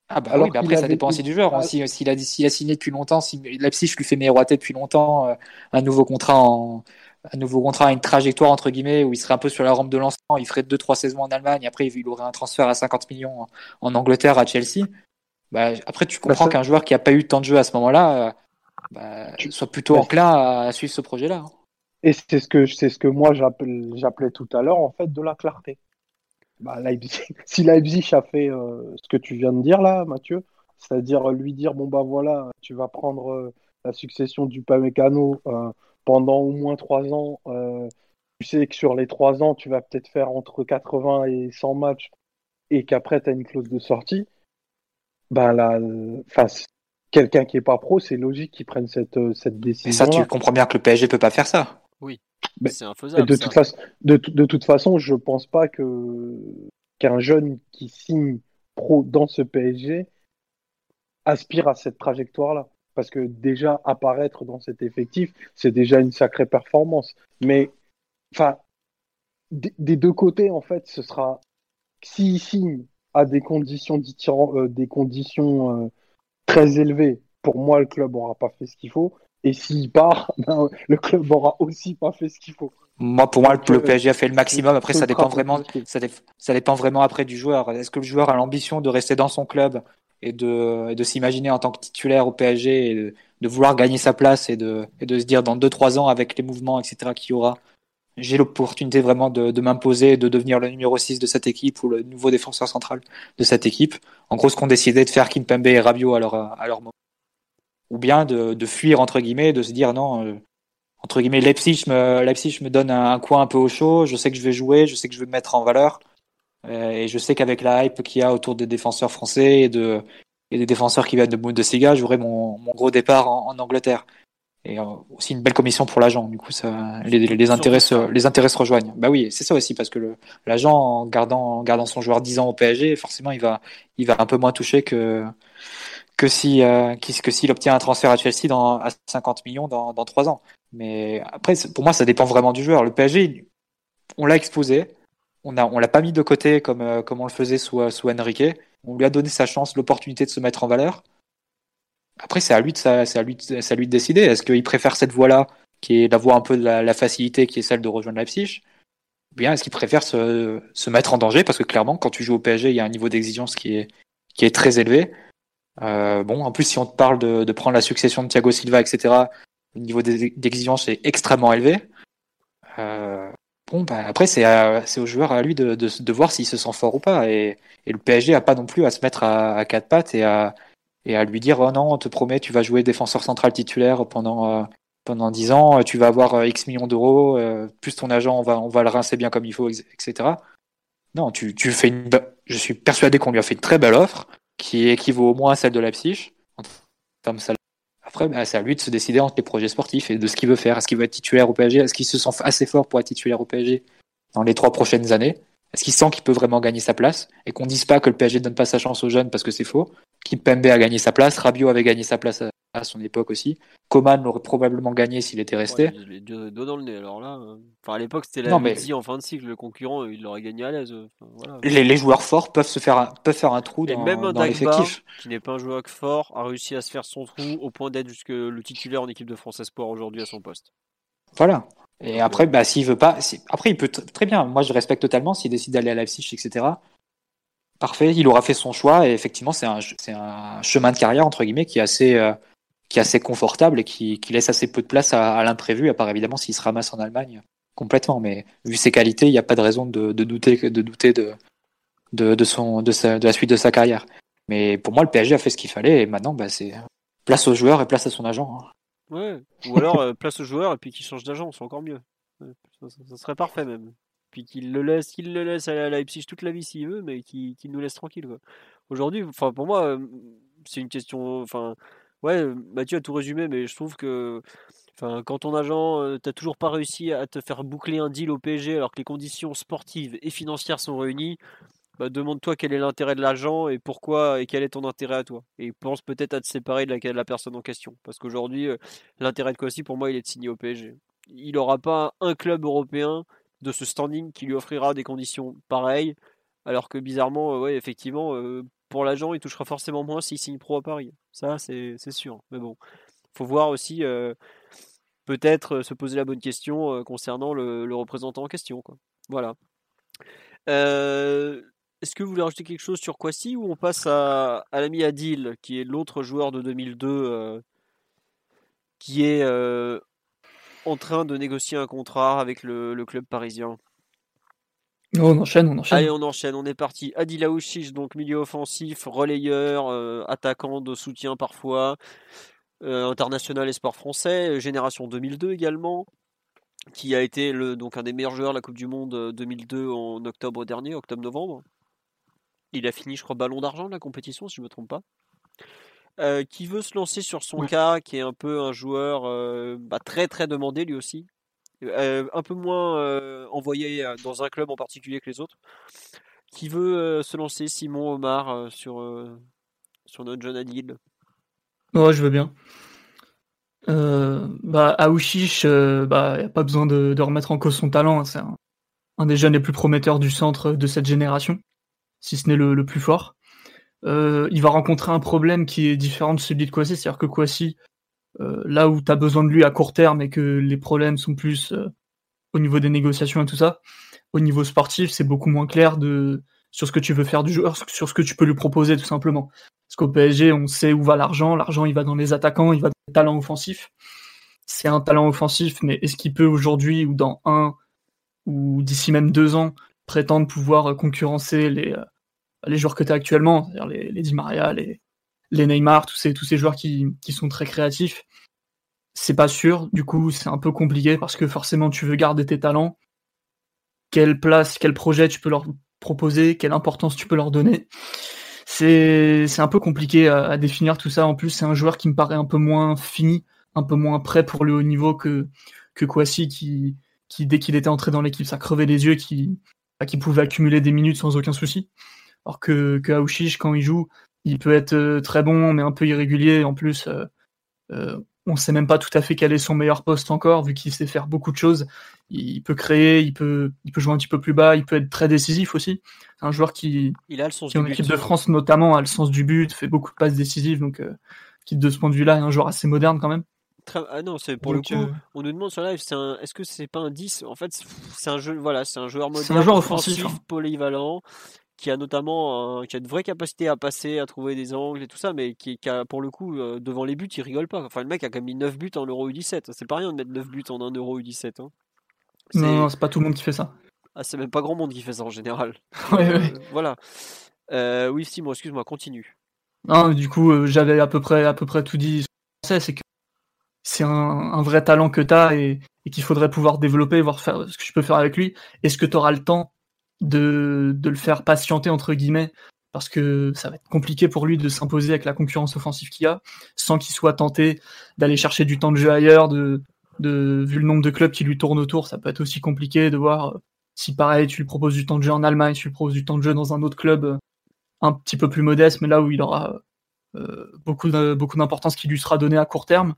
Ah bah Alors oui, après ça dépend aussi du joueur. S'il a, a, signé depuis longtemps, si Leipzig lui fait miroiter depuis longtemps un nouveau contrat en, un nouveau contrat, une trajectoire entre guillemets où il serait un peu sur la rampe de lancement, il ferait 2-3 saisons en Allemagne, après il aurait un transfert à 50 millions en, Angleterre à Chelsea. Bah, après tu comprends bah, qu'un joueur qui a pas eu tant de jeu à ce moment-là bah, soit plutôt enclin à suivre ce projet-là. Hein. Et c'est ce que c'est ce que moi j'appelais tout à l'heure en fait de la clarté. Bah, (laughs) si Leipzig a fait euh, ce que tu viens de dire là, Mathieu, c'est-à-dire lui dire bon bah voilà, tu vas prendre euh, la succession du Pamecano euh, pendant au moins trois ans, euh, tu sais que sur les trois ans, tu vas peut-être faire entre 80 et 100 matchs et qu'après, tu as une clause de sortie, ben là, quelqu'un qui est pas pro, c'est logique qu'il prenne cette, euh, cette décision. Et ça, tu comprends bien que le PSG peut pas faire ça. Oui, c'est infaisable. De toute, façon, de, de, toute façon, je pense pas que qu'un jeune qui signe pro dans ce PSG aspire à cette trajectoire-là parce que déjà apparaître dans cet effectif, c'est déjà une sacrée performance. Mais enfin, des deux côtés, en fait, ce sera s'il signe à des conditions, euh, des conditions euh, très élevées, pour moi, le club aura pas fait ce qu'il faut. Et s'il part, (laughs) ben, le club aura aussi pas fait ce qu'il faut. Moi, pour moi, le euh, PSG a fait le maximum. Après, ça dépend vraiment, ça, ça dépend vraiment après du joueur. Est-ce que le joueur a l'ambition de rester dans son club et de, de s'imaginer en tant que titulaire au PSG et de, vouloir gagner sa place et de, et de se dire dans 2-3 ans avec les mouvements, etc. qu'il y aura, j'ai l'opportunité vraiment de, de m'imposer de devenir le numéro 6 de cette équipe ou le nouveau défenseur central de cette équipe. En gros, ce qu'ont décidé de faire Kimpembe et Rabiot à leur, à leur moment. Ou bien de, de fuir, entre guillemets, de se dire non, euh, entre guillemets, Leipzig me, Leipzig me donne un, coin un peu au chaud, je sais que je vais jouer, je sais que je vais me mettre en valeur. Euh, et je sais qu'avec la hype qu'il y a autour des défenseurs français et, de, et des défenseurs qui viennent de Bundesliga, j'aurai mon, mon gros départ en, Angleterre. Et euh, aussi une belle commission pour l'agent. Du coup, ça, les, intérêts se, les intérêts se rejoignent. Bah oui, c'est ça aussi, parce que l'agent, en gardant, gardant son joueur 10 ans au PSG, forcément, il va, il va un peu moins toucher que, que si, euh, que s'il obtient un transfert à Chelsea à 50 millions dans, dans 3 ans. Mais après, pour moi, ça dépend vraiment du joueur. Le PSG, on l'a exposé on a, on l'a pas mis de côté comme, euh, comme on le faisait sous, euh, sous Enrique. On lui a donné sa chance, l'opportunité de se mettre en valeur. Après, c'est à lui de, c'est à lui de, lui de décider. Est-ce qu'il préfère cette voie-là, qui est la voie un peu de la, facilité, qui est celle de rejoindre Leipzig bien est-ce qu'il préfère se, se mettre en danger? Parce que clairement, quand tu joues au PSG, il y a un niveau d'exigence qui est, qui est très élevé. Euh, bon, en plus, si on te parle de, de prendre la succession de Thiago Silva, etc., le niveau d'exigence est extrêmement élevé. Euh, Bon, bah, après, c'est, c'est au joueur à lui de, de, voir s'il se sent fort ou pas. Et, et, le PSG a pas non plus à se mettre à, quatre pattes et à, et à lui dire oh non, on te promet, tu vas jouer défenseur central titulaire pendant, euh, pendant 10 ans, tu vas avoir euh, X millions d'euros, euh, plus ton agent, on va, on va le rincer bien comme il faut, etc. Non, tu, tu fais. Je suis persuadé qu'on lui a fait une très belle offre qui équivaut au moins à celle de la psyche en termes après, bah, c'est à lui de se décider entre les projets sportifs et de ce qu'il veut faire. Est-ce qu'il veut être titulaire au PSG Est-ce qu'il se sent assez fort pour être titulaire au PSG dans les trois prochaines années? Est-ce qu'il sent qu'il peut vraiment gagner sa place? Et qu'on dise pas que le PSG ne donne pas sa chance aux jeunes parce que c'est faux. Pembe a gagné sa place, Rabiot avait gagné sa place à son époque aussi. Coman l'aurait probablement gagné s'il était resté. les deux dans le nez. Alors là, euh, enfin à l'époque c'était la mais... en fin de cycle, le concurrent il l'aurait gagné à l'aise. les, joueurs forts peuvent se faire un, peuvent faire un trou dans, même un dans l'effectif. Qui n'est pas un joueur fort a réussi à se faire son trou au point d'être jusque le titulaire en équipe de France Espoir aujourd'hui à son poste. Voilà. Et après, bah, s'il veut pas, après, il peut très bien. Moi, je respecte totalement s'il décide d'aller à Leipzig, etc. Parfait, il aura fait son choix et effectivement c'est un, un, chemin de carrière entre guillemets qui est assez, euh, qui est assez confortable et qui, qui, laisse assez peu de place à, l'imprévu, à part évidemment s'il se ramasse en Allemagne complètement. Mais vu ses qualités, il n'y a pas de raison de, douter, de douter de, de, de, son, de, sa, de la suite de sa carrière. Mais pour moi, le PSG a fait ce qu'il fallait et maintenant bah, c'est place au joueur et place à son agent. Hein. Ouais, ou alors euh, place au joueur et puis qu'il change d'agent, c'est encore mieux. ça serait parfait même puis qu'il le laisse, qu'il le laisse à Leipzig toute la vie s'il veut, mais qu'il nous laisse tranquille. Aujourd'hui, pour moi, euh, c'est une question. Enfin, ouais, Mathieu a tout résumé, mais je trouve que. Enfin, quand ton agent, euh, t'as toujours pas réussi à te faire boucler un deal au PSG alors que les conditions sportives et financières sont réunies, bah, demande-toi quel est l'intérêt de l'agent et pourquoi et quel est ton intérêt à toi. Et pense peut-être à te séparer de la, la personne en question. Parce qu'aujourd'hui, euh, l'intérêt de Kossi, pour moi, il est de signer au PSG. Il n'aura pas un club européen de ce standing qui lui offrira des conditions pareilles. Alors que bizarrement, euh, ouais, effectivement, euh, pour l'agent, il touchera forcément moins s'il signe pro à Paris. Ça, c'est sûr. Mais bon, faut voir aussi, peut-être se poser la bonne question concernant le, représentant en question. Voilà. Est-ce que vous voulez rajouter quelque chose sur Kwasi ou on passe à, à l'ami Adil, qui est l'autre joueur de 2002 qui est en train de négocier un contrat avec le, club parisien? On enchaîne, on enchaîne. Allez, on enchaîne, on est parti. Adil Aouchiche, donc milieu offensif, relayeur, attaquant de soutien parfois, international et sport français, génération 2002 également, qui a été le, donc un des meilleurs joueurs de la Coupe du Monde 2002 en octobre dernier, octobre-novembre. Il a fini, je crois, ballon d'argent de la compétition, si je ne me trompe pas. Euh, qui veut se lancer sur son cas, qui est un peu un joueur euh, bah, très très demandé lui aussi, euh, un peu moins envoyé dans un club en particulier que les autres, qui veut se lancer, Simon Omar, sur, sur notre jeune Adil? Ouais, je veux bien. bah, Aouchiche, bah, n'y a pas besoin de, remettre en cause son talent, hein, c'est un, des jeunes les plus prometteurs du centre de cette génération, si ce n'est le plus fort. Euh, il va rencontrer un problème qui est différent de celui de Kwasi, c'est-à-dire que Kwasi, euh, là où tu as besoin de lui à court terme et que les problèmes sont plus euh, au niveau des négociations et tout ça, au niveau sportif, c'est beaucoup moins clair sur ce que tu veux faire du joueur, sur ce que tu peux lui proposer tout simplement. Parce qu'au PSG, on sait où va l'argent, l'argent il va dans les attaquants, il va dans les talents offensifs. C'est un talent offensif, mais est-ce qu'il peut aujourd'hui ou dans un ou d'ici même deux ans prétendre pouvoir concurrencer les joueurs que tu as actuellement, c'est-à-dire les, les, Di Maria, les, Neymar, tous ces, joueurs qui sont très créatifs, c'est pas sûr. Du coup, c'est un peu compliqué parce que forcément, tu veux garder tes talents. Quelle place, quel projet tu peux leur proposer, quelle importance tu peux leur donner. C'est un peu compliqué à, définir tout ça. En plus, c'est un joueur qui me paraît un peu moins fini, un peu moins prêt pour le haut niveau que, que Kwasi, qui, dès qu'il était entré dans l'équipe, ça crevait les yeux, qui, qui pouvait accumuler des minutes sans aucun souci. Alors que, que quand il joue, il peut être euh, très bon, mais un peu irrégulier. En plus, euh, euh, on ne sait même pas tout à fait quel est son meilleur poste encore, vu qu'il sait faire beaucoup de choses. Il peut créer, il peut, il peut jouer un petit peu plus bas, il peut être très décisif aussi. C'est un joueur qui, il a le sens qui en équipe de France notamment, a le sens du but, fait beaucoup de passes décisives, donc qui de ce point de vue-là est un joueur assez moderne quand même. Ah non, c'est pour le coup, on nous demande sur live, c'est un... est-ce que c'est pas un 10 En fait, c'est un jeu, voilà, c'est un joueur moderne, un joueur offensif, hein. polyvalent, qui a notamment qui a une vraie capacité à passer, à trouver des angles et tout ça, mais qui, a pour le coup euh, devant les buts, il rigole pas. Enfin, le mec a quand même mis 9 buts en Euro U17. C'est pas rien de mettre 9 buts en un Euro U17. Hein. Non, c'est pas tout le monde qui fait ça. Ah, c'est même pas grand monde qui fait ça en général. (laughs) ouais, ouais. Voilà. Euh, oui, Simon, excuse-moi, continue. Non, du coup, euh, j'avais à peu près à peu près tout dit. C'est que c'est un, vrai talent que tu as et, et qu'il faudrait pouvoir développer, voir faire ce que je peux faire avec lui. Est-ce que tu auras le temps de, de, le faire patienter entre guillemets parce que ça va être compliqué pour lui de s'imposer avec la concurrence offensive qu'il a, sans qu'il soit tenté d'aller chercher du temps de jeu ailleurs, de, de, vu le nombre de clubs qui lui tournent autour, ça peut être aussi compliqué de voir si pareil tu lui proposes du temps de jeu en Allemagne, tu lui proposes du temps de jeu dans un autre club un petit peu plus modeste, mais là où il aura euh, beaucoup beaucoup d'importance qui lui sera donnée à court terme.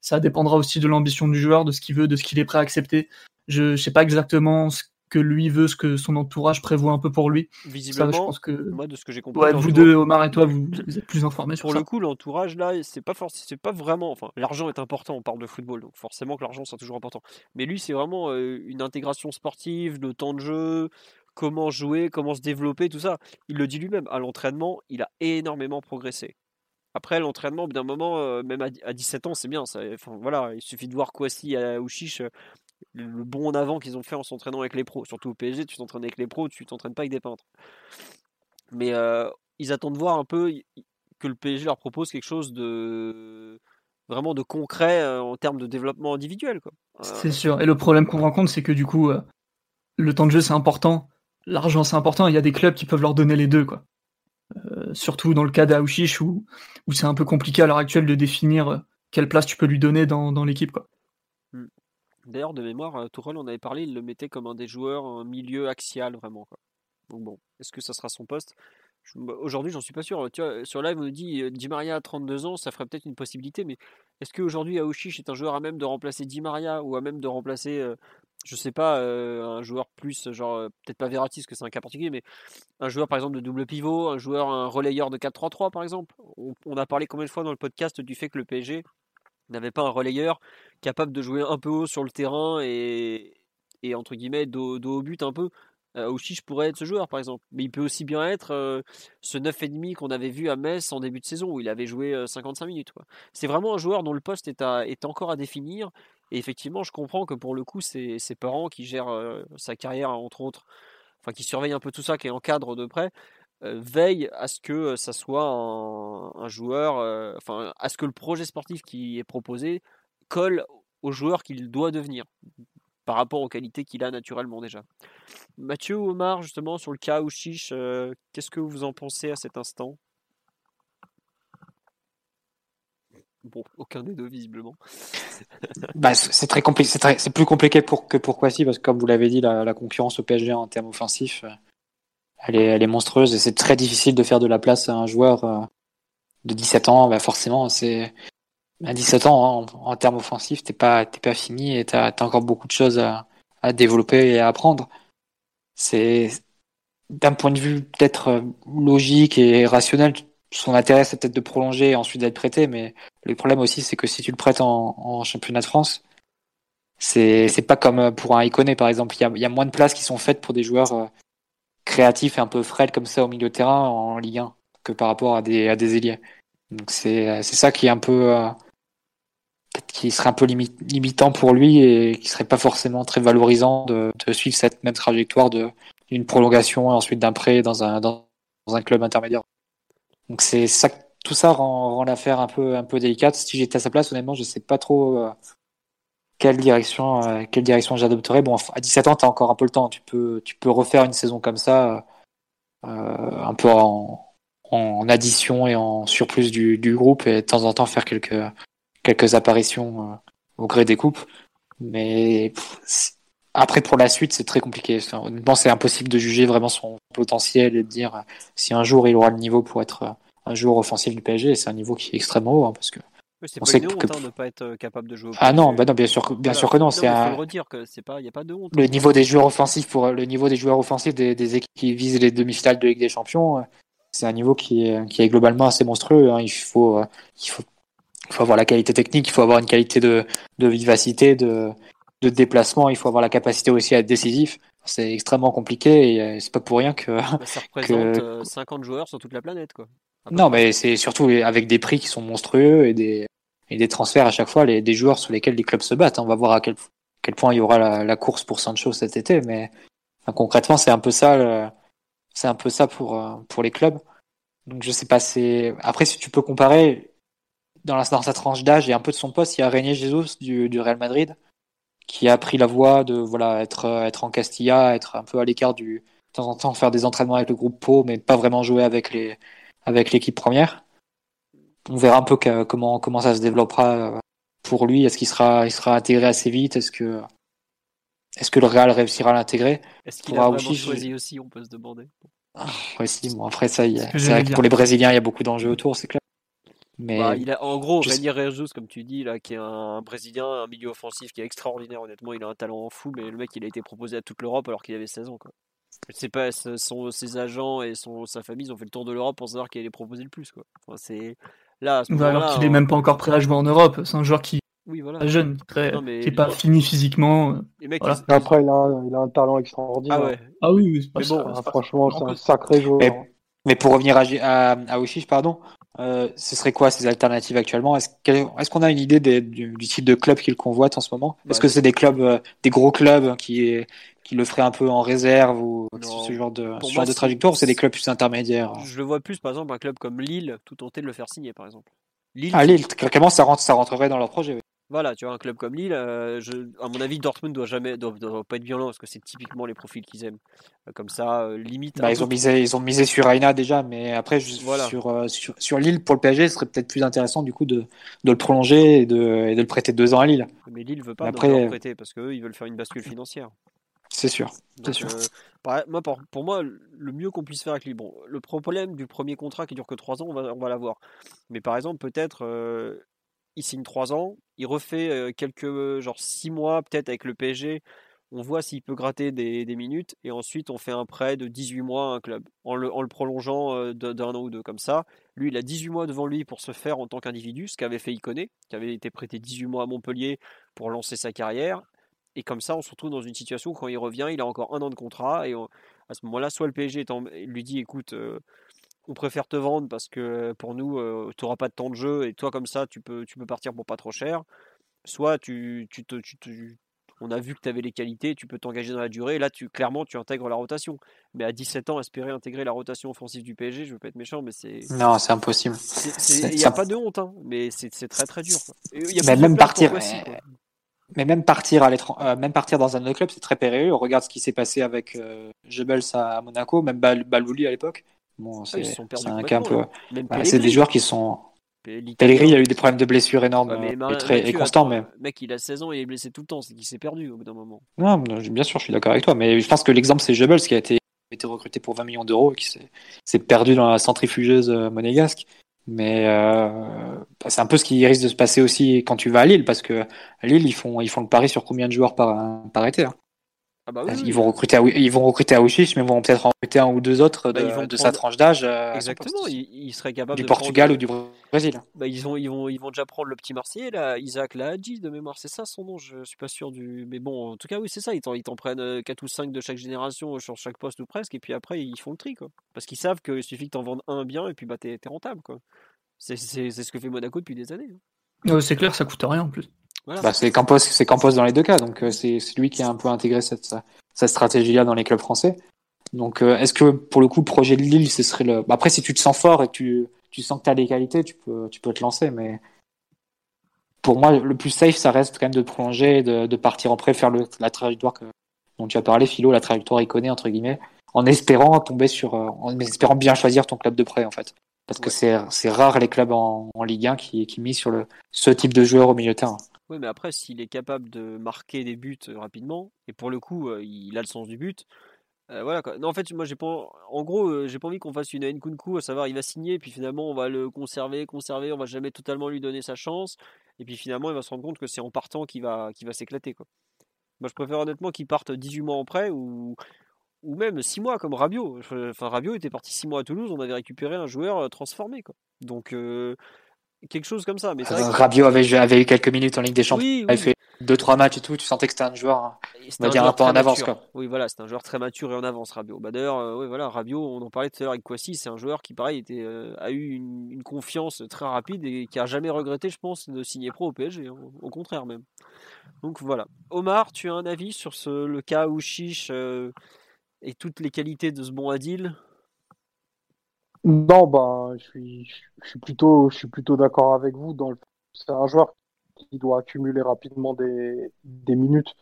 Ça dépendra aussi de l'ambition du joueur, de ce qu'il veut, de ce qu'il est prêt à accepter. Je ne sais pas exactement ce que lui veut, ce que son entourage prévoit un peu pour lui. Visiblement, je pense que... moi, de ce que j'ai compris. Ouais, vous deux, Omar et toi, vous, êtes plus informés sur pour ça. Pour le coup, l'entourage, là, c'est pas forcément, c'est pas vraiment. Enfin, l'argent est important, on parle de football, donc forcément que l'argent sera toujours important. Mais lui, c'est vraiment euh, une intégration sportive, le temps de jeu, comment jouer, comment se développer, tout ça. Il le dit lui-même, à l'entraînement, il a énormément progressé. Après, l'entraînement, d'un moment, euh, même à, 17 ans, c'est bien. Ça, enfin, voilà, il suffit de voir Kwasi à Ouchiche le bon en avant qu'ils ont fait en s'entraînant avec les pros. Surtout au PSG, tu t'entraînes avec les pros, tu t'entraînes pas avec des peintres. Mais euh, ils attendent de voir un peu que le PSG leur propose quelque chose de vraiment de concret euh, en termes de développement individuel. Euh, c'est sûr. Et le problème qu'on rencontre, c'est que du coup, le temps de jeu c'est important, l'argent c'est important. Il y a des clubs qui peuvent leur donner les deux, quoi. surtout dans le cas d'Aouchiche où, où c'est un peu compliqué à l'heure actuelle de définir quelle place tu peux lui donner dans, dans l'équipe. Quoi. D'ailleurs, de mémoire, euh, Tourelle, on avait parlé, il le mettait comme un des joueurs, un milieu axial, vraiment. Donc bon, est-ce que ça sera son poste? Aujourd'hui, j'en suis pas sûr. Tu vois, sur live, on nous dit euh, Di Maria à 32 ans, ça ferait peut-être une possibilité, mais est-ce qu'aujourd'hui, Aouchiche est un joueur à même de remplacer Di Maria ou à même de remplacer euh, je sais pas, un joueur plus, genre, peut-être pas Verratti, parce que c'est un cas particulier, mais un joueur par exemple de double pivot, un joueur, un relayeur de 4-3-3 par exemple? On, a parlé combien de fois dans le podcast du fait que le PSG n'avait pas un relayeur capable de jouer un peu haut sur le terrain et, et entre guillemets, dos, au but un peu. Euh, je pourrait être ce joueur par exemple, mais il peut aussi bien être ce 9,5 qu'on avait vu à Metz en début de saison où il avait joué 55 minutes. C'est vraiment un joueur dont le poste est, est encore à définir et effectivement, je comprends que pour le coup, c'est ses parents qui gèrent euh, sa carrière, entre autres, enfin qui surveillent un peu tout ça, qui encadrent de près, euh, veillent à ce que euh, ça soit un, joueur, enfin à ce que le projet sportif qui est proposé colle au joueur qu'il doit devenir par rapport aux qualités qu'il a naturellement déjà. Mathieu ou Omar, justement, sur le cas Ouchiche, qu'est-ce que vous en pensez à cet instant? Bon, aucun des deux visiblement. (laughs) bah, c'est très compliqué, c'est plus compliqué pour, que pour Kwasi parce que comme vous l'avez dit, la, concurrence au PSG en termes offensifs, euh, elle est, elle est monstrueuse et c'est très difficile de faire de la place à un joueur euh, de 17 ans. Bah forcément, c'est à 17 ans hein, en, termes offensifs, t'es pas, t'es pas fini et t'as as encore beaucoup de choses à, à développer et à apprendre. C'est d'un point de vue peut-être euh, logique et rationnel, son intérêt c'est peut-être de prolonger et ensuite d'être prêté, mais le problème aussi c'est que si tu le prêtes en, championnat de France, c'est c'est pas comme pour un Iconé par exemple. Il y a, moins de places qui sont faites pour des joueurs créatifs et un peu frêles comme ça au milieu de terrain en Ligue 1 que par rapport à des à des ailiers. Donc c'est ça qui est un peu euh, qui serait un peu limitant pour lui et qui serait pas forcément très valorisant de, de suivre cette même trajectoire d'une prolongation et ensuite d'un prêt dans un dans un club intermédiaire. Donc c'est ça, tout ça rend, l'affaire un peu, un peu délicate. Si j'étais à sa place, honnêtement, je sais pas trop euh, quelle direction, euh, quelle direction j'adopterais. Bon, à 17 ans, tu as encore un peu le temps. Tu peux, tu peux refaire une saison comme ça, euh, un peu en, addition et en surplus du, groupe et de temps en temps faire quelques, quelques apparitions au gré des coupes. Mais après, pour la suite, c'est très compliqué. Honnêtement, c'est impossible de juger vraiment son potentiel et de dire si un jour il aura le niveau pour être un joueur offensif du PSG, c'est un niveau qui est extrêmement haut, hein, parce que c'est pas une honte hein, de ne pas être euh, capable de jouer au Ah non, bah non bien sûr que, bien sûr que non. c'est un... redire que c'est pas, y a pas de honte. Le niveau des joueurs offensifs pour le niveau des joueurs offensifs des, des équipes qui visent les demi-finales de Ligue des Champions, euh, c'est un niveau qui est, qui est globalement assez monstrueux. Hein. Il faut, euh, il faut, il faut avoir la qualité technique, il faut avoir une qualité de, de vivacité, de, de déplacement, il faut avoir la capacité aussi à être décisif. C'est extrêmement compliqué et c'est pas pour rien que. Bah, ça (laughs) représente 50 joueurs sur toute la planète, quoi. Non, mais c'est surtout avec des prix qui sont monstrueux et des, et des transferts à chaque fois, des joueurs sur lesquels les clubs se battent. On va voir à quel, point il y aura la, course pour Sancho cet été, mais concrètement, c'est un peu ça, c'est un peu ça pour, euh, pour les clubs. Donc je sais pas, c'est après si tu peux comparer dans, la, sa tranche d'âge et un peu de son poste, il y a René Jesus du, Real Madrid qui a pris la voie de voilà être être en Castilla, être un peu à l'écart du de temps en temps faire des entraînements avec le groupe Pau, mais pas vraiment jouer avec l'équipe première. On verra un peu comment comment ça se développera euh, pour lui. Est-ce qu'il sera il sera intégré assez vite? Est-ce que est-ce que le Real réussira à l'intégrer? Est-ce qu'il a vraiment aussi, choisi aussi On peut se demander. Ah, bon après ça, c'est vrai que pour les Brésiliens, il y a beaucoup d'enjeux autour, c'est clair. Mais bah, il a, en gros, René Regis, comme tu dis, là, qui est un, Brésilien, un milieu offensif qui est extraordinaire, honnêtement, il a un talent fou, mais le mec, il a été proposé à toute l'Europe alors qu'il avait 16 ans. Quoi. Je sais pas, son, ses agents et son, sa famille ils ont fait le tour de l'Europe pour savoir qui allait proposer le plus. Quoi. Enfin, c'est là, bah, alors qu'il est même pas encore prêt à jouer en Europe. C'est un joueur qui oui, voilà. jeune, très, qui est pas fini physiquement. Après, il a, il a, un talent extraordinaire. Ah, ouais. ah oui, oui mais bon, franchement, c'est un sacré joueur. Mais, pour revenir à, à, à pardon, euh, ce serait quoi ces alternatives actuellement? Est-ce qu'on a une idée du, type de club qu'il convoite en ce moment? Est-ce que c'est des clubs, euh, des gros clubs qui, qui le feraient un peu en réserve ou ce genre de, ce genre de trajectoire ou c'est des clubs plus intermédiaires? Je le vois plus, par exemple, un club comme Lille, tout tenter de le faire signer, par exemple. Lille, ah, Lille, clairement, ça, rentre, ça rentrerait dans leur projet. Voilà, tu vois, un club comme Lille, euh, à mon avis, Dortmund doit jamais doit, pas être violent parce que c'est typiquement les profils qu'ils aiment. Euh, comme ça, euh, limite. Bah, ils, ont misé, ils ont misé sur Aina déjà, mais après, sur, sur, sur, Lille, pour le PSG, ce serait peut-être plus intéressant du coup de, de le prolonger et de, et de, le prêter deux ans à Lille. Mais Lille veut pas le prêter parce qu'eux, ils veulent faire une bascule financière. C'est sûr. C'est sûr. moi, pour, moi, le mieux qu'on puisse faire avec Lille, bon, le problème du premier contrat qui dure que trois ans, on va, on va l'avoir. Mais par exemple, peut-être il signe 3 ans, il refait quelques, genre 6 mois peut-être avec le PSG, on voit s'il peut gratter des, minutes, et ensuite on fait un prêt de 18 mois à un club, en le, en le prolongeant euh, d'un an ou deux comme ça. Lui, il a 18 mois devant lui pour se faire en tant qu'individu, ce qu'avait fait Iconé, qui avait été prêté 18 mois à Montpellier pour lancer sa carrière. Et comme ça, on se retrouve dans une situation où quand il revient, il a encore un an de contrat, et à ce moment-là, soit le PSG lui dit, écoute, euh, on préfère te vendre parce que pour nous, euh, tu n'auras pas de temps de jeu, et toi comme ça, tu peux, tu peux partir pour pas trop cher soit tu, tu, te, tu, on a vu que tu avais les qualités, tu peux t'engager dans la durée. Là, tu, clairement, tu intègres la rotation. Mais à 17 ans, espérer intégrer la rotation offensive du PSG, je veux pas être méchant, mais c'est. Non, c'est impossible. Il n'y a pas de honte, hein, mais c'est très très dur. mais même partir. Mais même partir, à euh, même partir dans un autre club, c'est très périlleux. On regarde ce qui s'est passé avec euh, Jebels à Monaco, même Balouli à l'époque. Bon, ah, c'est un cas un peu. c'est des joueurs qui sont. Pellegrini, il a eu des problèmes de blessures énormes mais et, très, et constants. Mais... Mec, il a 16 ans et il est blessé tout le temps, c'est qu'il s'est perdu au bout d'un moment. Non, bien sûr, je suis d'accord avec toi, mais je pense que l'exemple, c'est Jebels qui a été, été recruté pour 20 millions d'euros et qui s'est perdu dans la centrifugeuse euh, monégasque. Mais euh, bah, c'est un peu ce qui risque de se passer aussi quand tu vas à Lille, parce que à Lille, ils font, ils font le pari sur combien de joueurs par, par été. Hein. Ah bah ils, Vont recruter à, ils vont recruter à mais ils vont peut-être recruter un ou deux autres bah, de, sa tranche d'âge. Euh, Exactement, ils, seraient capables du Portugal ou du Brésil. Bah, ils, ont, ils, vont, ils vont déjà prendre le petit Marseillais, là, Isaac Lahadji de mémoire, c'est ça son nom, je suis pas sûr du. Mais bon, en tout cas, oui, c'est ça, ils t'en prennent 4 euh, ou 5 de chaque génération sur chaque poste ou presque, et puis après, ils font le tri, quoi. Parce qu'ils savent qu'il suffit que t'en vendes un bien, et puis bah, t'es rentable, quoi. C'est ce que fait Monaco depuis des années. Hein. c'est clair, ça coûte rien en plus. Bah, c'est Campos, c'est Campos dans les deux cas, donc euh, c'est lui qui a un peu intégré cette, cette stratégie-là dans les clubs français. Donc, euh, est-ce que pour le coup, projet de Lille, ce serait le. Bah, après, si tu te sens fort et que tu, tu sens que tu as des qualités, tu peux, tu peux te lancer, mais pour moi, le plus safe, ça reste quand même de prolonger, de, de partir en prêt, faire le, la trajectoire que, dont tu as parlé, Philo, la trajectoire iconée, entre guillemets, en espérant tomber sur. Euh, en espérant bien choisir ton club de prêt, en fait. Parce que c'est rare les clubs en, en Ligue 1 qui, qui misent sur le, ce type de joueur au milieu de terrain. Oui, mais après, s'il est capable de marquer des buts euh, rapidement, et pour le coup, euh, il a le sens du but. Euh, voilà Non, en fait, moi, j'ai pas. En gros, j'ai pas envie qu'on fasse une Nkunku, à savoir, il va signer, puis finalement, on va le conserver, conserver, on va jamais totalement lui donner sa chance, et puis finalement, il va se rendre compte que c'est en partant qu'il va, qu'il va s'éclater. Moi, je préfère honnêtement qu'il parte 18 mois en prêt ou, ou même 6 mois comme Rabiot. Enfin, Rabiot était parti 6 mois à Toulouse, on avait récupéré un joueur transformé, quoi. Donc, quelque chose comme ça. Mais Rabiot avait, avait, eu quelques minutes en Ligue des Champions. Il avait fait 2-3 matchs et tout. Tu sentais que c'était un joueur, hein. on va dire, un peu en avance. Quoi. Oui, voilà, c'est un joueur très mature et en avance, Rabiot. Bah, D'ailleurs, euh, oui, voilà, Rabiot, on en parlait tout à l'heure avec Kwasi, c'est un joueur qui, pareil, était, euh, a eu une, confiance très rapide et qui a jamais regretté, je pense, de signer pro au PSG. Hein. au contraire, même. Donc voilà. Omar, tu as un avis sur ce, le cas où Chiche euh, et toutes les qualités de ce bon Adil? Non, bah, je suis, je suis plutôt, je suis plutôt d'accord avec vous. Dans le... C'est un joueur qui doit accumuler rapidement des, des minutes.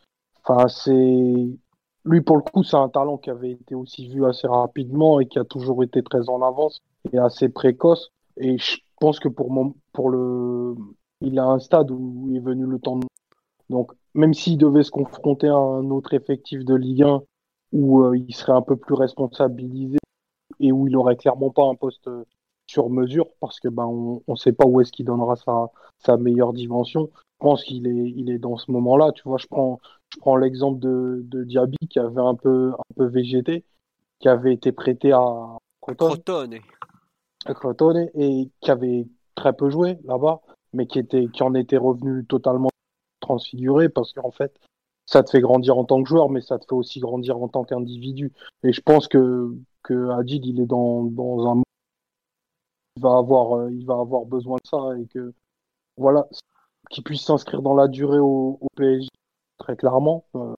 Enfin, c'est lui pour le coup, c'est un talent qui avait été aussi vu assez rapidement et qui a toujours été très en avance et assez précoce. Et je pense que pour mon, pour le, il a un stade où il est venu le temps. De... Donc, même s'il devait se confronter à un autre effectif de Ligue 1 où euh, il serait un peu plus responsabilisé et où il aurait clairement pas un poste euh, sur mesure parce que ben on ne sait pas où est-ce qu'il donnera sa, sa meilleure dimension. Je pense qu'il est, il est dans ce moment-là. Tu vois, je prends, je prends l'exemple de, de Diaby qui avait un peu, un peu végété, qui avait été prêté à Crotone. À Crotone et qui avait très peu joué là-bas, mais qui était, qui en était revenu totalement transfiguré parce qu'en fait, ça te fait grandir en tant que joueur, mais ça te fait aussi grandir en tant qu'individu. Et je pense que que il est dans, dans un il va avoir euh, il va avoir besoin de ça et que voilà qu'il puisse s'inscrire dans la durée au, au PSG très clairement. Euh,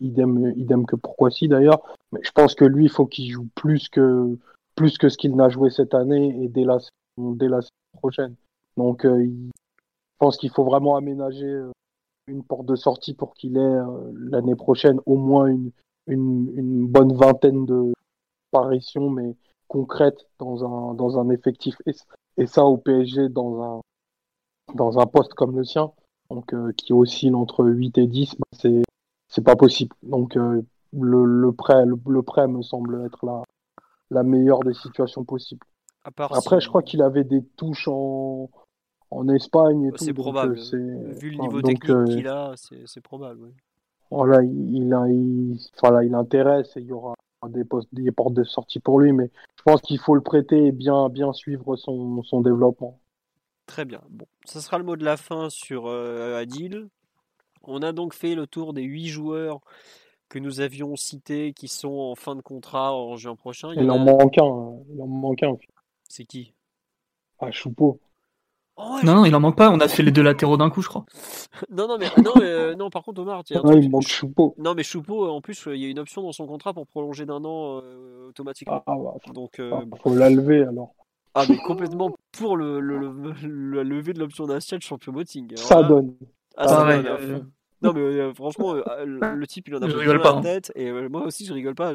idem idem que pourquoi si d'ailleurs. Mais je pense que lui il faut qu'il joue plus que plus que ce qu'il n'a joué cette année et dès la dès la prochaine. Donc euh, je pense qu'il faut vraiment aménager une porte de sortie pour qu'il ait l'année prochaine au moins une, une bonne vingtaine de, apparition, mais concrète dans un, dans un effectif. Et, ça, au PSG, dans un, dans un poste comme le sien, donc, euh, qui oscille entre 8 et 10, bah, c'est, c'est pas possible. Donc, euh, le, le, prêt, le, prêt me semble être la, la meilleure des situations possibles. Après, je crois qu'il avait des touches en, en Espagne et C'est probable. Euh, Vu le niveau technique qu'il a, c'est, probable. Voilà, il, il, il intéresse et il y aura des, postes, des portes de sortie pour lui, mais je pense qu'il faut le prêter et bien, bien suivre son, son développement. Très bien. Bon, ce sera le mot de la fin sur euh, Adil. On a donc fait le tour des huit joueurs que nous avions cités qui sont en fin de contrat en juin prochain. Il, en, manque un. Il en manque un. C'est qui? Ah, Choupeau. Oh, non, non, il en manque pas. On a fait les deux latéraux d'un coup, je crois. (laughs) non, non, mais non, euh, non, par contre, Omar, tiens. il manque Choupeau. Non, mais Choupeau, en plus, il y a une option dans son contrat pour prolonger d'un an euh, automatiquement. Ah, bah, Donc, euh, ah, faut la lever alors. Ah, mais complètement pour le, le, le, lever de l'option d'assiette champion moting. Ça donne. Ah, ça donne. Non, mais franchement, le type, il en a je rigole pas, la hein. tête. Et moi aussi, je rigole pas.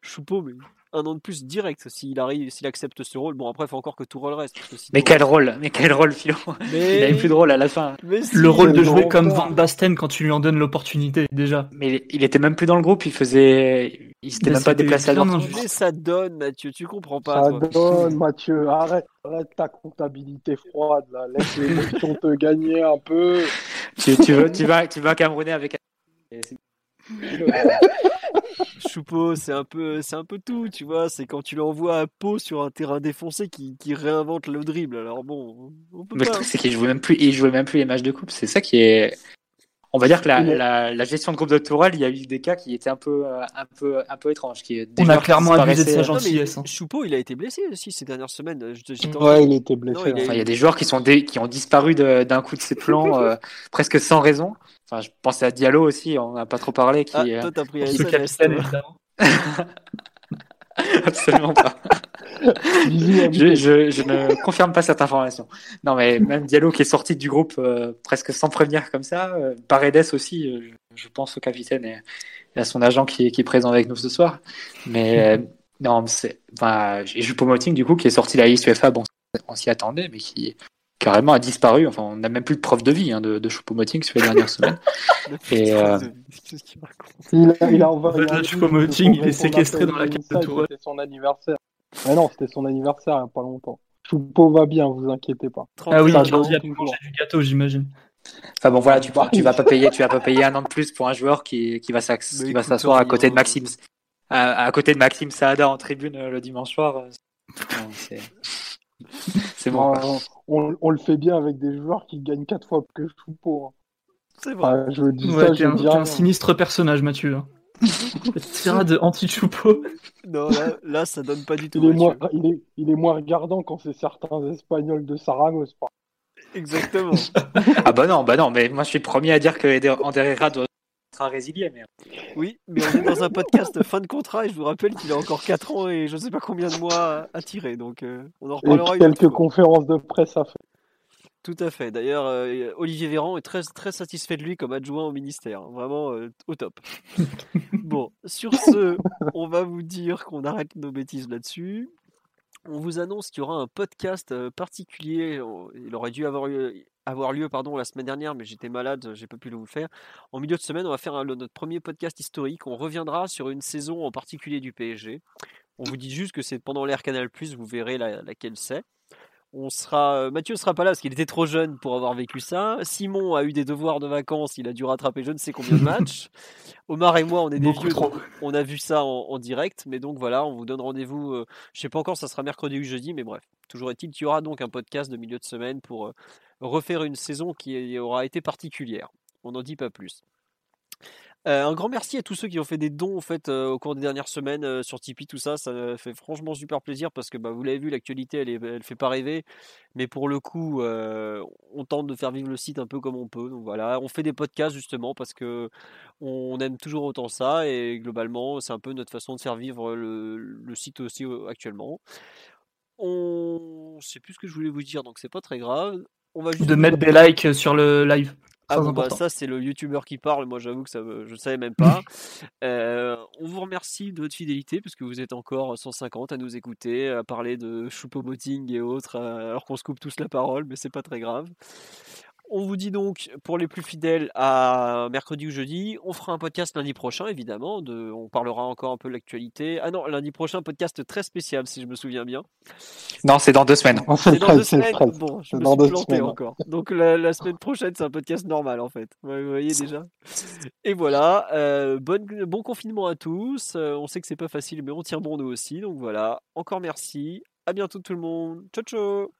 Choupeau, mais un an de plus direct s'il arrive, s'il accepte ce rôle. Bon après, il faut encore que tout rôle reste. mais quel rôle, mais quel rôle, Philo? Il avait plus de rôle à la fin. le rôle de jouer comme Van Basten quand tu lui en donnes l'opportunité déjà. Mais il était même plus dans le groupe, il faisait, il s'était même pas déplacé à Dortmund. Mais ça donne, Mathieu, tu comprends pas. Ça donne, Mathieu. Arrête, arrête ta comptabilité froide là. Laisse l'émotion (laughs) te gagner un peu. Tu, tu veux, tu vas, tu vas Camerounais avec. (laughs) Choupeau, c'est un peu, c'est un peu tout, tu vois. C'est quand tu l'envoies à Pau sur un terrain défoncé qui, qui réinvente le dribble. Alors bon, on peut Mais le truc, c'est qu'il jouait même plus, il jouait même plus les matchs de coupe. C'est ça qui est. On va dire que la, la, la, gestion de groupe de Tourelle, il y a eu des cas qui étaient un peu, un peu, un peu étranges. Qui, on a clairement abusé de sa gentillesse. Hein. Choupeau, il a été blessé aussi ces dernières semaines. ouais, il était blessé. il, il, y a des joueurs qui sont qui ont disparu d'un coup de ses plans euh, (laughs) presque sans raison. Enfin, je pensais à Diallo aussi, on n'a pas trop parlé. Qui, ah, toi, t'as pris qui (laughs) Absolument pas. (laughs) je, je, je, ne confirme pas cette information. Non, mais même Diallo qui est sorti du groupe euh, presque sans prévenir comme ça. Euh, Paredes aussi, euh, je pense au capitaine et, à son agent qui est, qui est présent avec nous ce soir. Mais euh, non, c'est. Enfin, j'ai Moting du coup qui est sorti de la liste UEFA. Bon, on s'y attendait, mais qui carrément a disparu. Enfin, on n'a même plus de preuve de vie hein, de, de Choupo-Moting sur les dernières semaines. (laughs) Et, euh... il, a, il a envoyé Choupo-Moting, il est séquestré dans la carte de Tourelle. C'était son anniversaire. Mais non, c'était son anniversaire il n'y a pas longtemps. Choupo va bien, vous inquiétez pas. Ah oui, il a du gâteau, j'imagine. Enfin bon, voilà, tu, tu vas pas payer, tu vas pas payer un an de plus pour un joueur qui, qui va s'asseoir à côté de Maxime, à, à, côté de Maxime Saada en tribune euh, le dimanche soir. Euh, c'est bon. (laughs) On, on, le fait bien avec des joueurs qui gagnent 4 fois plus que Choupo. Hein. C'est vrai. je dis ça, je un, dis un sinistre personnage, Mathieu. Hein. (laughs) de anti-Choupo. Non, là, là, ça donne pas du tout. Il est, moins, il, est, il est moins regardant quand c'est certains Espagnols de Saragosse. Exactement. (laughs) ah bah non, bah non, mais moi je suis le premier à dire que Herrera doit résilier. Mais... Oui, mais on est dans un podcast (laughs) fin de contrat et je vous rappelle qu'il a encore 4 ans et je ne sais pas combien de mois à tirer. Donc euh, on en reparlera. Et quelques conférences de presse à faire. Tout à fait. D'ailleurs, euh, Olivier Véran est très, satisfait de lui comme adjoint au ministère. Vraiment euh, au top. bon, sur ce, on va vous dire qu'on arrête nos bêtises là-dessus. On vous annonce qu'il y aura un podcast particulier. Il aurait dû avoir eu avoir lieu pardon, la semaine dernière, mais j'étais malade, j'ai pas pu le faire. En milieu de semaine, on va faire notre premier podcast historique. On reviendra sur une saison en particulier du PSG. On vous dit juste que c'est pendant l'ère Canal+, vous verrez laquelle c'est. On sera, euh, Mathieu ne sera pas là parce qu'il était trop jeune pour avoir vécu ça. Simon a eu des devoirs de vacances, il a dû rattraper je ne sais combien de (laughs) matchs. Omar et moi, on est des vieux, on a vu ça en, direct. Mais donc voilà, on vous donne rendez-vous. Je euh, je sais pas encore, ça sera mercredi ou jeudi, mais bref. Toujours est-il qu'il y aura donc un podcast de milieu de semaine pour euh, refaire une saison qui aura été particulière. On n'en dit pas plus. Euh, un grand merci à tous ceux qui ont fait des dons en fait euh, au cours des dernières semaines euh, sur Tipeee, tout ça, ça fait franchement super plaisir parce que bah, vous l'avez vu, l'actualité elle, elle fait pas rêver, mais pour le coup, on tente de faire vivre le site un peu comme on peut. Donc voilà, on fait des podcasts justement parce que on aime toujours autant ça et globalement, c'est un peu notre façon de faire vivre le, site aussi actuellement. On sait plus ce que je voulais vous dire, donc c'est pas très grave. On va juste de mettre des likes sur le live. Ah bon, bah, ça c'est le youtubeur qui parle, moi j'avoue que ça je savais même pas. (laughs) Euh, on vous remercie de votre fidélité parce que vous êtes encore 150 à nous écouter, à parler de choupo-moting et autres, euh, alors qu'on se coupe tous la parole, mais c'est pas très grave. On vous dit donc, pour les plus fidèles, à mercredi ou jeudi. On fera un podcast lundi prochain, évidemment. De, on parlera encore un peu de l'actualité. Ah non, lundi prochain, podcast très spécial, si je me souviens bien. Non, c'est dans deux semaines. (laughs) C'est dans deux semaines? Bon, je me suis planté encore. Donc la, semaine prochaine, c'est un podcast normal, en fait. Vous voyez déjà. Et voilà. Euh, bon confinement à tous. Euh, on sait que c'est pas facile, mais on tient bon nous aussi. Donc voilà. Encore merci. À bientôt tout le monde. Ciao, ciao.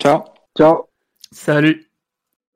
Ciao. Ciao. Salut.